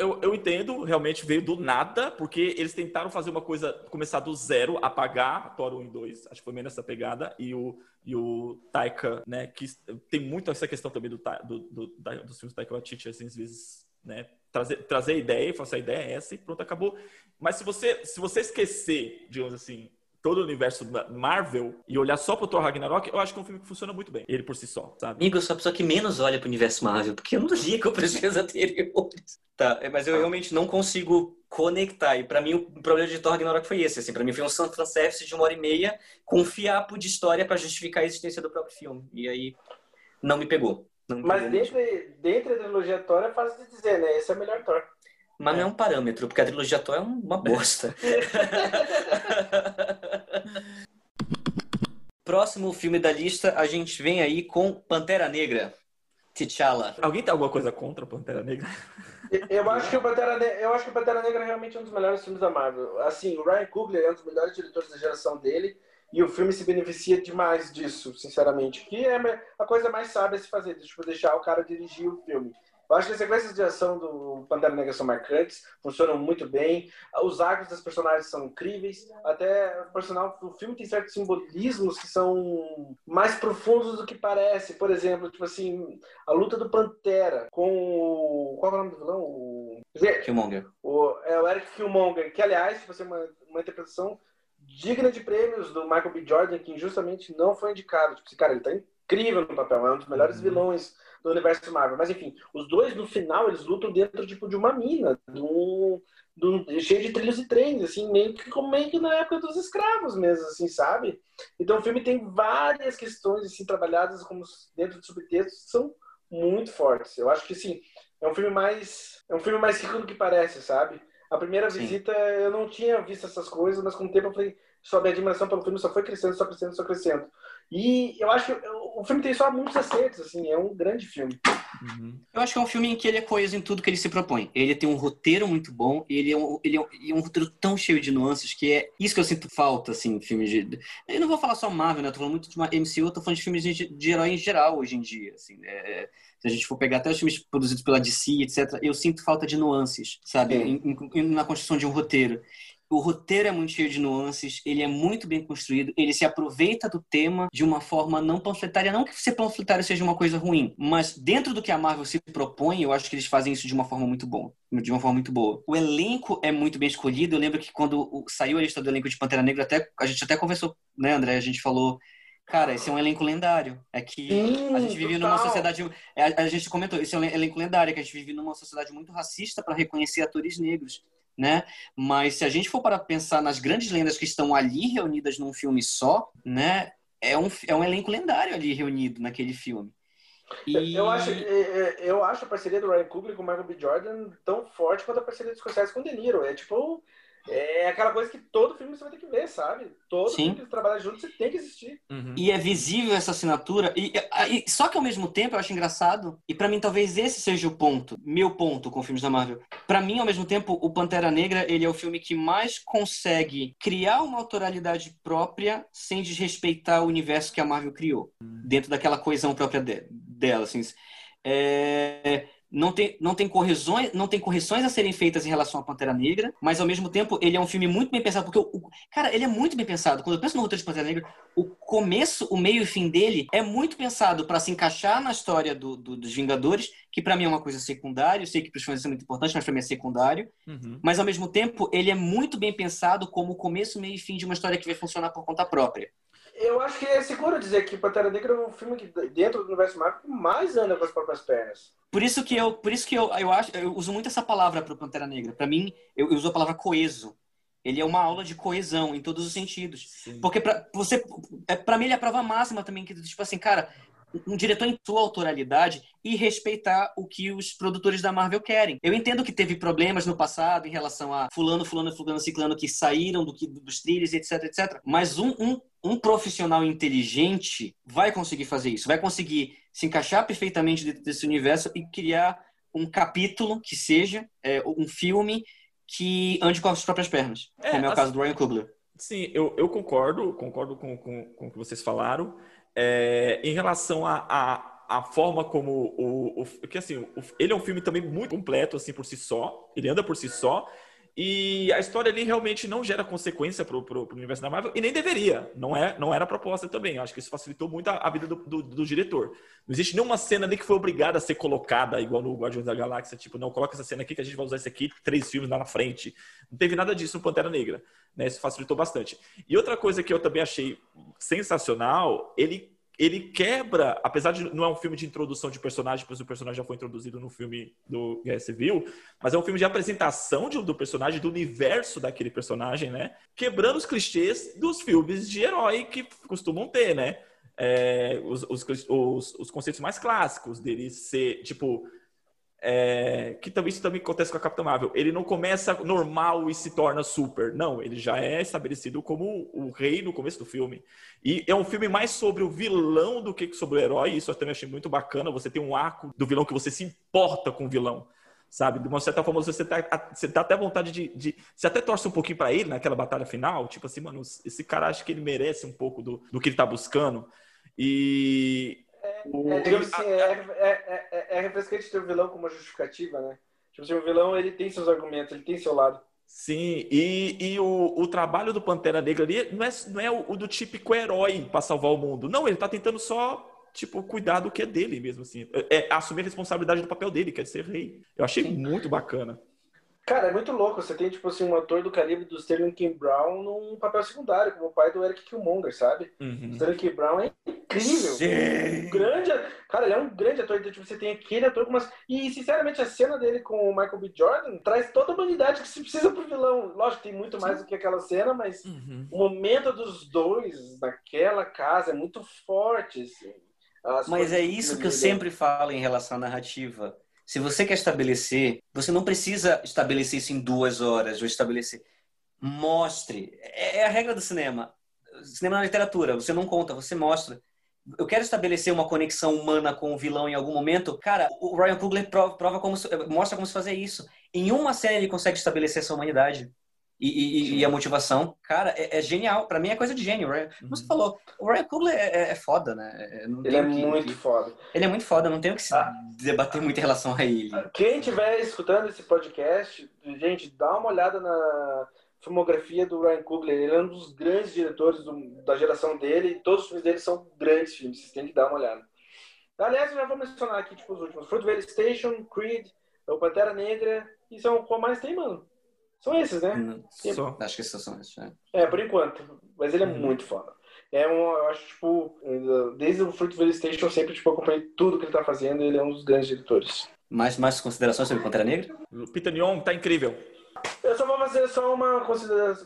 eu, eu entendo, realmente veio do nada, porque eles tentaram fazer uma coisa, começar do zero, apagar Thor 1 e 2. Acho que foi meio nessa pegada. E o, e o Taika, né? Que tem muito essa questão também do, do, do, dos filmes do Taika Waititi, assim, às vezes, né? Trazer, trazer ideia e falar assim, a ideia é essa e pronto, acabou. Mas se você, se você esquecer, digamos assim, todo o universo da Marvel e olhar só pro Thor Ragnarok, eu acho que é um filme que funciona muito bem. Ele por si só, sabe? amigo, eu sou a pessoa que menos olha pro universo Marvel, porque eu não ligo pros filmes anteriores. Tá, é, mas eu realmente não consigo conectar. E pra mim o problema de Thor Ragnarok foi esse. Assim, pra mim foi um fanservice de uma hora e meia com um fiapo de história pra justificar a existência do próprio filme. E aí não me pegou. Não me Mas pegou dentro, dentro da trilogia Thor é fácil de dizer, né? Esse é o melhor Thor. Mas não é um parâmetro, porque a trilogia Thor é uma bosta. Próximo filme da lista, a gente vem aí com Pantera Negra. T'Challa. Alguém tem alguma coisa contra Pantera Negra? Eu acho que o Pantera, Ne- eu acho que o Pantera Negra é realmente um dos melhores filmes da Marvel. Assim, o Ryan Coogler é um dos melhores diretores da geração dele e o filme se beneficia demais disso, sinceramente. Que é a coisa mais sábia a se fazer, tipo, deixar o cara dirigir o filme. Eu acho que as sequências de ação do Pantera Negra são marcantes, funcionam muito bem. Os arcos das personagens são incríveis. Até, por sinal, o filme tem certos simbolismos que são mais profundos do que parece. Por exemplo, tipo assim, a luta do Pantera com o... Qual é o nome do vilão? O... Killmonger. O, é o Eric Killmonger, que aliás, tipo assim, uma, uma interpretação digna de prêmios do Michael B. Jordan, que injustamente não foi indicado. Tipo, assim, cara, ele tá incrível no papel, é um dos melhores Uhum. vilões do universo Marvel. Mas enfim, os dois no final eles lutam dentro tipo, de uma mina, de um, de um- cheio de trilhos e trens, assim, meio que como meio que na época dos escravos mesmo, assim, sabe? Então o filme tem várias questões assim trabalhadas como dentro de subtextos que são muito fortes. Eu acho que sim, é um filme mais é um filme mais rico do que parece, sabe? A primeira Sim. visita eu não tinha visto essas coisas, mas com o tempo eu falei, só minha admiração pelo filme só foi crescendo, só crescendo, só crescendo. E eu acho que o filme tem só muitos acertos, assim, é um grande filme. Uhum. Eu acho que é um filme em que ele é coeso em tudo que ele se propõe. Ele tem um roteiro muito bom, ele é um, ele é um, e é um roteiro tão cheio de nuances que é isso que eu sinto falta, assim, em filmes de. Eu não vou falar só Marvel, né? Eu tô falando muito de uma MCU, eu tô falando de filmes de, de herói em geral hoje em dia, assim. É, se a gente for pegar até os filmes produzidos pela DC, etc., eu sinto falta de nuances, sabe? Em- em- na construção de um roteiro. O roteiro é muito cheio de nuances, ele é muito bem construído, ele se aproveita do tema de uma forma não panfletária. Não que ser panfletário seja uma coisa ruim, mas dentro do que a Marvel se propõe, eu acho que eles fazem isso de uma forma muito boa. De uma forma muito boa. O elenco é muito bem escolhido. Eu lembro que quando saiu a lista do elenco de Pantera Negra, até, a gente até conversou, né, André? A gente falou. Cara, esse é um elenco lendário. É que Sim, a gente vive total. numa sociedade. A, a gente comentou, esse é um elenco lendário, que a gente vive numa sociedade muito racista para reconhecer atores negros, né? Mas se a gente for para pensar nas grandes lendas que estão ali reunidas num filme só, né? É um, é um elenco lendário ali reunido naquele filme. E... Eu, acho, eu acho a parceria do Ryan Coogler com o Michael B. Jordan tão forte quanto a parceria do Scorsese com o De Niro. É tipo é aquela coisa que todo filme você vai ter que ver, sabe? Todo Sim. filme que trabalha junto, você tem que assistir. Uhum. E é visível essa assinatura. E, e, só que ao mesmo tempo eu acho engraçado, e para mim talvez esse seja o ponto, meu ponto com filmes da Marvel. Para mim, ao mesmo tempo, o Pantera Negra, ele é o filme que mais consegue criar uma autoralidade própria sem desrespeitar o universo que a Marvel criou. Uhum. Dentro daquela coesão própria de, dela, assim. É não tem, não tem correções não tem correções a serem feitas em relação à Pantera Negra, mas ao mesmo tempo ele é um filme muito bem pensado, porque o, o cara, ele é muito bem pensado. Quando eu penso no roteiro de Pantera Negra, o começo, o meio e o fim dele é muito pensado para se encaixar na história do, do, dos Vingadores, que para mim é uma coisa secundária, eu sei que para os fãs é muito importante, mas para mim é secundário. Uhum. Mas ao mesmo tempo, ele é muito bem pensado como o começo, meio e fim de uma história que vai funcionar por conta própria. Eu acho que é seguro dizer que Pantera Negra é um filme que, dentro do universo Marvel, mais anda com as próprias pernas. Por isso que eu, por isso que eu, eu acho, eu uso muito essa palavra para Pantera Negra. Para mim, eu, eu, uso a palavra coeso. Ele é uma aula de coesão em todos os sentidos. Sim. Porque para você, é, para mim ele é a prova máxima também que tipo assim, cara, um diretor em sua autoralidade e respeitar o que os produtores da Marvel querem. Eu entendo que teve problemas no passado em relação a fulano, fulano, fulano, ciclano que saíram do, dos trilhos, etc, etc. Mas um, um, um profissional inteligente vai conseguir fazer isso, vai conseguir se encaixar perfeitamente dentro desse universo e criar um capítulo que seja é, um filme que ande com as próprias pernas, é, como é o assim, caso do Ryan Coogler. Sim, eu, eu concordo, concordo com, com, com o que vocês falaram. É, em relação a, a, a, forma como o, o que assim, o, ele é um filme também muito completo assim por si só, ele anda por si só e a história ali realmente não gera consequência para o universo da Marvel e nem deveria, não é, não era a proposta também. Eu acho que isso facilitou muito a, a vida do, do, do, diretor. Não existe nenhuma cena ali que foi obrigada a ser colocada igual no Guardiões da Galáxia, tipo, não coloca essa cena aqui que a gente vai usar isso aqui três filmes lá na frente. Não teve nada disso no Pantera Negra, né? Isso facilitou bastante. E outra coisa que eu também achei sensacional, ele ele quebra, apesar de não é um filme de introdução de personagem, pois o personagem já foi introduzido no filme do Guerra Civil, mas é um filme de apresentação de, do personagem, do universo daquele personagem, né? Quebrando os clichês dos filmes de herói que costumam ter, né? É, os, os, os, os conceitos mais clássicos dele ser, tipo, é, que também isso também acontece com a Capitã Marvel. Ele não começa normal e se torna super. Não, ele já é estabelecido como o rei no começo do filme. E é um filme mais sobre o vilão do que sobre o herói. Isso eu também achei muito bacana. Você tem um arco do vilão que você se importa com o vilão. Sabe? De uma certa forma, você tá, você tá até vontade de, de. Você até torce um pouquinho para ele naquela batalha final. Tipo assim, mano, esse cara acha que ele merece um pouco do, do que ele tá buscando. E é, assim, é, é, é, é refrescante ter o vilão como uma justificativa, né? Tipo assim, o vilão ele tem seus argumentos, ele tem seu lado. Sim, e, e o, o trabalho do Pantera Negra ali não é, não é o, o do típico herói para salvar o mundo. Não, ele tá tentando só, tipo, cuidar do que é dele mesmo, assim. É, é assumir a responsabilidade do papel dele, que é ser rei. Eu achei Sim. muito bacana. Cara, é muito louco. Você tem, tipo assim, um ator do calibre do Sterling King Brown num papel secundário, como o pai do Eric Killmonger, sabe? Uhum. Sterling King Brown é incrível. Sim. Um grande, cara, ele é um grande ator. Então, tipo, você tem aquele ator com umas... E, sinceramente, a cena dele com o Michael B. Jordan traz toda a humanidade que se precisa pro vilão. Lógico, tem muito mais do que aquela cena, mas uhum. o momento dos dois naquela casa é muito forte, assim. As mas é isso que eu sempre falo em relação à narrativa se você quer estabelecer, você não precisa estabelecer isso em duas horas ou estabelecer. Mostre. É, é a regra do cinema. Cinema na literatura. Você não conta, você mostra. Eu quero estabelecer uma conexão humana com o vilão em algum momento. Cara, o Ryan Coogler prova, prova como mostra como se fazer isso. Em uma cena ele consegue estabelecer essa humanidade e, e, e, a motivação, cara, é, é genial. Para mim é coisa de gênio. Como você uhum. falou, o Ryan Coogler é, é, é foda, né? É, ele é que, muito foda. Ele é muito foda, não tenho que se ah, debater muito em relação a ele. Quem estiver escutando esse podcast, gente, dá uma olhada na filmografia do Ryan Coogler. Ele é um dos grandes diretores do, da geração dele e todos os filmes dele são grandes filmes. Vocês têm que dar uma olhada. Aliás, eu já vou mencionar aqui tipo, os últimos. Fruitvale Station, Creed, o Pantera Negra e são qual mais tem, mano? São esses, né? Hum, só. Acho que esses são esses, né? É, por enquanto. Mas ele é uhum. muito foda. É um, eu acho, tipo, desde o Fruitvale Station eu sempre, tipo, acompanhei tudo que ele tá fazendo e ele é um dos grandes diretores. Mais, mais considerações sobre Pantera Negra? O Peter Neon tá incrível. Eu só vou fazer só uma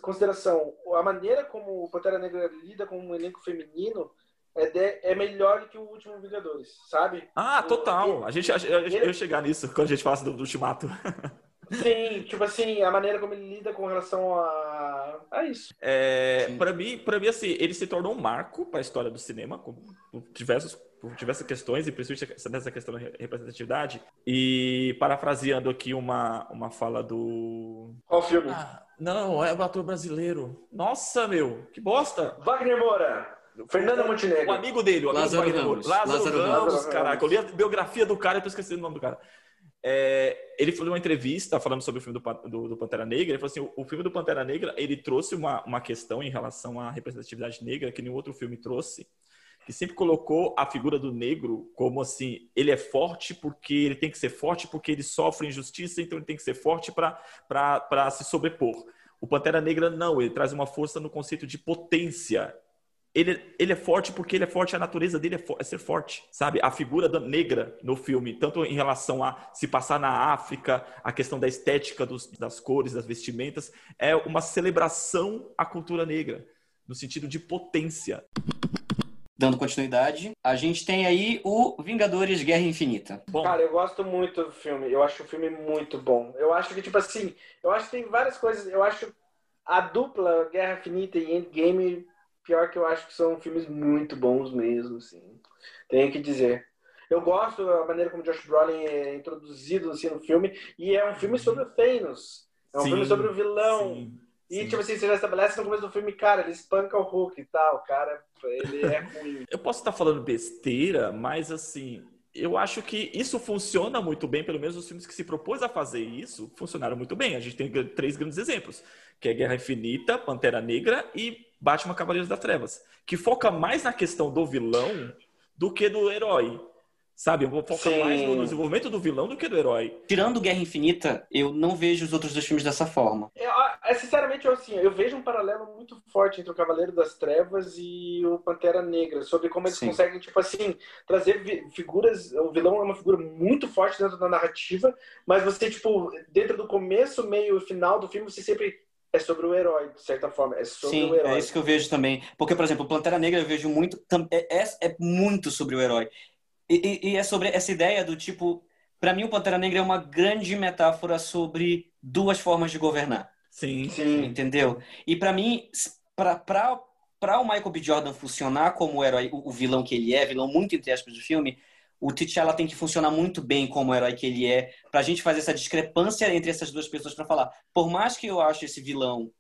consideração. A maneira como o Pantera Negra lida com um elenco feminino é, de, é melhor que o último Vingadores, sabe? Ah, total. A gente, a, eu, chegar nisso quando a gente fala do, do Ultimato. Sim, tipo assim, a maneira como ele lida com relação a, a isso. É, para mim, para mim assim, ele se tornou um marco para a história do cinema, com diversos por diversas questões, e principalmente nessa questão da representatividade. E parafraseando aqui uma, uma fala do. Qual filme? Ah, não, é o ator brasileiro. Nossa, meu, que bosta! Wagner Moura! Fernanda Montenegro. O amigo dele, o amigo Lázaro do Ramos. Lázaro, Lázaro Ramos, Ramos. caraca. Eu li a biografia do cara e tô esquecendo o nome do cara. É, ele falou uma entrevista falando sobre o filme do, do, do Pantera Negra. Ele falou assim: o, o filme do Pantera Negra ele trouxe uma, uma questão em relação à representatividade negra que nenhum outro filme trouxe, que sempre colocou a figura do negro como assim: ele é forte porque ele tem que ser forte porque ele sofre injustiça, então ele tem que ser forte para se sobrepor. O Pantera Negra não, ele traz uma força no conceito de potência ele, ele é forte porque ele é forte, a natureza dele é, fo- é ser forte, sabe? A figura da negra no filme, tanto em relação a se passar na África, a questão da estética dos- das cores, das vestimentas, é uma celebração à cultura negra, no sentido de potência. Dando continuidade, a gente tem aí o Vingadores Guerra Infinita. Bom, Cara, eu gosto muito do filme. Eu acho o filme muito bom. Eu acho que, tipo assim, eu acho que tem várias coisas. Eu acho a dupla Guerra Infinita e Endgame, pior que eu acho que são filmes muito bons mesmo, assim. Tenho que dizer. Eu gosto da maneira como Josh Brolin é introduzido assim, no filme. E é um filme sobre o Thanos. É um Sim, filme sobre o vilão. sim, E, sim. tipo assim, você já estabelece no começo do filme, cara, ele espanca o Hulk e tal. Cara, ele é ruim. Eu posso estar falando besteira, mas assim, eu acho que isso funciona muito bem, pelo menos os filmes que se propôs a fazer isso funcionaram muito bem. A gente tem três grandes exemplos, que é Guerra Infinita, Pantera Negra e Batman Cavaleiros das Trevas, que foca mais na questão do vilão do que do herói. Sabe? Foca Sim. mais no desenvolvimento do vilão do que do herói. Tirando Guerra Infinita, eu não vejo os outros dois filmes dessa forma. Eu, é, sinceramente, eu, assim, eu vejo um paralelo muito forte entre o Cavaleiro das Trevas e o Pantera Negra, sobre como eles Sim. conseguem, tipo assim, trazer figuras. O vilão é uma figura muito forte dentro da narrativa, mas você, tipo, dentro do começo, meio e final do filme, você sempre. É sobre o herói, de certa forma. É sobre Sim, o herói. é isso que eu vejo também. Porque, por exemplo, o Pantera Negra eu vejo muito. É, é, é muito sobre o herói. E, e- e é sobre essa ideia do tipo. Pra mim, o Pantera Negra é uma grande metáfora sobre duas formas de governar. Sim. Sim. Entendeu? E pra mim, pra o Michael B. Jordan funcionar como o herói, o, o vilão que ele é, vilão muito entre aspas do filme, o T'Challa tem que funcionar muito bem como o herói que ele é, pra gente fazer essa discrepância entre essas duas pessoas pra falar. Por mais que eu ache esse vilão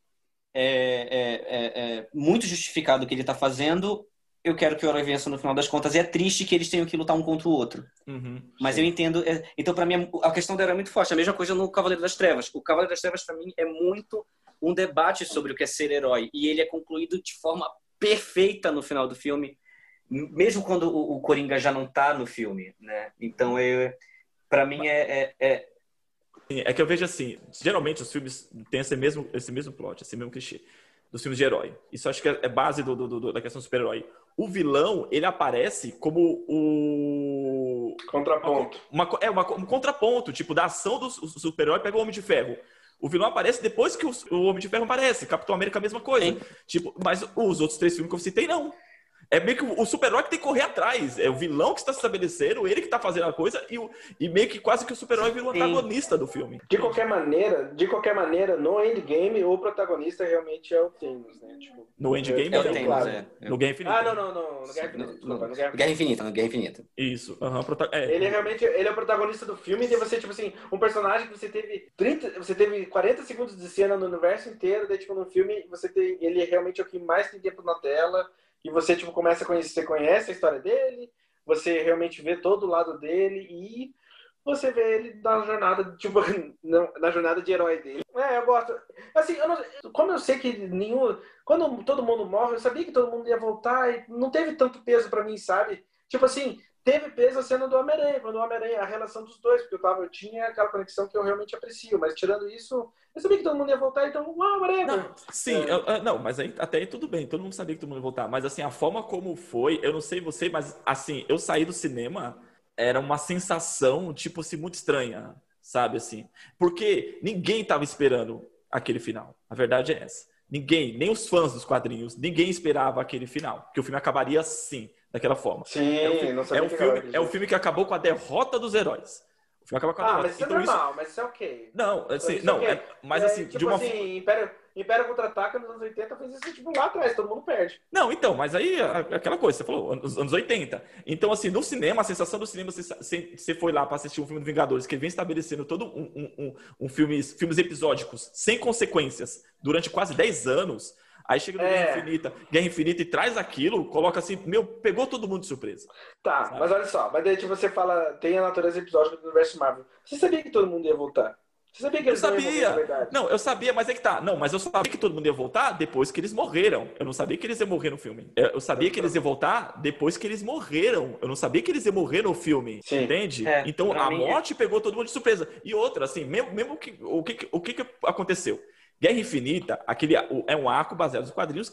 é, é, é, é muito justificado o que ele tá fazendo, eu quero que o herói vença no final das contas. E é triste que eles tenham que lutar um contra o outro. Uhum. Mas eu entendo. é, Então, pra mim, a questão dela é muito forte. A mesma coisa no Cavaleiro das Trevas. O Cavaleiro das Trevas, pra mim, é muito um debate sobre o que é ser herói. E ele é concluído de forma perfeita no final do filme, mesmo quando o, o Coringa já não tá no filme, né? Então, eu, pra mim, é, é- é- Sim, É que eu vejo assim, geralmente os filmes têm esse mesmo, esse mesmo plot, esse mesmo clichê dos filmes de herói. Isso acho que é base do, do- do- da questão do super-herói. O vilão, ele aparece como o... Contraponto. Uma, é uma, um contraponto, tipo, da ação do su- super-herói pega o Homem de Ferro. O vilão aparece depois que o, o Homem de Ferro aparece. Capitão América, a mesma coisa. Sim. Tipo, mas os outros três filmes que eu citei, não. É meio que o super-herói que tem que correr atrás. É o vilão que está se estabelecendo, ele que está fazendo a coisa, e, o- e meio que quase que o super-herói vira o antagonista do filme. De qualquer maneira, de qualquer maneira, no endgame, o protagonista realmente é o Thanos, né? Tipo, No Endgame, é não. o Thanos, claro. é. No Game Infinito. Ah, não, não, não. No Guerra Infinita, No- desculpa, no- no Guerra Guerra Infinita, no Guerra Infinita. Isso. aham, prota- é. Ele é realmente, ele é o protagonista do filme, e você, tipo assim, um personagem que você teve 30, você teve 40 segundos de cena no universo inteiro, daí, tipo, no filme, você tem, ele realmente é o que mais tem tempo na tela, e você, tipo, começa a conhecer, você conhece a história dele, você realmente vê todo o lado dele, e você vê ele na jornada, tipo, na, na jornada de herói dele. É, eu gosto. Assim, eu não, como eu sei que nenhum, quando todo mundo morre, eu sabia que todo mundo ia voltar, e não teve tanto peso pra mim, sabe? Tipo assim, teve peso a cena do Homem-Aranha, quando o Homem-Aranha, a relação dos dois, porque eu, tava, eu tinha aquela conexão que eu realmente aprecio, mas tirando isso, eu sabia que todo mundo ia voltar, então, uau, Homem-Aranha. Não, sim, É. eu- não, mas aí, até aí tudo bem, todo mundo sabia que todo mundo ia voltar. Mas assim, a forma como foi, eu não sei você, mas assim, eu saí do cinema, era uma sensação, tipo assim, muito estranha, sabe assim? Porque ninguém tava esperando aquele final. A verdade é essa. Ninguém, nem os fãs dos quadrinhos, ninguém esperava aquele final. Que o filme acabaria assim, daquela forma. Sim, É um, não é sabia um que filme, era é um filme que acabou com a derrota dos heróis. O filme acaba com a Ah, derrota. mas isso é Então, normal, mas isso é ok. Não, assim, Isso não, ok. é- mas É, assim, tipo de uma assim, Império, Império Contra-Ataca nos anos 80 fez isso tipo lá atrás, todo mundo perde. Não, então, mas aí aquela coisa, você falou, anos, anos 80. Então, assim, no cinema, a sensação do cinema, você, você- foi lá para assistir um filme do Vingadores, que vem estabelecendo todo um, um, um, um filmes, filmes episódicos, sem consequências, durante quase 10 anos. Aí chega no É. Guerra Infinita, Guerra Infinita e traz aquilo, coloca assim, meu, pegou todo mundo de surpresa. Tá, Sabe? mas olha só, mas daí tipo, você fala, tem a natureza episódica do universo Marvel. Você sabia que todo mundo ia voltar? Você sabia que Eu eles iam sabia. voltar? Não, eu sabia, mas é que tá. Não, mas eu sabia que todo mundo ia voltar depois que eles morreram. Eu não sabia que eles iam morrer no filme. Eu eu sabia que eles iam voltar depois que eles morreram. Eu não sabia que eles iam morrer no filme. Sim. Entende? É, então a é- morte pegou todo mundo de surpresa. E outra, assim, mesmo, mesmo que. O que, o que, que aconteceu? Guerra Infinita, aquele, é um arco baseado nos quadrinhos.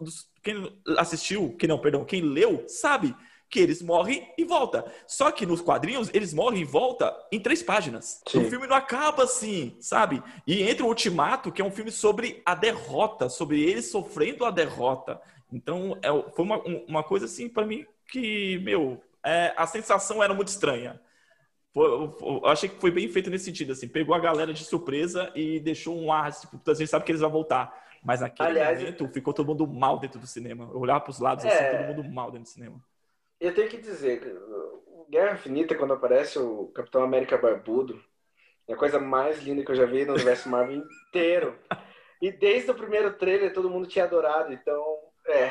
Dos- quem assistiu, que não, perdão, quem leu, sabe que eles morrem e volta. Só que nos quadrinhos, eles morrem e volta em três páginas. Sim. O filme não acaba assim, sabe? E entra o Ultimato, que é um filme sobre a derrota, sobre eles sofrendo a derrota. Então, é, foi uma, um- uma coisa assim, pra mim, que, meu, é, a sensação era muito estranha. Foi- eu, achei que foi bem feito nesse sentido, assim. Pegou a galera de surpresa e deixou um ar, tipo, a gente sabe que eles vão voltar. Mas naquele Aliás, momento ficou todo mundo mal dentro do cinema. Eu olhava pros lados, É. assim, todo mundo mal dentro do cinema. Eu tenho que dizer, Guerra Infinita, quando aparece o Capitão América Barbudo, é a coisa mais linda que eu já vi no universo Marvel inteiro. E desde o primeiro trailer todo mundo tinha adorado, então, é,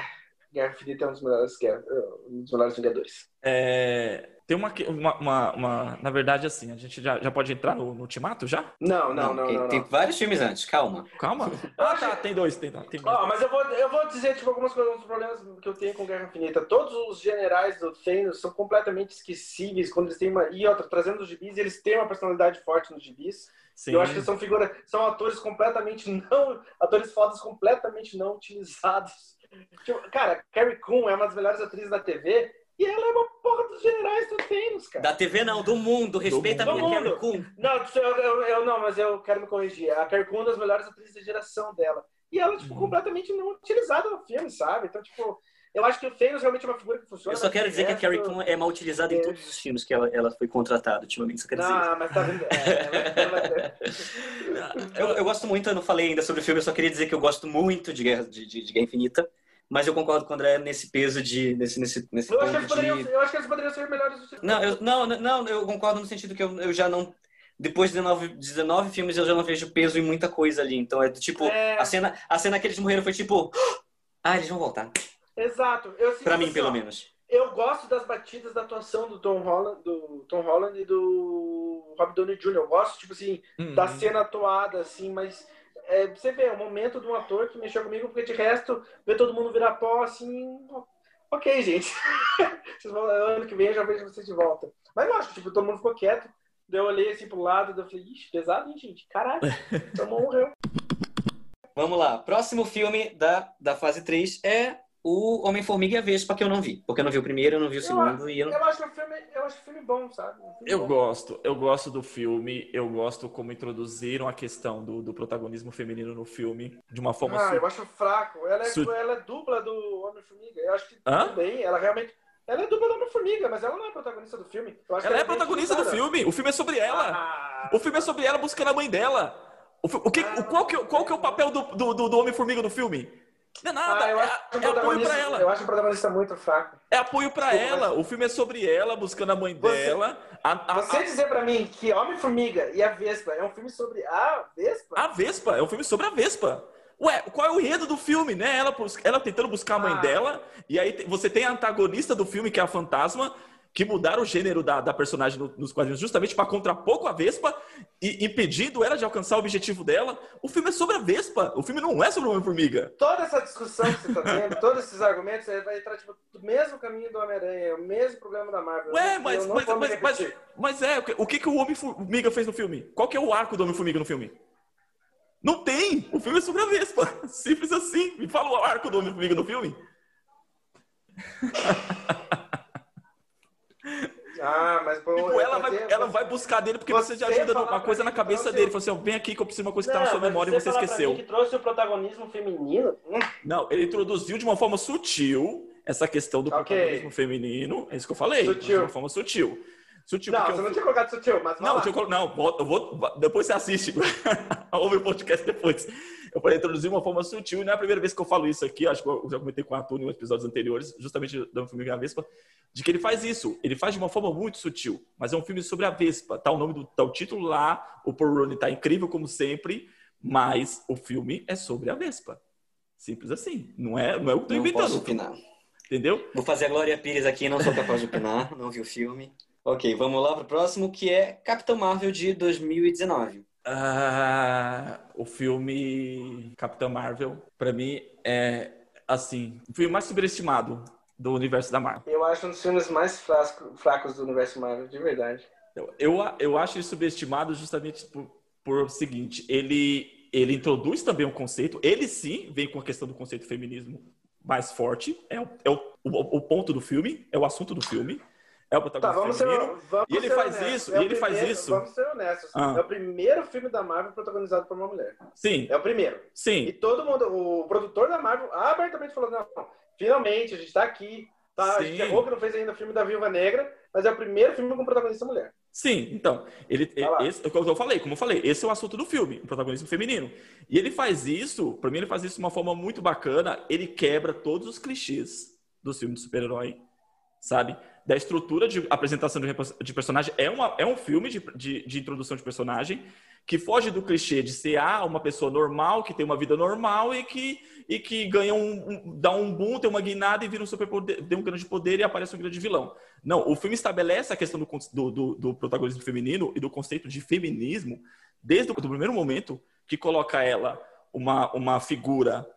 Guerra Infinita é um dos melhores, um dos melhores Vingadores. É, tem uma, uma, uma, uma- Na verdade, assim, a gente já, já pode entrar no, no Ultimato já? Não, não, não, tem, não. tem não. vários filmes antes, calma. Calma. Ah, tá, tem dois, tem, tem Ó, dois. mas eu vou, eu vou dizer tipo, algumas coisas, alguns problemas que eu tenho com Guerra Infinita. Todos os generais do Thanos são completamente esquecíveis quando eles têm uma. E outra, trazendo os gibis, eles têm uma personalidade forte nos gibis. Sim. Eu acho que são figuras, são atores completamente não, atores fodas completamente não utilizados. Tipo, cara, Carrie Coon é uma das melhores atrizes da TV e ela é uma porra dos generais do Thanos, cara. Da TV não, do mundo. Respeita mundo. a minha Do Carrie Coon. Não, eu, eu, eu não, mas eu quero me corrigir. A Carrie Coon é uma das melhores atrizes da geração dela. E ela, tipo, Uhum. completamente não utilizada no filme, sabe? Então, tipo, eu acho que o Thanos realmente é uma figura que funciona. Eu só mas quero dizer que a Carrie Coon é mal utilizada em É. todos os filmes que ela, ela foi contratada ultimamente. Só quero dizer. Não, mas tá vendo? É, ela- ela- Eu, eu gosto muito, eu não falei ainda sobre o filme, eu só queria dizer que eu gosto muito de Guerra, de, de- de Guerra Infinita, mas eu concordo com o André nesse peso de. nesse, nesse, nesse eu, acho que eles ponto poderiam, de. ser- eu acho que eles poderiam ser melhores. do- Não, eu, não, não, eu concordo no sentido que eu, eu já não. Depois de 19, 19 filmes, eu já não vejo peso em muita coisa ali. Então é tipo. É. A, cena, a cena que eles morreram foi tipo. Ah, eles vão voltar. Exato. Eu Pra mim, assim, pelo menos. Eu gosto das batidas da atuação do Tom Holland, do Tom Holland e do Rob Downey Jr. Eu gosto, tipo assim, Uhum. da cena atuada, assim, mas é, você vê, é o momento de um ator que mexeu comigo, porque de resto, ver todo mundo virar pó, assim, ok, gente. Vocês vão, ano que vem eu já vejo vocês de volta. Mas lógico, tipo, todo mundo ficou quieto, daí eu olhei assim pro lado, daí eu falei, ixi, pesado, hein, gente? Caralho, então morreu. Vamos lá. Próximo filme da, da fase 3 é o Homem-Formiga e a Vespa, que eu não vi. Porque eu não vi o primeiro, eu não vi o segundo. e eu não... Eu acho que o filme, eu acho o filme bom, sabe? Filme Eu bom. gosto, eu gosto do filme, eu gosto como introduziram a questão do, do protagonismo feminino no filme de uma forma Ah, su- eu acho fraco. Ela é, Su- ela é dupla do Homem-Formiga. Eu acho que Hã? tudo bem. Ela realmente. Ela é dupla do Homem-Formiga, mas ela não é protagonista do filme. Eu acho que Ela é bem protagonista do filme, o filme é sobre ela. Ah, O filme é sobre ela buscando a mãe dela. O, o que, o- qual, que, qual que é o papel do, do, do- do Homem-Formiga no filme? Não é nada, ah, eu, é, acho o é apoio pra ela. eu acho o protagonista muito fraco. É apoio pra Desculpa, ela. O filme é sobre ela, buscando a mãe Você- dela. A, a, Você dizer pra mim que Homem-Formiga e a Vespa é um filme sobre a Vespa? a, a Vespa, é um filme sobre a Vespa. Ué, qual é o enredo do filme, né? Ela, ela tentando buscar a mãe Ah. dela, e aí você tem a antagonista do filme, que é a fantasma, que mudaram o gênero da, da personagem no- nos quadrinhos justamente para contrapor com a Vespa e impedindo ela de alcançar o objetivo dela. O filme é sobre a Vespa, o filme não é sobre o Homem-Formiga. Toda essa discussão que você tá tendo, todos esses argumentos, você vai entrar tipo, do mesmo caminho do Homem-Aranha, é o mesmo problema da Marvel. Ué, Eu mas, mas, mas, mas, mas é, o que- o que, que o Homem-Formiga fez no filme? Qual que é o arco do Homem-Formiga no filme? Não tem! O filme é sobre a Vespa. Simples assim. Me fala o arco do Homem-Formiga no filme. Ah, mas pô, Tipo, ela vai, ela vai buscar dele porque você, Você já ajuda uma coisa na cabeça trouxe dele. Fala assim, ó, vem aqui que eu preciso de uma coisa que tá na sua memória e você esqueceu. que trouxe o protagonismo feminino. hum, Não, ele introduziu de uma forma sutil essa questão do Ok. protagonismo feminino, é isso que eu falei, Sutil. de uma forma sutil. Sutil Não, você eu- não tinha colocado sutil, mas Não, eu colo- não, eu vou, depois você assiste. Ouve o podcast depois. Eu falei introduzir uma forma sutil, e não é a primeira vez que eu falo isso aqui, acho que eu já comentei com o Arthur em episódios anteriores, justamente da filme A Vespa, de que ele faz isso. Ele faz de uma forma muito sutil, mas é um filme sobre a Vespa. Tá o nome do tá o título lá, o Paul Rudd tá incrível como sempre, mas o filme é sobre a Vespa. Simples assim. Não é, não é o que eu tô Não inventando. posso opinar. Entendeu? Vou fazer a Glória Pires aqui, não sou capaz de opinar, não vi o filme. Ok, vamos lá pro próximo, que é Capitão Marvel de 2019. Ah, o filme Capitã Marvel, pra mim, é assim, o filme mais subestimado do universo da Marvel. Eu acho um dos filmes mais frasco- fracos do universo Marvel, de verdade. Eu, eu, eu acho ele subestimado justamente por, por o seguinte: ele, ele introduz também um conceito, ele sim vem com a questão do conceito feminismo mais forte, é, o, é o, o, o ponto do filme, é o assunto do filme, é o Tá, protagonista vamos ser, feminino. vamos E ele ser faz honestos. isso, É e o ele faz primeiro- isso. Vamos ser honestos. Ah. É o primeiro filme da Marvel protagonizado por uma mulher. Sim, É o primeiro. E sim, todo mundo, o produtor da Marvel abertamente falou: não, finalmente a gente tá aqui. Tá, a gente Sim. errou que não fez ainda o filme da Viúva Negra, mas é o primeiro filme com protagonista mulher. sim. Então, ele, Vai lá. esse, como eu falei, como eu falei, esse é o assunto do filme, o protagonismo feminino. E ele faz isso, pra mim, ele faz isso de uma forma muito bacana. Ele quebra todos os clichês do filme de super-herói, sabe? Da estrutura de apresentação de, de personagem. É, uma, é um filme de, de, de introdução de personagem que foge do clichê de ser ah, uma pessoa normal, que tem uma vida normal e que, e que ganha um, um- dá um boom, tem uma guinada e vira um superpoder, tem um grande poder e aparece um grande vilão. Não, o filme estabelece a questão do, do, do, do protagonismo feminino e do conceito de feminismo desde o primeiro momento que coloca ela uma, uma figura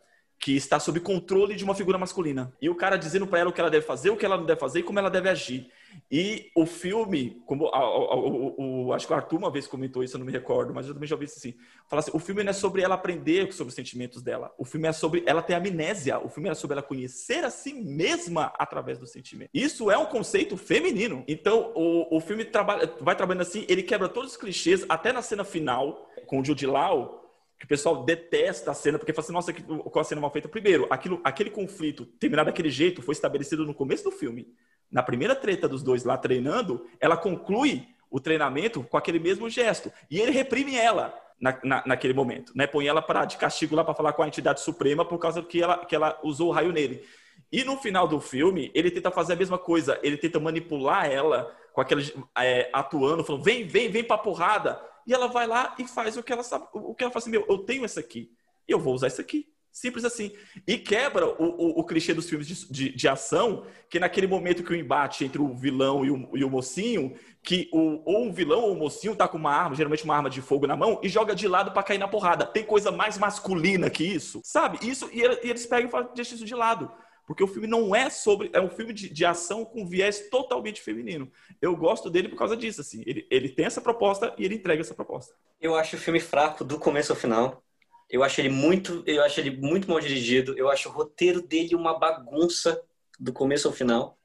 que está sob controle de uma figura masculina. E o cara dizendo para ela o que ela deve fazer, o que ela não deve fazer e como ela deve agir. E o filme, como a- a- o, o- acho que o Arthur uma vez comentou isso, eu não me recordo, mas eu também já ouvi isso assim. Assim, o filme não é sobre ela aprender sobre os sentimentos dela. O filme é sobre ela ter amnésia. O filme é sobre ela conhecer a si mesma através do sentimento. Isso é um conceito feminino. Então, o, o filme trabalha, vai trabalhando assim, ele quebra todos os clichês, até na cena final, com o Jude Law, que o pessoal detesta a cena, porque fala assim, nossa, qual a cena mal feita? Primeiro, aquilo, aquele conflito terminar daquele jeito foi estabelecido no começo do filme. Na primeira treta dos dois lá treinando, ela conclui o treinamento com aquele mesmo gesto. E ele reprime ela na, na- naquele momento, né? Põe ela pra, de castigo lá para falar com a entidade suprema por causa que ela, que ela usou o raio nele. E no final do filme, ele tenta fazer a mesma coisa. Ele tenta manipular ela com aquele é, atuando, falando, vem, vem, vem pra porrada. E ela vai lá e faz o que ela sabe, o que ela faz assim, meu, eu tenho essa aqui, eu vou usar isso aqui. Simples assim. E quebra o, o, o clichê dos filmes de, de, de ação, que naquele momento que o embate entre o vilão e o, e o mocinho, que o, ou um vilão ou um mocinho tá com uma arma, geralmente uma arma de fogo na mão, e joga de lado pra cair na porrada. Tem coisa mais masculina que isso, sabe? Isso, e, e eles pegam e falam, deixa isso de lado. Porque o filme não é sobre. É um filme de, de ação com viés totalmente feminino. Eu gosto dele por causa disso, assim. Ele, ele tem essa proposta e ele entrega essa proposta. Eu acho o filme fraco do começo ao final. Eu acho ele muito, eu acho ele muito mal dirigido. Eu acho o roteiro dele uma bagunça do começo ao final.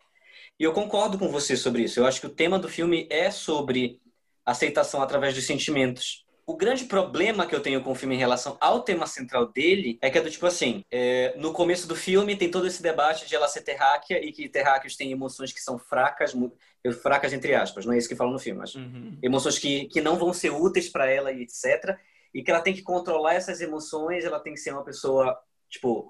E eu concordo com você sobre isso. Eu acho que o tema do filme é sobre aceitação através dos sentimentos. O grande problema que eu tenho com o filme em relação ao tema central dele é que é do tipo assim, é, no começo do filme tem todo esse debate de ela ser terráquea e que terráqueos têm emoções que são fracas, mu- fracas entre aspas, não é isso que falam no filme, mas emoções que, que não vão ser úteis para ela e etc. E que ela tem que controlar essas emoções, ela tem que ser uma pessoa, tipo,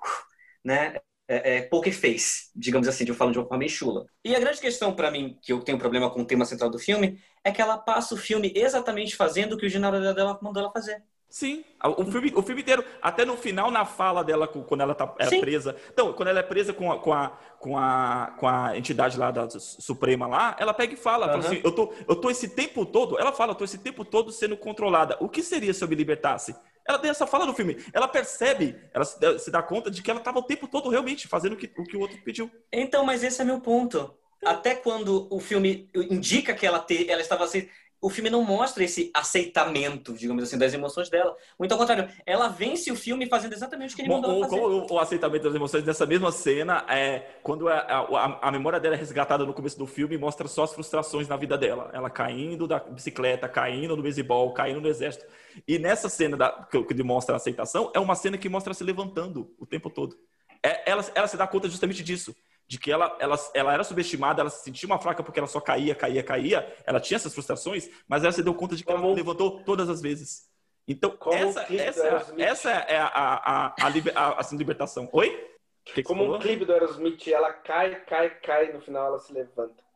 né? É, é, poker face, digamos assim, de eu falo de uma forma chula. E a grande questão para mim, que eu tenho problema com o tema central do filme, é que ela passa o filme exatamente fazendo o que o general dela mandou ela fazer. Sim, o filme, o filme inteiro, até no final, na fala dela, quando ela tá Sim. presa. Então, quando ela é presa com a, com, a, com, a, com a entidade lá da Suprema lá, ela pega e fala, fala Aham. assim, eu tô, eu tô esse tempo todo, ela fala, eu tô esse tempo todo sendo controlada. O que seria se eu me libertasse? Ela tem essa fala no filme. Ela percebe, ela se dá, conta de que ela estava o tempo todo realmente fazendo o que o, que o outro pediu. Então, mas esse é meu ponto. Até quando o filme indica que ela, te, ela estava assim, o filme não mostra esse aceitamento, digamos assim, das emoções dela. Muito ao contrário, ela vence o filme fazendo exatamente o que ele mandou o, ela fazer. o, aceitamento das emoções nessa mesma cena é quando a, a, a memória dela é resgatada no começo do filme mostra só as frustrações na vida dela. Ela caindo da bicicleta, caindo no beisebol, caindo no exército. E nessa cena da, que, que demonstra a aceitação, é uma cena que mostra ela se levantando o tempo todo. É, ela, ela se dá conta justamente disso. De que ela, ela, ela era subestimada, ela se sentia uma fraca porque ela só caía, caía, caía. Ela tinha essas frustrações, mas ela se deu conta de que Como... ela levantou todas as vezes. Então, Como essa, essa, essa é a, a, a, a, assim, libertação. Oi? Que Como um clipe do Aerosmith, ela cai, cai, cai, no final ela se levanta.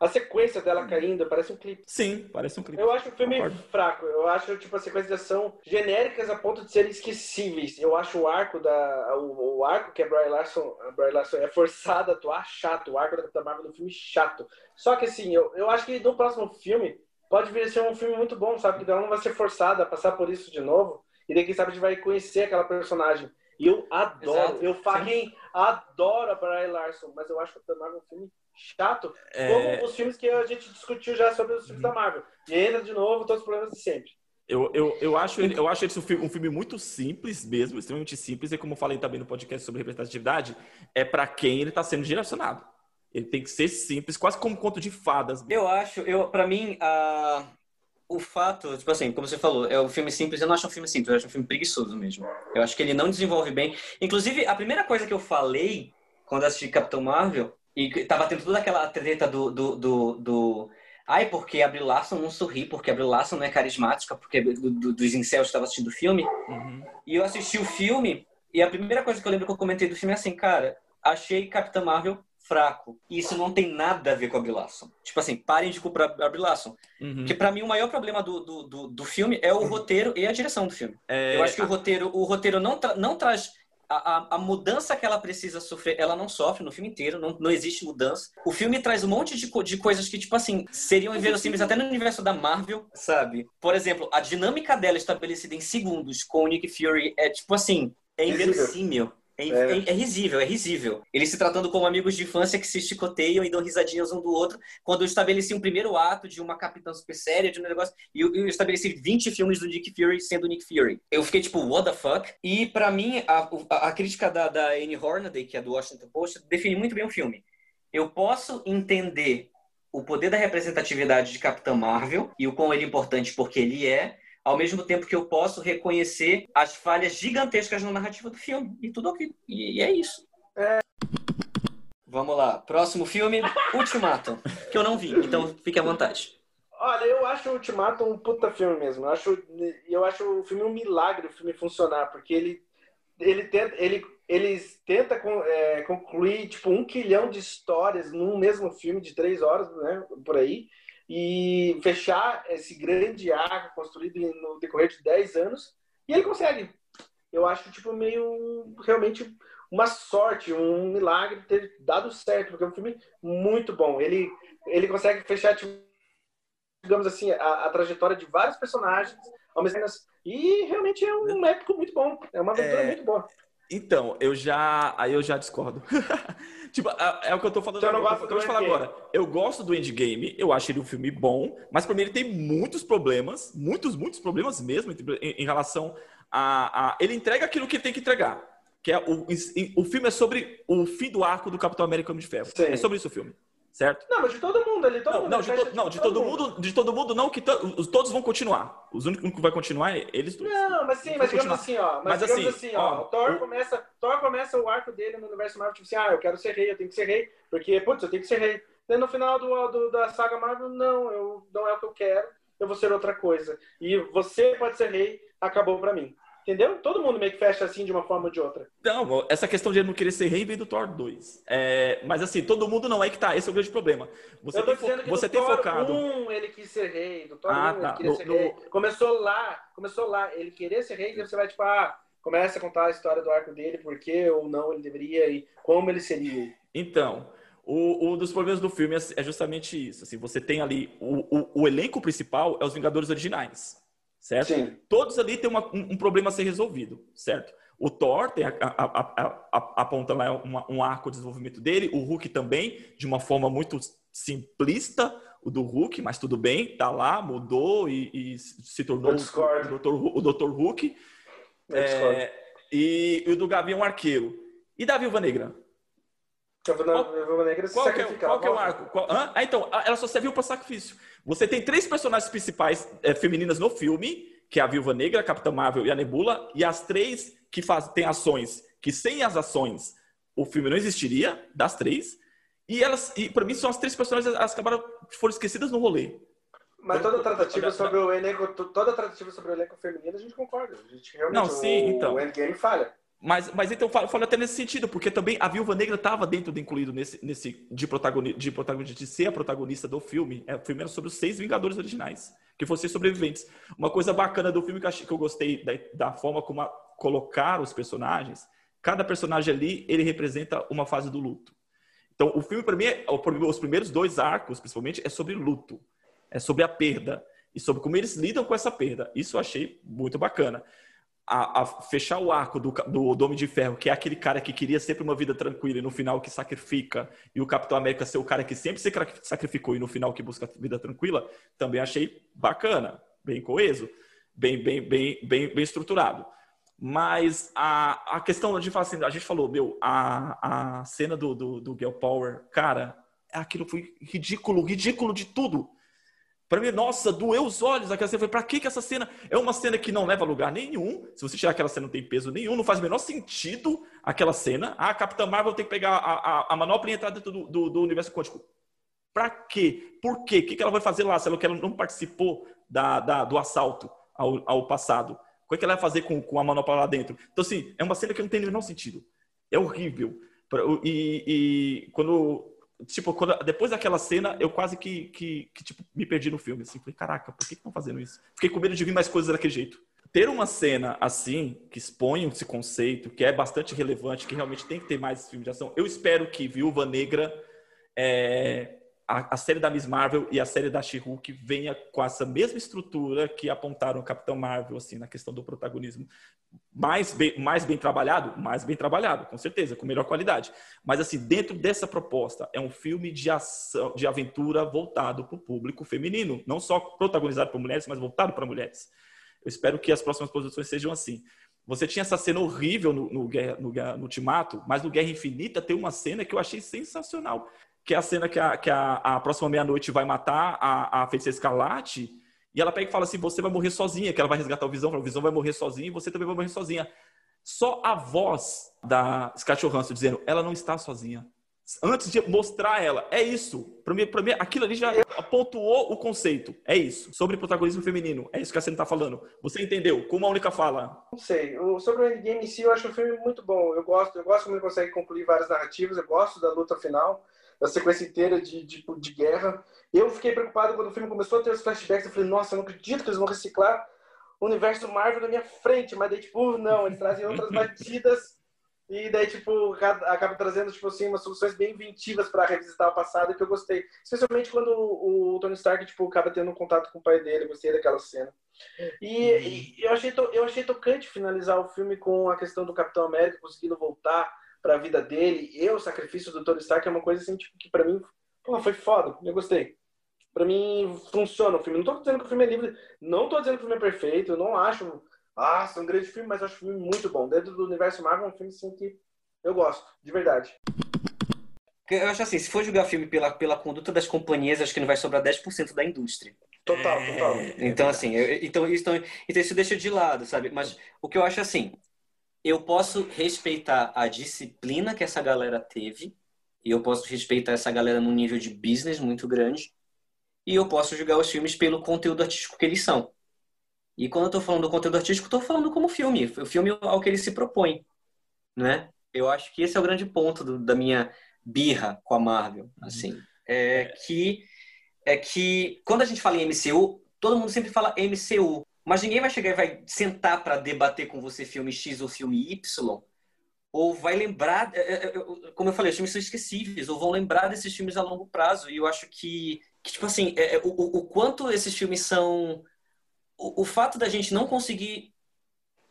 A sequência dela caindo parece um clipe. Sim, parece um clipe. Eu acho o filme Concordo. fraco. Eu acho, tipo, a sequência de ação genéricas a ponto de serem esquecíveis. Eu acho o arco da. O, o arco que a Bry Larson, a Bry Larson é forçada a atuar chato. O arco da Capitã Marvel no filme chato. Só que assim, eu, eu acho que no próximo filme pode vir a ser um filme muito bom, sabe? Que ela não vai ser forçada a passar por isso de novo. E daí, quem sabe, a gente vai conhecer aquela personagem. E eu adoro, Exato. eu fucking adoro a Bry Larson, mas eu acho que a Capitã Marvel é um filme chato, é... como os filmes que a gente discutiu já sobre os filmes da Marvel. E entra de novo todos os problemas de sempre. Eu, eu, eu acho ele, eu acho esse um filme, um filme muito simples mesmo, extremamente simples, e como eu falei também no podcast sobre representatividade, é para quem ele está sendo direcionado. Ele tem que ser simples, quase como um conto de fadas. Eu acho, eu para mim, a, o fato, tipo assim, como você falou, é um filme simples, eu não acho um filme simples, eu acho um filme preguiçoso mesmo. Eu acho que ele não desenvolve bem. Inclusive, a primeira coisa que eu falei quando assisti Capitão Marvel e tava tendo toda aquela treta do, do, do, do... Ai, porque a Brie Larson não sorri, porque a Brie Larson não é carismática, porque do, do, dos incels estavam assistindo o filme. Uhum. E eu assisti o filme, e a primeira coisa que eu lembro que eu comentei do filme é assim, cara, achei Capitã Marvel fraco. E isso não tem nada a ver com a Brie Larson. Tipo assim, parem de culpar a Brie Larson. Uhum. Porque para mim o maior problema do, do, do, do, filme é o uhum. roteiro e a direção do filme. É... Eu acho que o roteiro, o roteiro não, tra não traz a, a, mudança que ela precisa sofrer, ela não sofre no filme inteiro, não, não existe mudança. O filme traz um monte de, de coisas que, tipo assim, seriam inverossímeis até no universo da Marvel, sabe? Por exemplo, a dinâmica dela estabelecida em segundos com o Nick Fury é, tipo assim, é inverossímil. É, é. é, risível, é risível. Eles se tratando como amigos de infância que se chicoteiam e dão risadinhas um do outro. Quando eu estabeleci um primeiro ato de uma capitã super séria, de um negócio, e eu, eu, estabeleci 20 filmes do Nick Fury sendo Nick Fury. Eu fiquei tipo, what the fuck? E para mim, a, a, a, crítica da, da Anne Hornaday, que é do Washington Post, define muito bem o filme. Eu posso entender o poder da representatividade de Capitã Marvel e o quão ele é importante porque ele é, ao mesmo tempo que eu posso reconhecer as falhas gigantescas na narrativa do filme. E tudo aqui. E é isso. É... Vamos lá. Próximo filme, Ultimato. que eu não vi, então fique à vontade. Olha, eu acho o Ultimato um puta filme mesmo. Eu acho, eu acho o filme um milagre o filme funcionar, porque ele, ele tenta, ele, eles tenta é, concluir tipo um quilhão de histórias num mesmo filme de três horas, né, por aí e fechar esse grande arco construído no decorrer de 10 anos. E ele consegue. Eu acho, tipo, meio realmente uma sorte, um milagre ter dado certo, porque é um filme muito bom. Ele, ele consegue fechar, tipo, digamos assim, a, a, trajetória de vários personagens ao mesmo tempo. E realmente é um épico muito bom. É uma aventura é... muito boa. Então, eu já. Aí eu já discordo. tipo, é, é, o que eu tô falando. Eu não gosto eu, falar agora. Eu gosto do Endgame, eu acho ele um filme bom, mas pra mim ele tem muitos problemas, muitos, muitos problemas mesmo em, em relação a, a, Ele entrega aquilo que ele tem que entregar. Que é o, o filme é sobre o fim do arco do Capitão América Homem de Ferro. Sim. É sobre isso o filme certo? Não, mas de todo mundo ali, todo não, mundo. Não, de, to, não, de todo, todo mundo. mundo. de todo mundo não, que to, todos vão continuar. Os únicos que vai continuar é eles dois. Não, mas sim, mas digamos assim, ó. Mas, mas digamos assim, assim ó, ó, o Thor o... começa, Thor começa o arco dele no universo Marvel, tipo assim, ah, eu quero ser rei, eu tenho que ser rei, porque, putz, eu tenho que ser rei. E no final do, do, da saga Marvel, não, eu, não é o que eu quero, eu vou ser outra coisa. E você pode ser rei, acabou pra mim. Entendeu? Todo mundo meio que fecha assim de uma forma ou de outra. Não, essa questão de ele não querer ser rei vem do Thor 2. É, mas assim, todo mundo não é que tá. Esse é o grande problema. Você tem, fo você tem Thor focado. 1 ele quis ser rei. Do Thor ah, 1 tá. ele queria no, ser no... rei. Começou lá, começou lá. Ele querer ser rei, e você vai tipo, ah, começa a contar a história do arco dele, por que ou não ele deveria e como ele seria. Então, um dos problemas do filme é, é justamente isso. Assim, você tem ali o, o, o elenco principal é os Vingadores originais certo? Sim. Todos ali têm uma, um, um, problema a ser resolvido, certo? O Thor tem a, a, a, aponta lá uma, um arco de desenvolvimento dele, o Hulk também, de uma forma muito simplista, o do Hulk, mas tudo bem, tá lá, mudou e, e se tornou o Dr. O Dr. Hulk. É, e, e, o do Gavião Arqueiro. E da Viúva Negra? Qual, que é, qual que é o arco? Qual, ah, então, ela só serviu para sacrifício. Você tem três personagens principais é, femininas no filme, que é a Viúva Negra, a Capitã Marvel e a Nebula, e as três que fazem têm ações que sem as ações o filme não existiria, das três. E elas, e para mim, são as três personagens, elas acabaram, foram esquecidas no rolê. Mas toda tratativa sobre o elenco, toda tratativa sobre o elenco feminino, a gente concorda. A gente realmente, Não, sim, o, então. o Endgame falha. Mas, mas então, falo, falo até nesse sentido, porque também a Viúva Negra estava dentro do incluído nesse, nesse de, protagoni, de protagonista, de ser a protagonista do filme. É, o filme era sobre os seis Vingadores originais, que fossem sobreviventes. Uma coisa bacana do filme que eu, achei, que eu gostei da, da forma como a, colocaram os personagens, cada personagem ali, ele representa uma fase do luto. Então, o filme, para mim, é, os primeiros dois arcos, principalmente, é sobre luto. É sobre a perda. E sobre como eles lidam com essa perda. Isso eu achei muito bacana a, a, fechar o arco do, do, do Homem de Ferro, que é aquele cara que queria sempre uma vida tranquila e no final que sacrifica, e o Capitão América ser o cara que sempre se sacrificou e no final que busca vida tranquila, também achei bacana, bem coeso, bem, bem, bem, bem, bem estruturado. Mas a, a questão de falar assim, a gente falou, meu, a, a cena do, do, do Girl Power, cara, aquilo foi ridículo, ridículo de tudo. Para mim, nossa, doeu os olhos aquela cena. Falei, pra que, que essa cena? É uma cena que não leva a lugar nenhum. Se você tirar aquela cena, não tem peso nenhum. Não faz o menor sentido aquela cena. Ah, a Capitã Marvel tem que pegar a, a, a manopla e entrar dentro do, do, do universo quântico. Pra quê? Por quê? O que, que ela vai fazer lá se ela, ela não participou da, da, do assalto ao, ao passado? O que, é que ela vai fazer com, com a manopla lá dentro? Então, assim, é uma cena que não tem o menor sentido. É horrível. E, e quando tipo, quando, depois daquela cena, eu quase que, que, que, tipo, me perdi no filme. Assim, falei, caraca, por que estão fazendo isso? Fiquei com medo de vir mais coisas daquele jeito. Ter uma cena assim, que expõe esse conceito, que é bastante relevante, que realmente tem que ter mais filme de ação. Eu espero que Viúva Negra é, a, a, série da Miss Marvel e a série da She-Hulk venha com essa mesma estrutura que apontaram o Capitão Marvel, assim, na questão do protagonismo. Mais bem, mais bem trabalhado? Mais bem trabalhado, com certeza, com melhor qualidade. Mas, assim, dentro dessa proposta, é um filme de ação, de aventura voltado para o público feminino. Não só protagonizado por mulheres, mas voltado para mulheres. Eu espero que as próximas produções sejam assim. Você tinha essa cena horrível no, no, no, no Ultimato, mas no Guerra Infinita tem uma cena que eu achei sensacional que é a cena que a, que a, a próxima meia-noite vai matar a, a feiticeira escarlate, e ela pega e fala assim: você vai morrer sozinha, que ela vai resgatar o Visão, o Visão vai morrer sozinha e você também vai morrer sozinha. Só a voz da Scarlett Johansson dizendo: ela não está sozinha. Antes de mostrar ela, é isso. Para mim, mim, aquilo ali já pontuou o conceito. É isso. Sobre protagonismo feminino. É isso que a cena está falando. Você entendeu? Com uma única fala. Não sei. Sobre o Endgame em si, eu acho o filme muito bom. Eu gosto, eu gosto como ele consegue concluir várias narrativas. Eu gosto da luta final da sequência inteira de, de, de, guerra. Eu fiquei preocupado quando o filme começou a ter os flashbacks. Eu falei, nossa, eu não acredito que eles vão reciclar o universo Marvel na minha frente. Mas daí, tipo, não, eles trazem outras batidas. E daí, tipo, acaba trazendo, tipo assim, umas soluções bem inventivas para revisitar o passado que eu gostei. Especialmente quando o, Tony Stark, tipo, acaba tendo um contato com o pai dele. Eu gostei daquela cena. E, uhum. e eu, achei eu achei tocante finalizar o filme com a questão do Capitão América conseguindo voltar para a vida dele e o sacrifício do Tony Stark é uma coisa assim tipo, que para mim pô, foi foda, eu gostei. Para mim funciona o filme. Não tô dizendo que o filme é livre, não tô dizendo que o filme é perfeito, eu não acho, ah, é um grande filme, mas eu acho o filme muito bom. Dentro do universo Marvel é um filme assim que eu gosto, de verdade. Eu acho assim, se for julgar filme pela, pela conduta das companhias, acho que não vai sobrar 10% da indústria. Total, total. É, então, assim, eu, então, isso, então isso deixa de lado, sabe? Mas o que eu acho assim, eu posso respeitar a disciplina que essa galera teve, e eu posso respeitar essa galera num nível de business muito grande, e eu posso julgar os filmes pelo conteúdo artístico que eles são. E quando eu tô falando do conteúdo artístico, eu tô falando como filme, o filme ao que ele se propõe, né? Eu acho que esse é o grande ponto do, da minha birra com a Marvel, uhum. assim, é que é que quando a gente fala em MCU, todo mundo sempre fala MCU, mas ninguém vai chegar e vai sentar para debater com você filme X ou filme Y, ou vai lembrar, é, é, é, como eu falei, os filmes são esquecíveis, ou vão lembrar desses filmes a longo prazo. E eu acho que, que tipo assim, é, o, o, quanto esses filmes são. O, o fato da gente não conseguir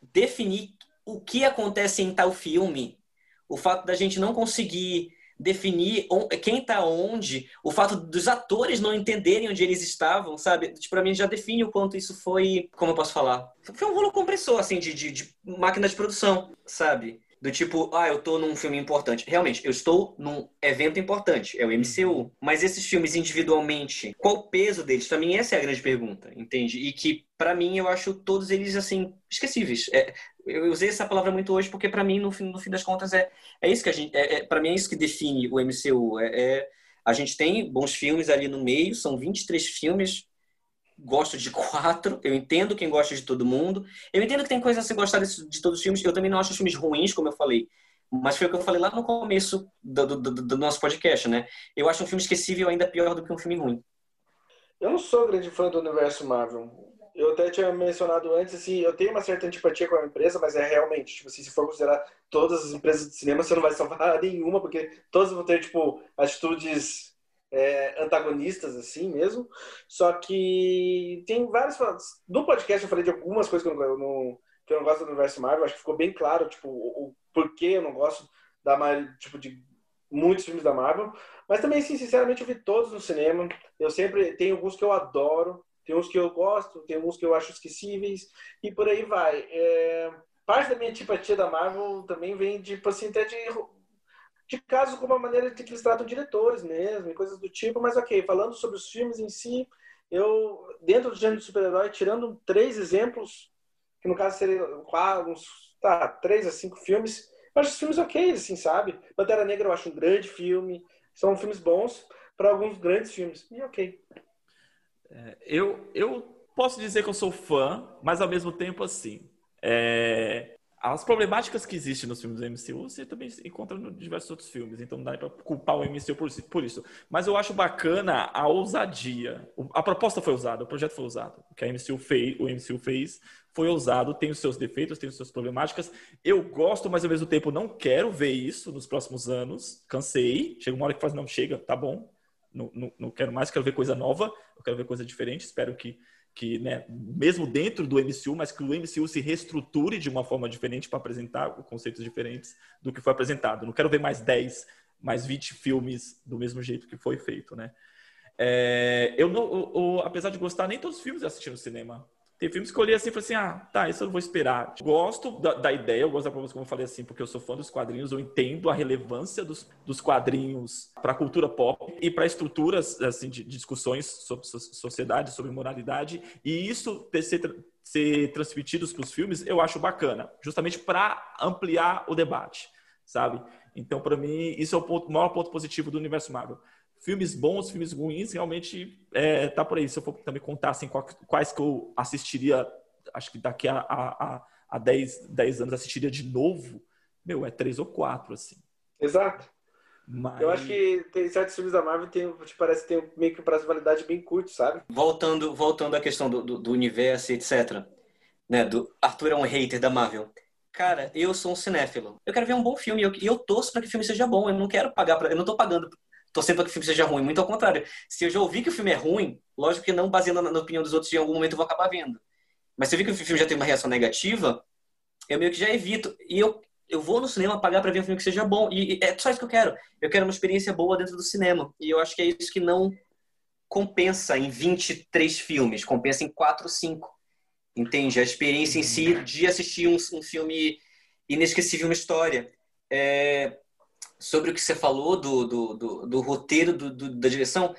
definir o que acontece em tal filme, o fato da gente não conseguir definir quem está onde, o fato dos atores não entenderem onde eles estavam, sabe? Tipo, para mim já define o quanto isso foi, como eu posso falar? Foi um rolo compressor, assim, de, de, de máquina de produção, sabe? Do tipo, ah, eu tô num filme importante. Realmente, eu estou num evento importante, é o MCU. Uhum. Mas esses filmes individualmente, qual o peso deles? Pra mim, essa é a grande pergunta, entende? E que para mim, eu acho todos eles, assim, esquecíveis. É, eu usei essa palavra muito hoje porque, para mim, no fim, no fim das contas, é, é isso que a gente. É, é para mim, é isso que define o MCU. É, é, a gente tem bons filmes ali no meio, são 23 filmes. Gosto de quatro, eu entendo quem gosta de todo mundo. Eu entendo que tem coisa a se gostar de, de todos os filmes. Eu também não acho os filmes ruins, como eu falei. Mas foi o que eu falei lá no começo do, do, do nosso podcast, né? Eu acho um filme esquecível ainda pior do que um filme ruim. Eu não sou grande fã do universo Marvel. Eu até tinha mencionado antes, assim, eu tenho uma certa antipatia com a empresa, mas é realmente, tipo assim, se for considerar todas as empresas de cinema, você não vai salvar nenhuma, porque todas vão ter, tipo, atitudes é, antagonistas, assim mesmo. Só que tem vários. No podcast eu falei de algumas coisas que eu não, que eu não gosto do universo Marvel, acho que ficou bem claro, tipo, o, o porquê eu não gosto da tipo, de muitos filmes da Marvel. Mas também, sim, sinceramente, eu vi todos no cinema. Eu sempre tenho alguns que eu adoro, tem uns que eu gosto, tem uns que eu acho esquecíveis, e por aí vai. É, parte da minha antipatia da Marvel também vem de, tipo assim, até de, de casos como a maneira de que eles tratam diretores mesmo, e coisas do tipo, mas ok, falando sobre os filmes em si, eu, dentro do gênero de super-herói, tirando três exemplos, que no caso seriam uns, tá, três a cinco filmes, eu acho os filmes ok, assim, sabe? Pantera Negra eu acho um grande filme, são filmes bons para alguns grandes filmes, e ok. É, eu, eu posso dizer que eu sou fã, mas ao mesmo tempo, assim, é, as problemáticas que existem nos filmes do MCU você também encontra em diversos outros filmes, então não dá para culpar o MCU por, por, isso. Mas eu acho bacana a ousadia. A proposta foi usada, o projeto foi usado. O que a MCU fez, o MCU fez foi ousado, tem os seus defeitos, tem as suas problemáticas. Eu gosto, mas ao mesmo tempo não quero ver isso nos próximos anos. Cansei. Chega uma hora que faz, não, chega, tá bom. Não, não, não quero mais, quero ver coisa nova, eu quero ver coisa diferente. Espero que, que né, mesmo dentro do MCU, mas que o MCU se reestruture de uma forma diferente para apresentar conceitos diferentes do que foi apresentado. Não quero ver mais 10, mais 20 filmes do mesmo jeito que foi feito, né? É, eu, não, eu, eu, apesar de gostar, nem todos os filmes eu assisti no cinema. Tem filmes que eu olhei assim e falei assim: ah, tá, isso eu não vou esperar. Gosto da, da ideia, eu gosto da proposta, como eu falei assim, porque eu sou fã dos quadrinhos, eu entendo a relevância dos, dos quadrinhos para a cultura pop e para estruturas assim, de, de, discussões sobre sociedade, sobre moralidade. E isso ter, ser, ser transmitidos para os filmes, eu acho bacana, justamente para ampliar o debate, sabe? Então, para mim, isso é o, ponto, o maior ponto positivo do universo Marvel filmes bons, filmes ruins, realmente é, tá por aí. Se eu for também contar assim, quais que eu assistiria, acho que daqui a, a, a 10, 10 anos assistiria de novo, meu, é três ou quatro, assim. Exato. Mas... Eu acho que tem certos filmes da Marvel tem, te parece que tem meio que um prazo de validade bem curto, sabe? Voltando, voltando à questão do, do, do universo, etc. Né, do Arthur é um hater da Marvel. Cara, eu sou um cinéfilo. Eu quero ver um bom filme e eu, eu torço para que o filme seja bom. Eu não quero pagar para, eu não tô pagando torcendo para que o filme seja ruim. Muito ao contrário. Se eu já ouvi que o filme é ruim, lógico que não baseando na, na opinião dos outros, em algum momento eu vou acabar vendo. Mas se eu vi que o filme já tem uma reação negativa, eu meio que já evito. E eu, eu vou no cinema pagar para ver um filme que seja bom. E, e é só isso que eu quero. Eu quero uma experiência boa dentro do cinema. E eu acho que é isso que não compensa em 23 filmes, compensa em 4 ou 5. Entende? A experiência em si de assistir um, um filme inesquecível, uma história. É, sobre o que você falou do, do, do, do roteiro, do, do, da direção,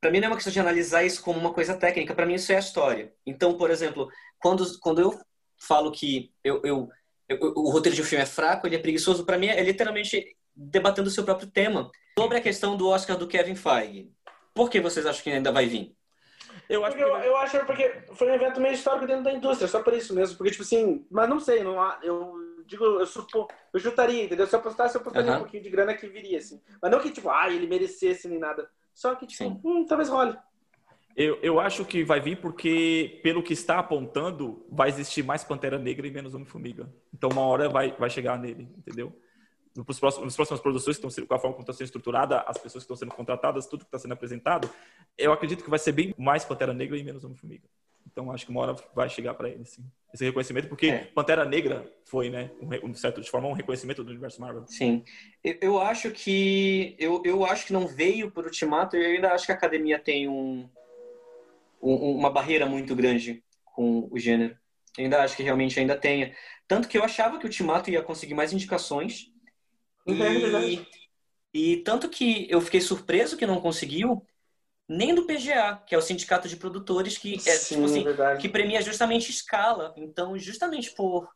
para mim não é uma questão de analisar isso como uma coisa técnica, para mim isso é a história. Então, por exemplo, quando, quando eu falo que eu, eu, eu o roteiro de um filme é fraco, ele é preguiçoso, para mim é literalmente debatendo o seu próprio tema. Sobre a questão do Oscar do Kevin Feige, por que vocês acham que ainda vai vir? Eu acho, porque, eu, eu acho porque foi um evento meio histórico dentro da indústria, só por isso mesmo. Porque, tipo assim, mas não sei, não há, eu digo, eu supo, eu chutaria, entendeu? Se eu apostasse, eu apostaria uhum. um pouquinho de grana que viria, assim. Mas não que, tipo, ah, ele merecesse nem nada. Só que, tipo, hum, talvez role. Eu, eu acho que vai vir porque, pelo que está apontando, vai existir mais Pantera Negra e menos Homem-Formiga. Então, uma hora vai, vai chegar nele, entendeu? Nos próximos, nas próximas produções, que estão, com a forma como está sendo estruturada, as pessoas que estão sendo contratadas, tudo que está sendo apresentado, eu acredito que vai ser bem mais Pantera Negra e menos Homem-Formiga. Então acho que uma hora vai chegar para ele, sim. Esse reconhecimento, porque é. Pantera Negra foi, né, um, certo de forma um reconhecimento do universo Marvel. Sim. Eu, eu acho que eu, eu acho que não veio por Ultimato e eu ainda acho que a academia tem um, um, uma barreira muito grande com o gênero. Eu ainda acho que realmente ainda tenha. Tanto que eu achava que o Ultimato ia conseguir mais indicações. É e, e tanto que eu fiquei surpreso que não conseguiu, nem do PGA, que é o Sindicato de Produtores, que, é, Sim, tipo assim, verdade. que premia justamente escala. Então, justamente por,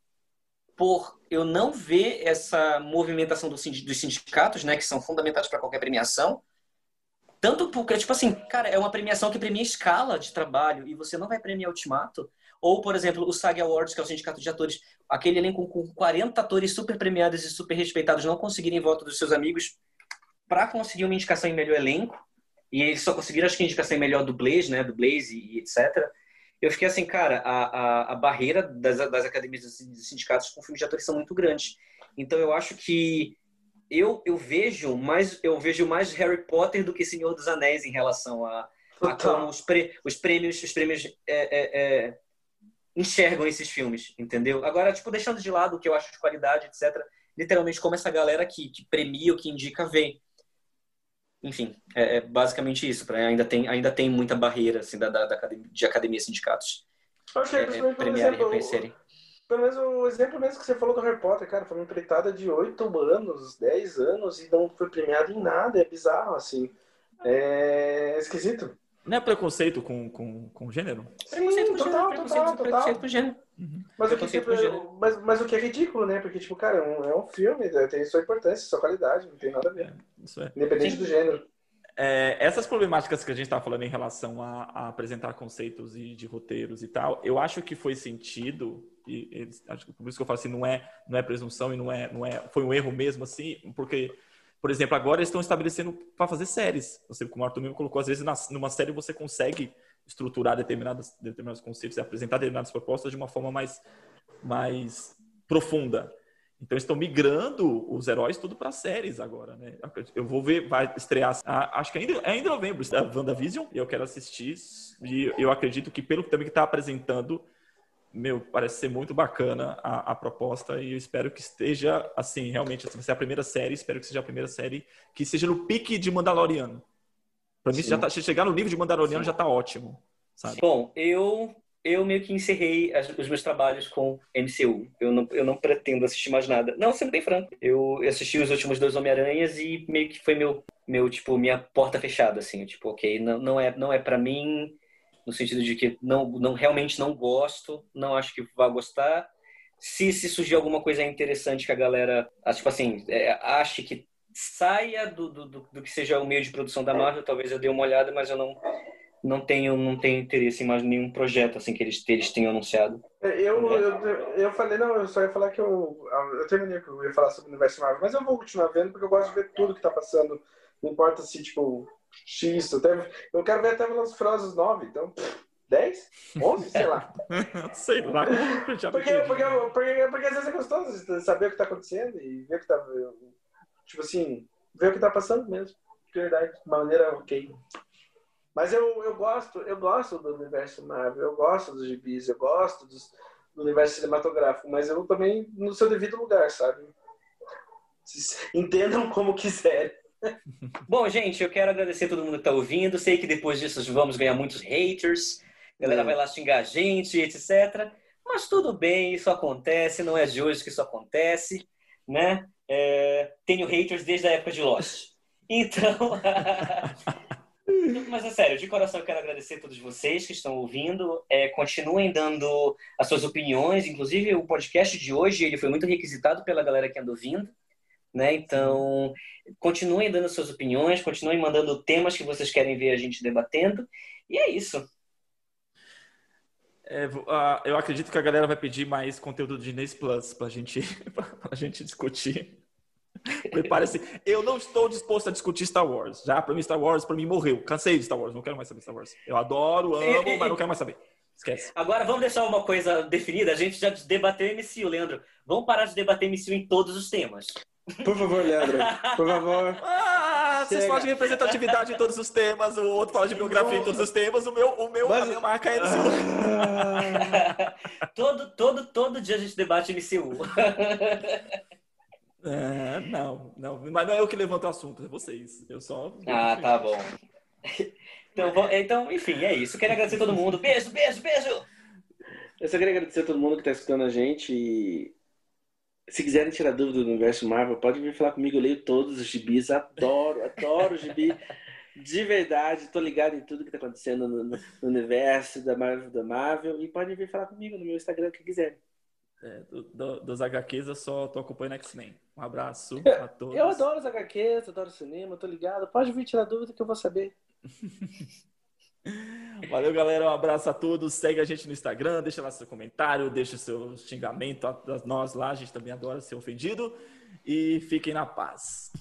por eu não ver essa movimentação do dos sindicatos, né, que são fundamentais para qualquer premiação, tanto porque, tipo assim, cara, é uma premiação que premia escala de trabalho e você não vai premiar ultimato. Ou, por exemplo, o SAG Awards, que é o sindicato de atores, aquele elenco com 40 atores super premiados e super respeitados não conseguirem voto dos seus amigos para conseguir uma indicação em melhor elenco. E eles só conseguiram, acho que, indicação em melhor dublês, né? Dublês e, e etc. Eu fiquei assim, cara, a, a, a barreira das, das academias dos sindicatos com filmes de atores são muito grandes. Então eu acho que eu, eu vejo mais eu vejo mais Harry Potter do que Senhor dos Anéis em relação a, a como os, pre- os prêmios os prêmios é, é, é, enxergam esses filmes, entendeu? Agora, tipo, deixando de lado o que eu acho de qualidade, etc. Literalmente como essa galera que, que premia ou que indica vem. Enfim, é, é basicamente isso. Pra, ainda, tem, ainda tem muita barreira assim, da, da, da academia, de academia e sindicatos. Achei, É, é, premiarem e exemplo, reconhecerem. pelo menos o exemplo mesmo que você falou do Harry Potter, cara, foi uma empreitada de 8 anos, 10 anos e não foi premiado em nada, é bizarro, assim. É esquisito. Não é preconceito com, com, com gênero? Sim, Preconceito com total, gênero, total, preconceito, total. preconceito com gênero. Mas o, que, tipo, mas, mas o que é ridículo, né? Porque, tipo, cara, é um, é um filme, né? tem sua importância, sua qualidade, não tem nada a ver. Isso é. Independente Sim. do gênero. É, essas problemáticas que a gente está falando em relação a, a apresentar conceitos e de roteiros e tal, eu acho que foi sentido e eles, acho que por isso que eu falo assim, não é, não é presunção e não é, não é, foi um erro mesmo assim, porque por exemplo, agora eles estão estabelecendo para fazer séries. Você, como o Arthur mesmo colocou, às vezes na, numa série você consegue estruturar determinadas, determinados conceitos e apresentar determinadas propostas de uma forma mais, mais profunda. Então estão migrando os heróis tudo para séries agora, né? Eu vou ver, vai estrear, a- acho que ainda é em novembro, da WandaVision, e eu quero assistir. E eu acredito que pelo também que está apresentando, meu, parece ser muito bacana a, a proposta e eu espero que esteja assim, realmente, essa vai ser a primeira série, espero que seja a primeira série que seja no pique de Mandaloriano. Para mim, já tá, chegar no nível de Mandaloriano já tá ótimo, sabe? Bom, eu eu meio que encerrei as- os meus trabalhos com MCU. Eu não, eu não pretendo assistir mais nada. Não, sendo bem franco. Eu eu assisti os últimos dois Homem-Aranhas e meio que foi meu, meu tipo, minha porta fechada, assim. Tipo, ok, não, não é, não é para mim, no sentido de que não, não realmente não gosto, não acho que vá gostar. Se, se surgir alguma coisa interessante que a galera, ah, tipo assim, é, ache que saia do, do, do, do que seja o meio de produção da Marvel, talvez eu dê uma olhada, mas eu não, não tenho, não tenho interesse em mais nenhum projeto assim que eles, eles tenham anunciado. É, Eu, eu, eu falei, não, eu só ia falar que eu. Eu terminei que eu ia falar sobre o universo Marvel, mas eu vou continuar vendo porque eu gosto de ver tudo que tá passando. Não importa se, tipo, X, até, eu quero ver até Furiosos 9, então. pff, 10? 11? Sei lá. Sei lá. Porque, porque, porque, porque às vezes é gostoso saber o que tá acontecendo e ver o que tá. Tipo assim, ver o que tá passando mesmo. De verdade, de maneira ok. Mas eu, eu gosto, eu gosto do universo Marvel, eu gosto dos gibis, eu gosto dos, do universo cinematográfico, mas eu também no seu devido lugar, sabe? Vocês Entendam como quiserem. Bom, gente, eu quero agradecer a todo mundo que está ouvindo. Sei que depois disso vamos ganhar muitos haters. A galera Hum. vai lá xingar a gente, etc. Mas tudo bem, isso acontece. Não é de hoje que isso acontece, né? É, tenho haters desde a época de Lost. Então, mas é sério, de coração eu quero agradecer a todos vocês que estão ouvindo. É, continuem dando as suas opiniões. Inclusive, o podcast de hoje ele foi muito requisitado pela galera que andou vindo. Né? Então, continuem dando suas opiniões, continuem mandando temas que vocês querem ver a gente debatendo. E é isso. É, ah, eu acredito que a galera vai pedir mais conteúdo de Inês Plus pra gente, pra gente discutir. Prepare-se. Eu não estou disposto a discutir Star Wars. Já, pra mim, Star Wars, pra mim, morreu. Cansei de Star Wars, não quero mais saber Star Wars. Eu adoro, amo, mas não quero mais saber. Esquece. Agora vamos deixar uma coisa definida. A gente já debateu MCU, Leandro. Vamos parar de debater MCU em todos os temas. Por favor, Leandro. Por favor. Ah, vocês falam de representatividade em todos os temas, o outro fala de biografia em todos os temas, o meu, o meu, Mas- a minha marca é MCU. todo, todo, todo dia a gente debate MCU. É, não, não, mas não é eu que levanto o assunto, é vocês. Eu só. ah, tá bom. Então, então, enfim, é isso. Quero agradecer a todo mundo. Beijo, beijo, beijo! Eu só queria agradecer a todo mundo que está escutando a gente. E se quiserem tirar dúvida do universo Marvel, pode vir falar comigo. Eu leio todos os gibis, adoro, adoro gibi. De verdade, tô ligado em tudo que tá acontecendo no, no universo da Marvel, da Marvel. E podem vir falar comigo no meu Instagram, o que quiserem. É, do, do, dos HQs eu só tô acompanhando X-Men. Um abraço a todos. Eu adoro os HQs, adoro cinema, tô ligado. Pode vir tirar dúvida que eu vou saber. Valeu, galera. Um abraço a todos. Segue a gente no Instagram, deixa lá seu comentário, deixa seu xingamento a nós lá. A gente também adora ser ofendido. E fiquem na paz.